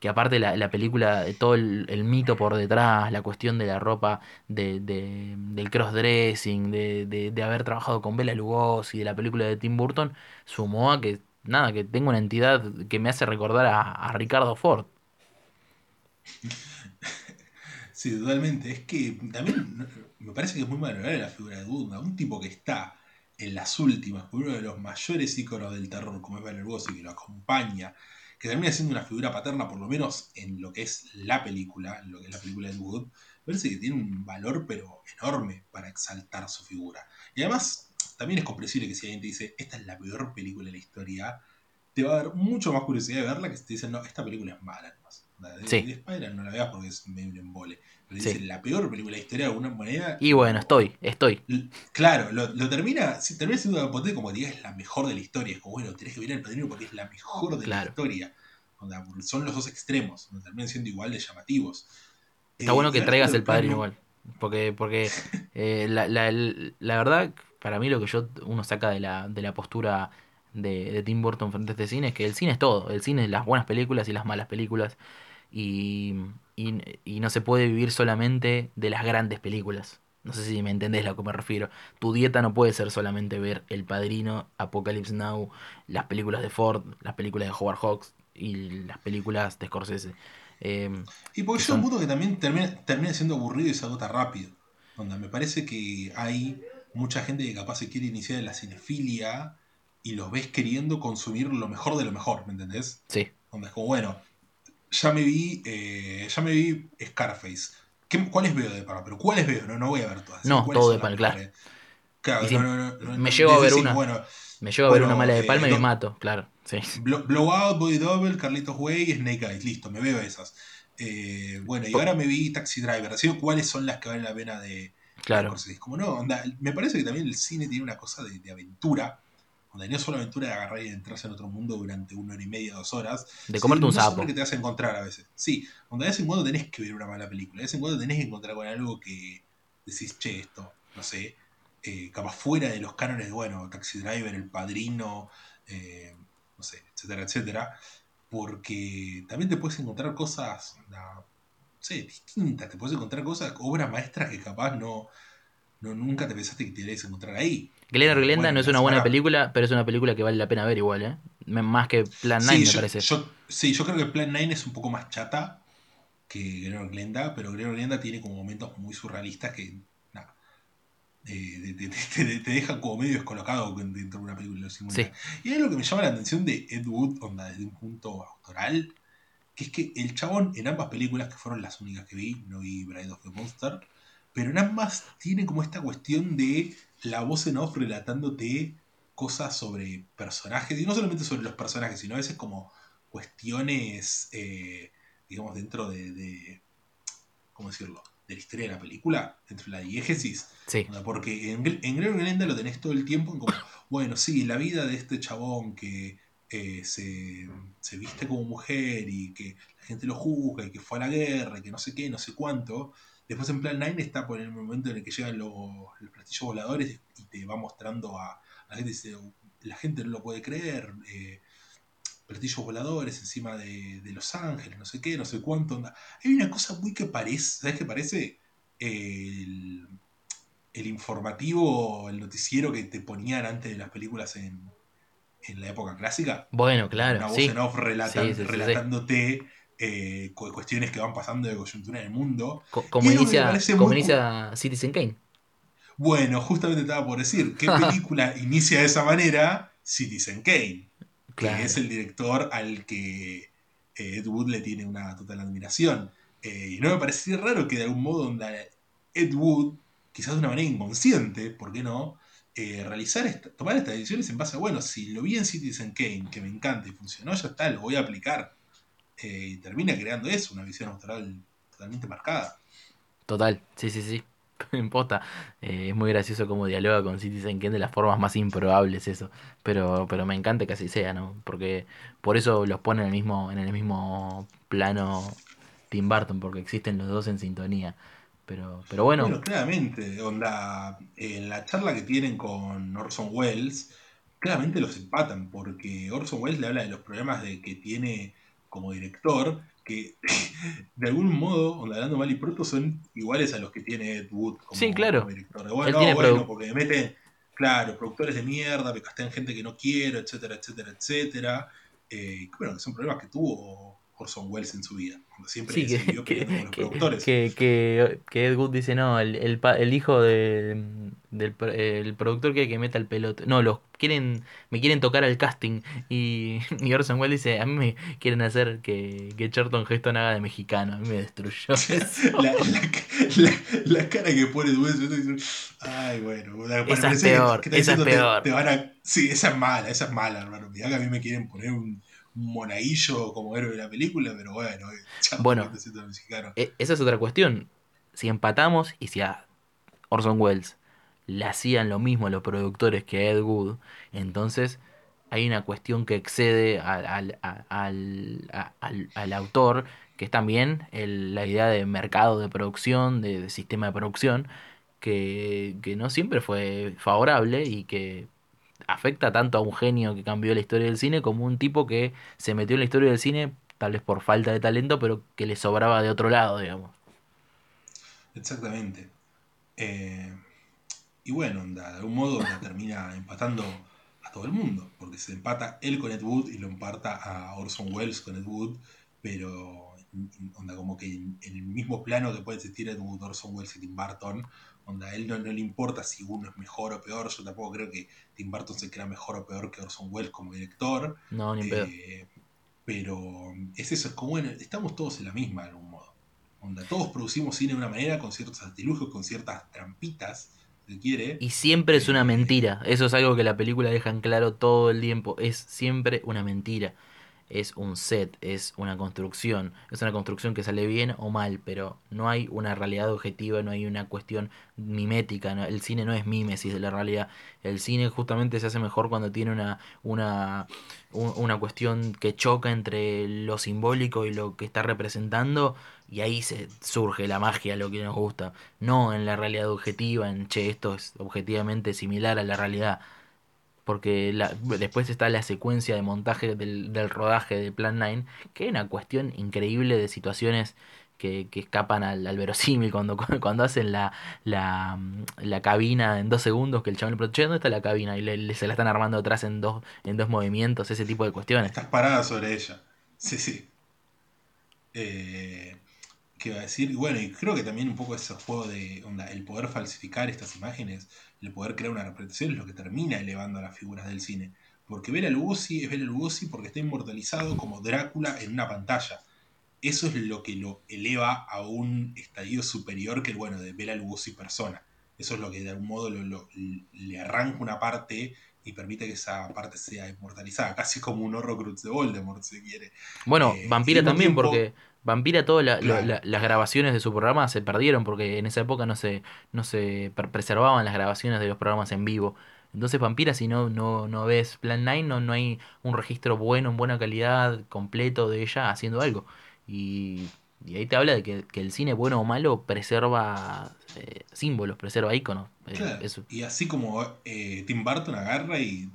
Speaker 2: que aparte la, la película, todo el, el mito por detrás, la cuestión de la ropa, de, de- del crossdressing, de, de, de haber trabajado con Bela Lugosi, de la película de Tim Burton, sumó a que, nada, que tengo una entidad que me hace recordar a, a Ricardo Ford.
Speaker 1: Sí, totalmente. Es que también me parece que es muy valorable la figura de ¿no? un tipo que está en las últimas, uno de los mayores íconos del terror, como es Bela Lugosi, que lo acompaña, que termina siendo una figura paterna, por lo menos en lo que es la película, en lo que es la película de Wood, parece que tiene un valor pero enorme para exaltar su figura. Y además, también es comprensible que si alguien te dice, esta es la peor película de la historia, te va a dar mucho más curiosidad de verla que si te dicen, no, esta película es mala nomás. La de,
Speaker 2: Sí.
Speaker 1: de no la veas porque es medio un embole. Pero
Speaker 2: Sí.
Speaker 1: la peor película de la historia de alguna manera.
Speaker 2: Y bueno, estoy, estoy.
Speaker 1: Claro, lo, lo termina, si termina siendo potente como diga es la mejor de la historia. Es como, bueno, tenés que ver el padrino porque es la mejor de la historia. Son los dos extremos, donde terminan siendo igual de llamativos.
Speaker 2: Está
Speaker 1: Eh,
Speaker 2: bueno que
Speaker 1: hablando
Speaker 2: traigas el padrino igual. Porque, porque eh, la, la- la verdad, para mí lo que yo uno saca de la, de la postura de, de Tim Burton frente a este cine es que el cine es todo. El cine es las buenas películas y las malas películas. Y, y, y no se puede vivir solamente de las grandes películas. No sé si me entendés a lo que me refiero. Tu dieta no puede ser solamente ver El Padrino, Apocalypse Now, las películas de Ford, las películas de Howard Hawks y las películas de Scorsese. Eh,
Speaker 1: Y porque
Speaker 2: que
Speaker 1: llega un
Speaker 2: son-
Speaker 1: punto que también termina, termina siendo aburrido y se agota rápido. Onda, me parece que hay mucha gente que capaz se quiere iniciar en la cinefilia y los ves queriendo consumir lo mejor de lo mejor, ¿me entendés?
Speaker 2: sí,
Speaker 1: Onda, es como, bueno, ya me vi, eh, ya me vi Scarface. ¿Qué- ¿Cuáles veo de Palma? Pero ¿cuáles veo? No, no voy a ver todas.
Speaker 2: No,
Speaker 1: ¿Cuáles
Speaker 2: todo de Palma, claro.
Speaker 1: Claro, no, no, no,
Speaker 2: me
Speaker 1: no,
Speaker 2: llego a ver una.
Speaker 1: Bueno,
Speaker 2: Me llevo a ver una mala de
Speaker 1: eh,
Speaker 2: palma y me mato, claro. Sí.
Speaker 1: Blowout, Body Double, Carlitos Way y Snake Eyes. Listo, me veo esas. Eh, bueno, y ahora me vi Taxi Driver. Así ¿cuáles son las que valen la pena de
Speaker 2: Claro.
Speaker 1: Como no, onda, me parece que también el cine tiene una cosa de, de aventura. No es solo aventura de agarrar y entrarse en otro mundo durante una hora y media, dos horas.
Speaker 2: De comerte un
Speaker 1: no
Speaker 2: sapo.
Speaker 1: que te vas a encontrar a veces. Sí, donde de vez en cuando tenés que ver una mala película. De vez en cuando tenés que encontrar con algo que decís, che, esto, no sé, eh, capaz fuera de los cánones de, bueno, Taxi Driver, El Padrino, eh, no sé, etcétera, etcétera. Porque también te puedes encontrar cosas, na, sé, distintas, te puedes encontrar cosas, obras maestras que capaz no, no nunca te pensaste que te ibas a encontrar ahí.
Speaker 2: Glenn Glenda no es una buena película, pero es una película que vale la pena ver igual, ¿eh? Más que Plan 9, me parece.
Speaker 1: sí, yo creo que Plan 9 es un poco más chata que Glenn Glenda, pero Glenn Glenda tiene como momentos muy surrealistas que te, te, dejan como medio descolocado dentro de una película sí. Y es lo que me llama la atención de Ed Wood, onda, desde un punto autoral, que es que el chabón en ambas películas, que fueron las únicas que vi, no vi Bride of the Monster, pero en ambas tiene como esta cuestión de la voz en off relatándote cosas sobre personajes, y no solamente sobre los personajes, sino a veces como cuestiones, eh, digamos, dentro de, de, ¿cómo decirlo? de la historia de la película, dentro de la diégesis.
Speaker 2: Sí.
Speaker 1: Porque en, en Glenda lo tenés todo el tiempo en como, bueno, sí, la vida de este chabón que eh, se, se, viste como mujer y que la gente lo juzga y que fue a la guerra y que no sé qué, no sé cuánto. Después en Plan 9 está por el momento en el que llegan los, los platillos voladores y te va mostrando a, la gente, dice, la gente no lo puede creer. Eh, platillos voladores encima de, Los Ángeles, no sé qué, no sé cuánto. Onda. Hay una cosa muy que parece, ¿sabes qué parece? El, el informativo, el noticiero que te ponían antes de las películas en, en la época clásica.
Speaker 2: Bueno, claro.
Speaker 1: Una voz en off relatándote eh, cuestiones que van pasando de coyuntura en el mundo.
Speaker 2: como, inicia, como inicia Citizen Kane.
Speaker 1: Bueno, justamente estaba por decir, ¿qué película inicia de esa manera? Citizen Kane que es el director al que eh, Ed Wood le tiene una total admiración. Eh, y no me parecía raro que de algún modo Ed Wood, quizás de una manera inconsciente, ¿por qué no? Eh, realizar tomar estas decisiones en base a, bueno, si lo vi en Citizen Kane, que me encanta y funcionó, ya está, lo voy a aplicar. Y termina creando eso, una visión autoral totalmente marcada.
Speaker 2: Total, sí, sí, sí. en eh, es muy gracioso como dialoga con Citizen Kane de las formas más improbables eso. Pero, pero me encanta que así sea, ¿no? Porque por eso los pone en el mismo, en el mismo plano Tim Burton, porque existen los dos en sintonía. Pero, pero bueno.
Speaker 1: Bueno, claramente, onda, en la charla que tienen con Orson Welles, claramente los empatan, porque Orson Welles le habla de los problemas de que tiene como director que de algún modo, hablando mal y pronto, son iguales a los que tiene Ed Wood como,
Speaker 2: sí, claro.
Speaker 1: director. Bueno, no, bueno, porque me meten, claro, productores de mierda, me castean gente que no quiero, etcétera, etcétera, etcétera. Eh, bueno, que son problemas que tuvo Orson Welles en su vida. Siempre
Speaker 2: sí, que, que, con los productores. Que, que, Ed Wood dice, no, el, el, el hijo de, del el productor que, que meta el pelote. No, los quieren, me quieren tocar al casting. Y, y Orson Welles dice, a mí me quieren hacer que, que Charlton Heston haga de mexicano. A mí me destruyó
Speaker 1: la, la, la, cara que pone Welles, ay, bueno.
Speaker 2: Esa es peor, esa es peor.
Speaker 1: Te, van a, sí, esa es mala, esa es mala, hermano. Mirá que a mí me quieren poner un monaguillo como héroe de la película, pero bueno,
Speaker 2: bueno e, esa es otra cuestión. Si empatamos y si a Orson Welles le hacían lo mismo los productores que a Ed Wood, entonces hay una cuestión que excede al, al, autor, que es también la idea de mercado de producción, de, sistema de producción, que, que no siempre fue favorable y que afecta tanto a un genio que cambió la historia del cine como un tipo que se metió en la historia del cine tal vez por falta de talento, pero que le sobraba de otro lado, digamos.
Speaker 1: Exactamente. Eh, y bueno, de algún modo termina empatando a todo el mundo, porque se empata él con Ed Wood y lo empata a Orson Welles con Ed Wood, pero onda como que en, el mismo plano que puede existir Ed Wood, Orson Welles y Tim Burton, onda a él no, le importa si uno es mejor o peor, yo tampoco creo que Tim Burton se crea mejor o peor que Orson Welles como director.
Speaker 2: No, ni eh,
Speaker 1: Pero es eso, es como, bueno, estamos todos en la misma de algún modo. Onda, todos producimos cine de una manera, con ciertos artilugios, con ciertas trampitas, quiere.
Speaker 2: Y siempre es una eh, mentira. Eso es algo que la película deja en claro todo el tiempo. Es siempre una mentira. Es un set, es una construcción. Es una construcción que sale bien o mal, pero no hay una realidad objetiva, no hay una cuestión mimética. El cine no es mímesis de la realidad. El cine justamente se hace mejor cuando tiene una, una, una cuestión que choca entre lo simbólico y lo que está representando y ahí se surge la magia, lo que nos gusta. No en la realidad objetiva, en che, esto es objetivamente similar a la realidad. Porque después está la secuencia de montaje del, rodaje de Plan 9, que es una cuestión increíble de situaciones que, escapan al, al, verosímil cuando, cuando hacen la, la, la, cabina en dos segundos que el chabón le pregunta, ¿dónde está la cabina? Y se la están armando atrás en dos, en dos movimientos, ese tipo de cuestiones.
Speaker 1: Estás parada sobre ella. Sí, sí. Eh, ¿Qué iba a decir? Bueno, y creo que también un poco ese juego de onda, el poder falsificar estas imágenes, el poder crear una representación es lo que termina elevando a las figuras del cine. Porque Bela Lugosi es Bela Lugosi porque está inmortalizado como Drácula en una pantalla eso es lo que lo eleva a un estadio superior que el bueno de Bela Lugosi persona. Eso es lo que de algún modo le arranca una parte y permite que esa parte sea inmortalizada, casi como un Horrocrux de Voldemort, si quiere.
Speaker 2: Bueno, eh, Vampira también, porque Vampira todas las grabaciones de su programa se perdieron, porque en esa época no se, no se preservaban las grabaciones de los programas en vivo. Entonces Vampira, si no, no, no ves Plan 9, no, no hay un registro bueno, en buena calidad, completo de ella haciendo algo. Y, ahí te habla de que, el cine, bueno o malo, preserva eh, símbolos, preserva iconos.
Speaker 1: Eh, y así como eh, Tim Burton agarra y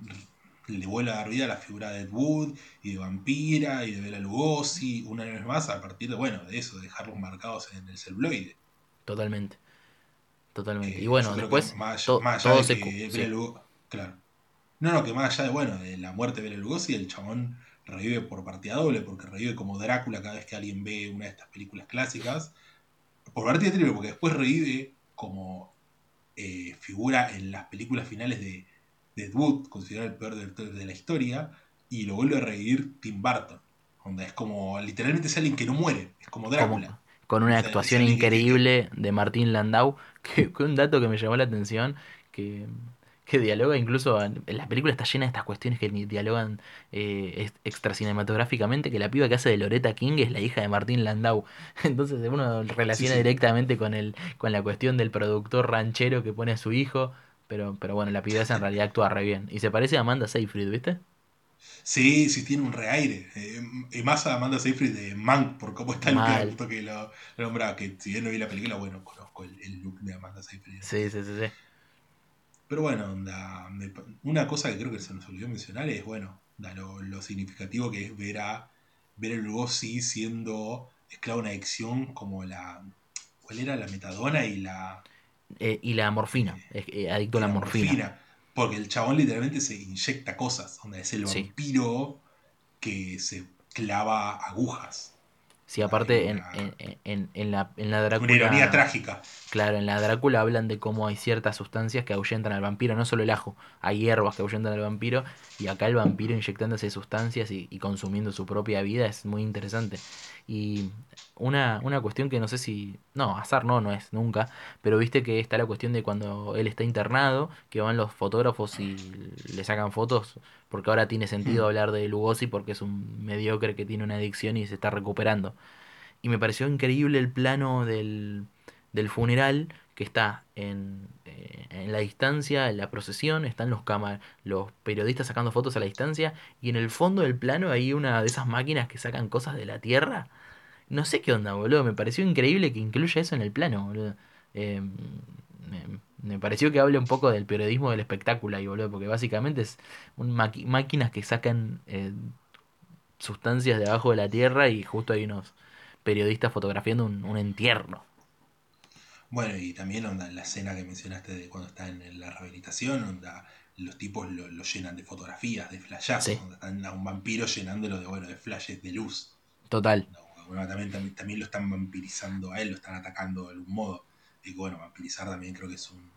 Speaker 1: le vuelve a dar vida a la figura de Ed Wood y de Vampira y de Bela Lugosi, una vez más, a partir de, bueno, de eso, de dejarlos marcados en el celuloide.
Speaker 2: Totalmente. Totalmente. y bueno, después todo se...
Speaker 1: Claro. No, no, que más allá de, bueno, de la muerte de Bela Lugosi, el chabón revive por partida doble, porque revive como Drácula cada vez que alguien ve una de estas películas clásicas. Por partida triple, porque después revive como eh, figura en las películas finales de, de Wood, considerado el peor director de la historia, y lo vuelve a revivir Tim Burton. Donde es como, literalmente es alguien que no muere, es como Drácula.
Speaker 2: con una actuación increíble de Martín Landau, que, que un dato que me llamó la atención, que que dialoga incluso en, la película está llena de estas cuestiones que dialogan eh, extracinematográficamente que la piba que hace de Loretta King es la hija de Martín Landau entonces uno relaciona directamente con el con la cuestión del productor ranchero que pone a su hijo pero pero bueno la piba esa en realidad actúa re bien y se parece a Amanda Seyfried ¿viste?
Speaker 1: Sí, sí tiene un reaire. Eh, y más a Amanda Seyfried de Mank, por cómo está el que, que lo, lo que si bien no vi la película, bueno, conozco el, el look de Amanda Seyfried.
Speaker 2: Sí, sí, sí, sí.
Speaker 1: Pero bueno, una cosa que creo que se nos olvidó mencionar es, bueno, lo, significativo que es ver a ver el Lugosi siendo esclavo de una adicción como la... ¿Cuál era? La metadona y la...
Speaker 2: Eh, y la morfina, eh, adicto a la, morfina.
Speaker 1: Porque el chabón literalmente se inyecta cosas, donde es el vampiro que se clava agujas.
Speaker 2: Sí, aparte en, en, en, la, en la Drácula.
Speaker 1: Una ironía trágica.
Speaker 2: Claro, en la Drácula hablan de cómo hay ciertas sustancias que ahuyentan al vampiro, no solo el ajo, hay hierbas que ahuyentan al vampiro, y acá el vampiro inyectándose sustancias y, consumiendo su propia vida es muy interesante. Y una, una cuestión que no sé si. No, azar no, no es nunca, pero viste que está la cuestión de cuando él está internado, que van los fotógrafos y le sacan fotos porque ahora tiene sentido hmm. hablar de Lugosi porque es un mediocre que tiene una adicción y se está recuperando. Y me pareció increíble el plano del, del funeral que está en, eh, en, la distancia, en la procesión, están los cámaras, los periodistas sacando fotos a la distancia y en el fondo del plano hay una de esas máquinas que sacan cosas de la tierra. No sé qué onda, boludo, me pareció increíble que incluya eso en el plano, boludo. Eh, me pareció que hable un poco del periodismo del espectáculo ahí, boludo, porque básicamente es un máquinas que sacan eh, sustancias de abajo de la tierra y justo hay unos periodistas fotografiando un, entierro.
Speaker 1: Bueno, y también onda la escena que mencionaste de cuando está en la rehabilitación, onda los tipos lo, llenan de fotografías, de flashazos, están a un vampiro llenándolo de bueno, de flashes de luz.
Speaker 2: Total.
Speaker 1: también, también, lo están vampirizando a él, lo están atacando de algún modo. Y bueno, vampirizar también creo que es un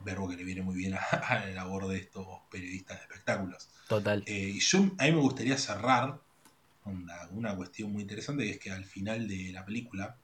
Speaker 1: verbo que le viene muy bien a, la labor de estos periodistas de espectáculos.
Speaker 2: Total.
Speaker 1: Eh, y yo, a mí me gustaría cerrar una, cuestión muy interesante, que es que al final de la película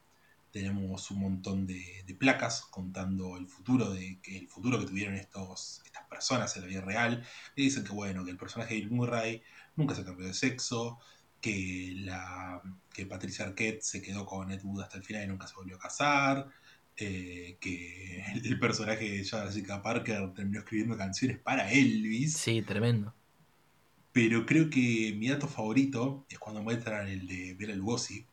Speaker 1: tenemos un montón de, placas contando el futuro de que el futuro que tuvieron estos, estas personas en la vida real. Y dicen que bueno, que el personaje de Bill Murray nunca se cambió de sexo, que la que Patricia Arquette se quedó con Ed Wood hasta el final y nunca se volvió a casar, eh, que el personaje de Jessica Parker terminó escribiendo canciones para Elvis.
Speaker 2: Sí, tremendo.
Speaker 1: Pero creo que mi dato favorito es cuando muestran el de Bela Lugosi,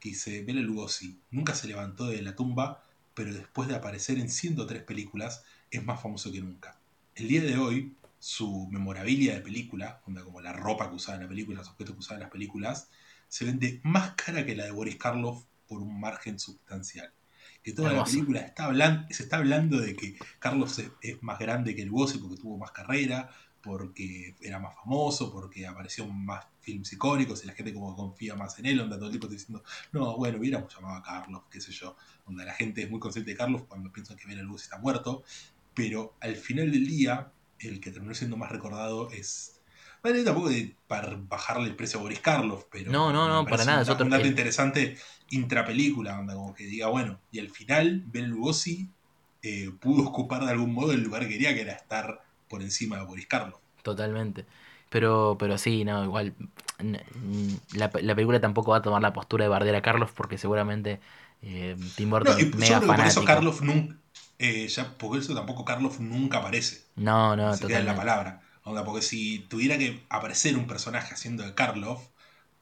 Speaker 1: que dice, Bela Lugosi nunca se levantó de la tumba, pero después de aparecer en 103 películas, es más famoso que nunca. El día de hoy, su memorabilia de película, como la ropa que usaba en la película, los objetos que usaba en las películas, se vende más cara que la de Boris Karloff por un margen sustancial. Que toda la película está hablando, se está hablando de que Carlos es, más grande que el Bossi porque tuvo más carrera, porque era más famoso, porque apareció más films icónicos y la gente como confía más en él, donde todo el tiempo diciendo, no, bueno, hubiéramos llamado a Carlos, qué sé yo, donde la gente es muy consciente de Carlos cuando piensan que el Bossi está muerto, pero al final del día, el que terminó siendo más recordado es tampoco de para bajarle el precio a Boris Carlos, pero.
Speaker 2: No, no, no, para nada.
Speaker 1: Es un dato interesante intrapelícula, onda, como que diga, bueno, y al final Ben Lugosi eh, pudo ocupar de algún modo el lugar que quería, que era estar por encima de Boris Carlos.
Speaker 2: Totalmente. Pero, pero sí, no, igual. La, película tampoco va a tomar la postura de bardear a Carlos porque seguramente eh, Tim Burton
Speaker 1: no, mega fanático. Por eso Carlos nunca. Eh, ya, por eso tampoco Carlos nunca aparece.
Speaker 2: No, no, totalmente.
Speaker 1: la palabra. Onda, porque si tuviera que aparecer un personaje haciendo de Karloff,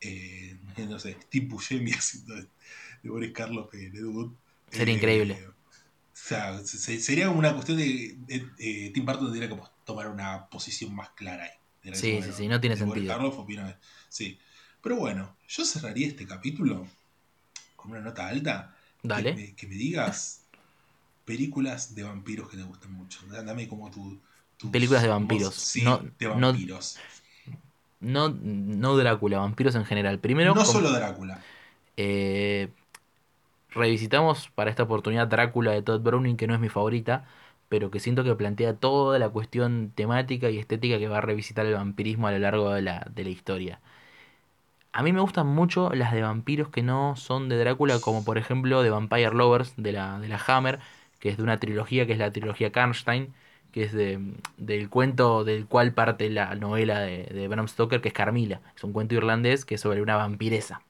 Speaker 1: eh, no sé, Steve Buscemi haciendo de, Boris Karloff de debut.
Speaker 2: Sería increíble.
Speaker 1: O sea, sería una cuestión de. Tim Burton tendría que tomar una posición más clara ahí.
Speaker 2: Sí, sí, sí, no tiene sentido.
Speaker 1: Karloff opina, sí. Pero bueno, yo cerraría este capítulo con una nota alta.
Speaker 2: Dale.
Speaker 1: Que me, digas películas de vampiros que te gustan mucho. Dame como tu
Speaker 2: películas de vampiros. no,
Speaker 1: de vampiros.
Speaker 2: No, no, Drácula, vampiros en general. Primero.
Speaker 1: No solo Drácula.
Speaker 2: Eh, revisitamos para esta oportunidad Drácula de Todd Browning, que no es mi favorita, pero que siento que plantea toda la cuestión temática y estética que va a revisitar el vampirismo a lo largo de la, de la historia. A mí me gustan mucho las de vampiros que no son de Drácula, como por ejemplo de Vampire Lovers de la, de la Hammer, que es de una trilogía que es la trilogía Karnstein, que es de, del cuento del cual parte la novela de, Bram Stoker, que es Carmila. Es un cuento irlandés que es sobre una vampiresa.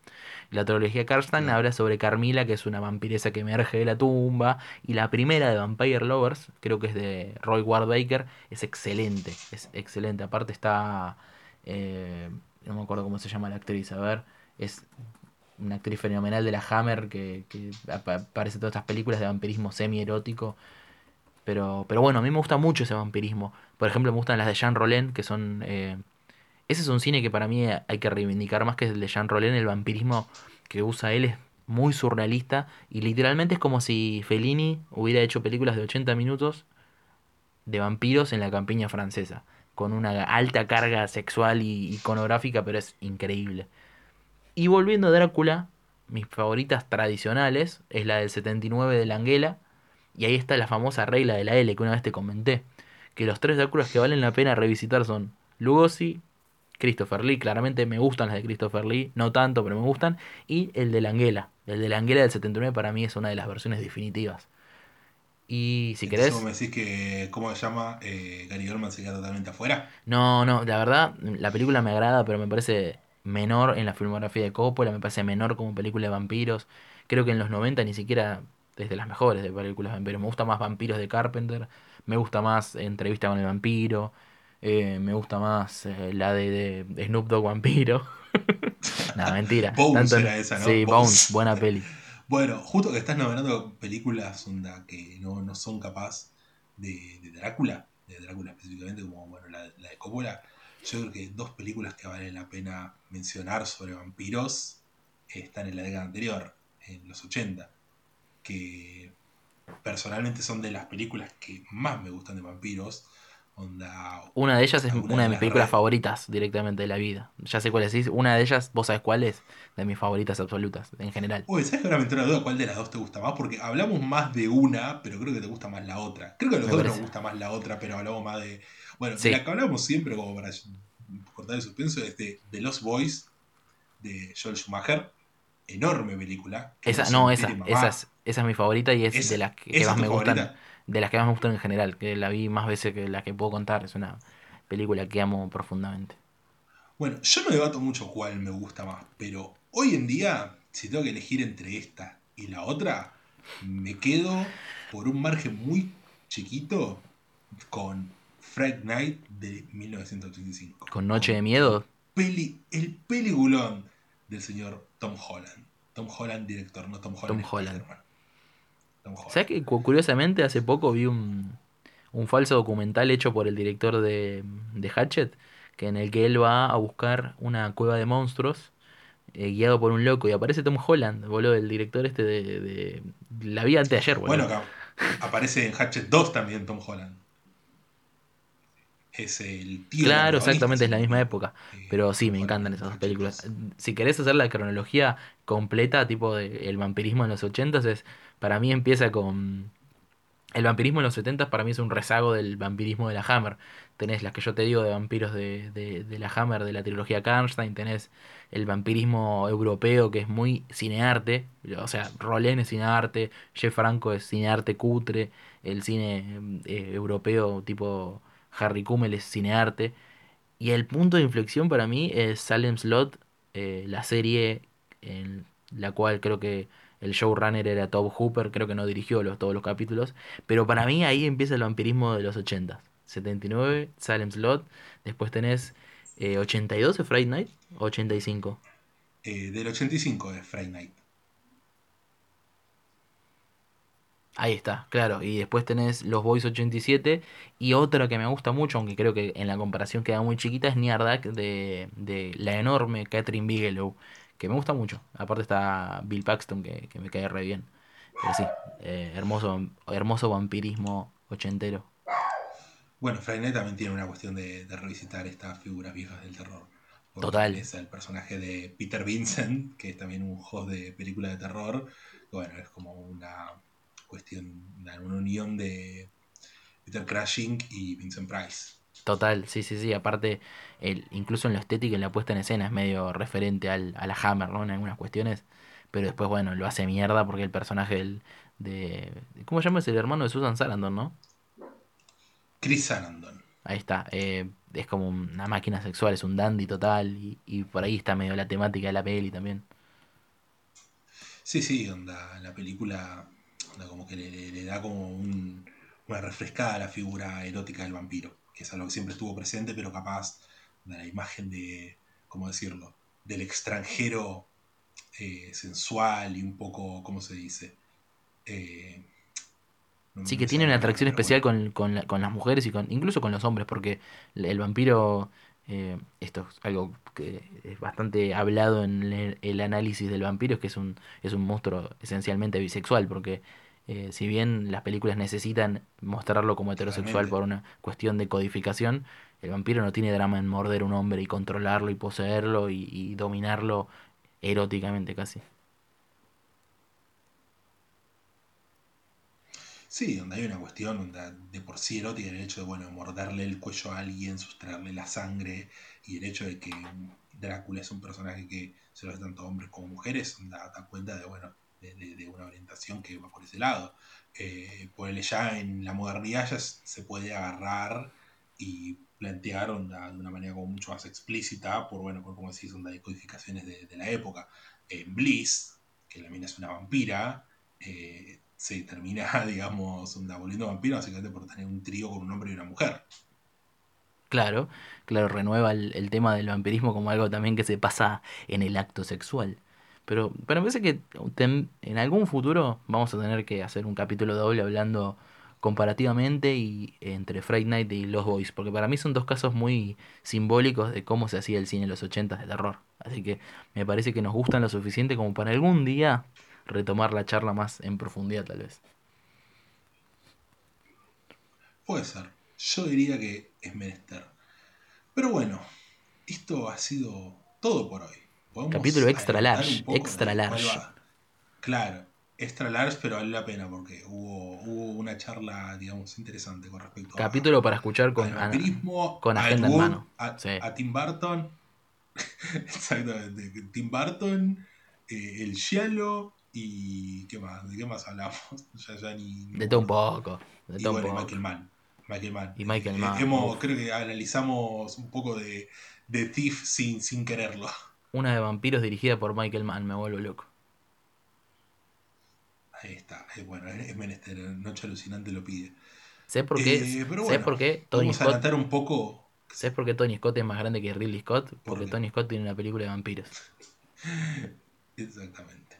Speaker 2: La trilogía Karsten habla sobre Carmila, que es una vampiresa que emerge de la tumba. Y la primera de Vampire Lovers, creo que es de Roy Ward Baker, es excelente. Es excelente. Aparte está. Eh, no me acuerdo cómo se llama la actriz, a ver. Es una actriz fenomenal de la Hammer que, que aparece en todas estas películas de vampirismo semi-erótico. Pero, pero bueno, a mí me gusta mucho ese vampirismo. Por ejemplo, me gustan las de Jean Rollin, que son... Eh, ese es un cine que para mí hay que reivindicar más que el de Jean Rollin. El vampirismo que usa él es muy surrealista y literalmente es como si Fellini hubiera hecho películas de 80 minutos de vampiros en la campiña francesa, con una alta carga sexual y iconográfica, pero es increíble. Y volviendo a Drácula, mis favoritas tradicionales es la del 79 de Langela y ahí está la famosa regla de la L que una vez te comenté. Que los tres Dráculas que valen la pena revisitar son Lugosi, Christopher Lee, claramente me gustan las de Christopher Lee, no tanto, pero me gustan, y el de Langela. El de Langela del 79 para mí es una de las versiones definitivas. Y si querés.
Speaker 1: ¿Cómo me decís que, ¿cómo se llama? Eh, Gary Oldman se queda totalmente afuera.
Speaker 2: No, no, la verdad, la película me agrada, pero me parece menor en la filmografía de Coppola, me parece menor como película de vampiros. Creo que en los 90 ni siquiera desde las mejores de películas de vampiros. Me gusta más Vampiros de Carpenter, me gusta más Entrevista con el Vampiro, eh, me gusta más eh, la de, Snoop Dogg Vampiro. Nada, mentira.
Speaker 1: Bones era esa, ¿no?
Speaker 2: Sí, Bones, buena peli.
Speaker 1: Bueno, justo que estás nombrando películas onda, que no, no son capaz de, de, Drácula, de Drácula específicamente, como bueno, la, la de Coppola, yo creo que dos películas que vale la pena mencionar sobre vampiros están en la década anterior, en los 80 que personalmente son de las películas que más me gustan de vampiros.
Speaker 2: una de ellas es una de, mis películas favoritas directamente de la vida. Ya sé cuál es. Una de ellas, vos sabés cuál es, de mis favoritas absolutas, en general.
Speaker 1: Uy, ¿sabes que ahora me entró una duda cuál de las dos te gusta más? Porque hablamos más de una, pero creo que te gusta más la otra. Creo que a los dos nos gusta más la otra, pero hablamos más de. Bueno, de la que hablamos siempre, como para cortar el suspenso, es de The Lost Boys, de Joel Schumacher. Enorme película.
Speaker 2: Esa, no, esa, esa es, esa es mi favorita y es, de las que, más me gustan. De las que más me gustan en general, que la vi más veces que la que puedo contar. Es una película que amo profundamente.
Speaker 1: Bueno, yo no debato mucho cuál me gusta más, pero hoy en día, si tengo que elegir entre esta y la otra, me quedo por un margen muy chiquito con Fright Night de 1985.
Speaker 2: ¿Con Noche de Miedo?
Speaker 1: Peli, el peliculón del señor Tom Holland. Tom Holland, director, no Tom Holland.
Speaker 2: Tom Holland. ¿Sabes que curiosamente hace poco vi un, un falso documental hecho por el director de, de Hatchet? Que en el que él va a buscar una cueva de monstruos eh, guiado por un loco y aparece Tom Holland, boludo, el director este de, de la vida antes de ayer, boludo.
Speaker 1: Bueno, aparece en Hatchet 2 también Tom Holland. Es el tío.
Speaker 2: Claro, exactamente, es la misma época. Eh, Pero sí, me encantan esas películas. Si querés hacer la cronología completa, tipo de el vampirismo en los 80 es para mí empieza con el vampirismo en los 70 para mí es un rezago del vampirismo de la Hammer. Tenés las que yo te digo de vampiros de, de, la Hammer, de la trilogía Karnstein, tenés el vampirismo europeo que es muy cinearte, o sea, Rolén es cinearte, Jeff Franco es cinearte cutre, el cine eh, europeo tipo Harry Kummel es cinearte. Y el punto de inflexión para mí es Salem Slot, eh, la serie en la cual creo que el showrunner era Todd Hooper, creo que no dirigió los, todos los capítulos, pero para mí ahí empieza el vampirismo de los 80. 79, Salem Slot, después tenés 82 de Friday Night, 85.
Speaker 1: Eh, del 85 de Friday Night.
Speaker 2: Ahí está, claro. Y después tenés Los Boys 87. Y otra que me gusta mucho, aunque creo que en la comparación queda muy chiquita, es Near de, de la enorme Catherine Bigelow que me gusta mucho. Aparte está Bill Paxton, que, me cae re bien. Pero sí, eh, hermoso, hermoso vampirismo ochentero.
Speaker 1: Bueno, Friday también tiene una cuestión de, revisitar estas figuras viejas del terror.
Speaker 2: Total.
Speaker 1: Es el personaje de Peter Vincent, que es también un host de película de terror. Bueno, es como una cuestión, una unión de Peter Crashing y Vincent Price.
Speaker 2: Total, sí, sí, sí. Aparte, el, incluso en lo estético, en la puesta en escena, es medio referente al, a la Hammer, ¿no? En algunas cuestiones. Pero después, bueno, lo hace mierda porque el personaje del, de. ¿Cómo se llama? Es el hermano de Susan Sarandon, ¿no?
Speaker 1: Chris Sarandon.
Speaker 2: Ahí está. Eh, es como una máquina sexual, es un dandy total. Y, y por ahí está medio la temática de la peli también.
Speaker 1: Sí, sí, onda, la película onda como que le, da como un, una refrescada a la figura erótica del vampiro que es algo que siempre estuvo presente, pero capaz de la imagen de, ¿cómo decirlo?, del extranjero eh, sensual y un poco, ¿cómo se dice? Eh,
Speaker 2: sí, que tiene una atracción especial con, con, las mujeres y con incluso con los hombres, porque el vampiro, eh, esto es algo que es bastante hablado en el, el, análisis del vampiro, es que es un, es un monstruo esencialmente bisexual, porque eh, si bien las películas necesitan mostrarlo como heterosexual por una cuestión de codificación, el vampiro no tiene drama en morder a un hombre y controlarlo y poseerlo y, dominarlo eróticamente casi.
Speaker 1: Sí, donde hay una cuestión donde de por sí erótica, el hecho de bueno, morderle el cuello a alguien, sustraerle la sangre, y el hecho de que Drácula es un personaje que se lo hace tanto hombres como mujeres, da cuenta de bueno, de, una orientación que va por ese lado. Eh, por ya en la modernidad ya se puede agarrar y plantear de una manera como mucho más explícita, por bueno, por como decís, onda de codificaciones de, la época. En Bliss, que la mina es una vampira, eh, se termina, digamos, onda, volviendo vampiro básicamente por tener un trío con un hombre y una mujer.
Speaker 2: Claro, claro, renueva el, tema del vampirismo como algo también que se pasa en el acto sexual. Pero, me parece que en algún futuro vamos a tener que hacer un capítulo doble hablando comparativamente y entre Friday Night y Los Boys, porque para mí son dos casos muy simbólicos de cómo se hacía el cine en los 80 de terror. Así que me parece que nos gustan lo suficiente como para algún día retomar la charla más en profundidad tal vez.
Speaker 1: Puede ser. Yo diría que es menester. Pero bueno, esto ha sido todo por hoy.
Speaker 2: Capítulo extra large, extra large.
Speaker 1: Claro, extra large, pero vale la pena porque hubo, hubo una charla, digamos, interesante con respecto
Speaker 2: Capítulo para escuchar con, con agenda en mano.
Speaker 1: A, Tim Burton. Exactamente. Tim Burton, eh, el Cielo y. ¿Qué más? ¿De qué más hablamos?
Speaker 2: Ya, ya ni, de todo un poco. De
Speaker 1: y bueno, Michael Mann. Michael Mann.
Speaker 2: Y Michael eh, Mann.
Speaker 1: hemos, creo que analizamos un poco de, de Thief sin, sin quererlo.
Speaker 2: Una de vampiros dirigida por Michael Mann, me vuelvo loco.
Speaker 1: Ahí está, bueno, es menester, Noche Alucinante lo pide.
Speaker 2: ¿Sé por qué? Eh, ¿Sé por qué
Speaker 1: Tony vamos Scott, a un poco.
Speaker 2: ¿Sabes por qué Tony Scott es más grande que Ridley Scott? Porque Tony Scott tiene una película de vampiros.
Speaker 1: Exactamente.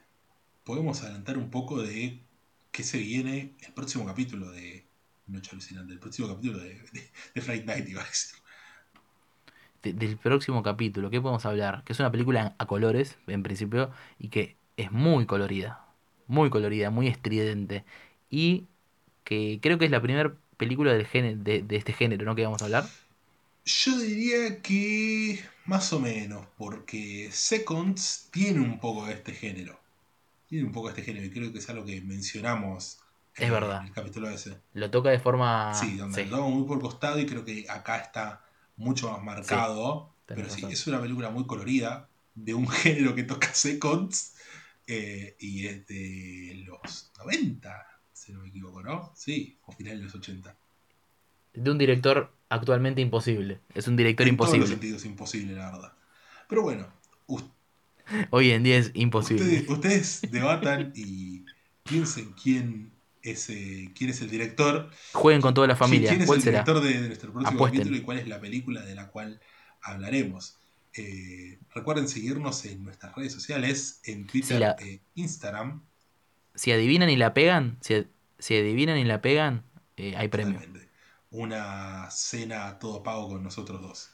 Speaker 1: Podemos adelantar un poco de qué se viene el próximo capítulo de Noche Alucinante, el próximo capítulo de, de, Friday Night, iba a decir.
Speaker 2: Del próximo capítulo, ¿qué podemos hablar? Que es una película a colores, en principio, y que es muy colorida. Muy colorida, muy estridente. Y que creo que es la primera película del género, de, de este género, ¿no? Que vamos a hablar.
Speaker 1: Yo diría que más o menos, porque Seconds tiene un poco de este género. Tiene un poco de este género y creo que es algo que mencionamos
Speaker 2: es verdad.
Speaker 1: en el capítulo ese.
Speaker 2: Lo toca de forma...
Speaker 1: Sí, donde lo toca muy por costado y creo que acá está mucho más marcado. pero sí, es una película muy colorida, de un género que toca Seconds eh, y es de los 90, si no me equivoco, ¿no? Sí, o final de los 80.
Speaker 2: De un director actualmente imposible. Es un director imposible. En todos
Speaker 1: los sentidos imposible, la verdad. Pero bueno.
Speaker 2: Hoy en día es imposible.
Speaker 1: Ustedes, debatan y piensen quién es, eh, quién es el director.
Speaker 2: Jueguen con toda la familia.
Speaker 1: ¿Quién es el director de, nuestro próximo capítulo y cuál es la película de la cual hablaremos? Eh, recuerden seguirnos en nuestras redes sociales, en Twitter e Instagram.
Speaker 2: Si adivinan y la pegan, si, si adivinan y la pegan, eh, hay premio
Speaker 1: una cena a todo pago con nosotros dos.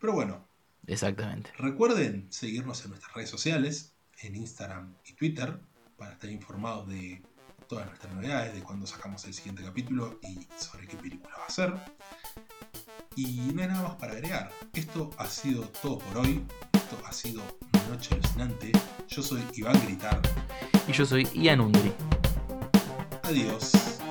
Speaker 1: Pero bueno.
Speaker 2: Exactamente.
Speaker 1: Recuerden seguirnos en nuestras redes sociales, en Instagram y Twitter, para estar informados de todas nuestras novedades, de cuando sacamos el siguiente capítulo y sobre qué película va a ser. Y no hay nada más para agregar. Esto ha sido todo por hoy. Esto ha sido una noche alucinante. Yo soy Iván Gritar.
Speaker 2: Y yo soy Ian Undri.
Speaker 1: Adiós.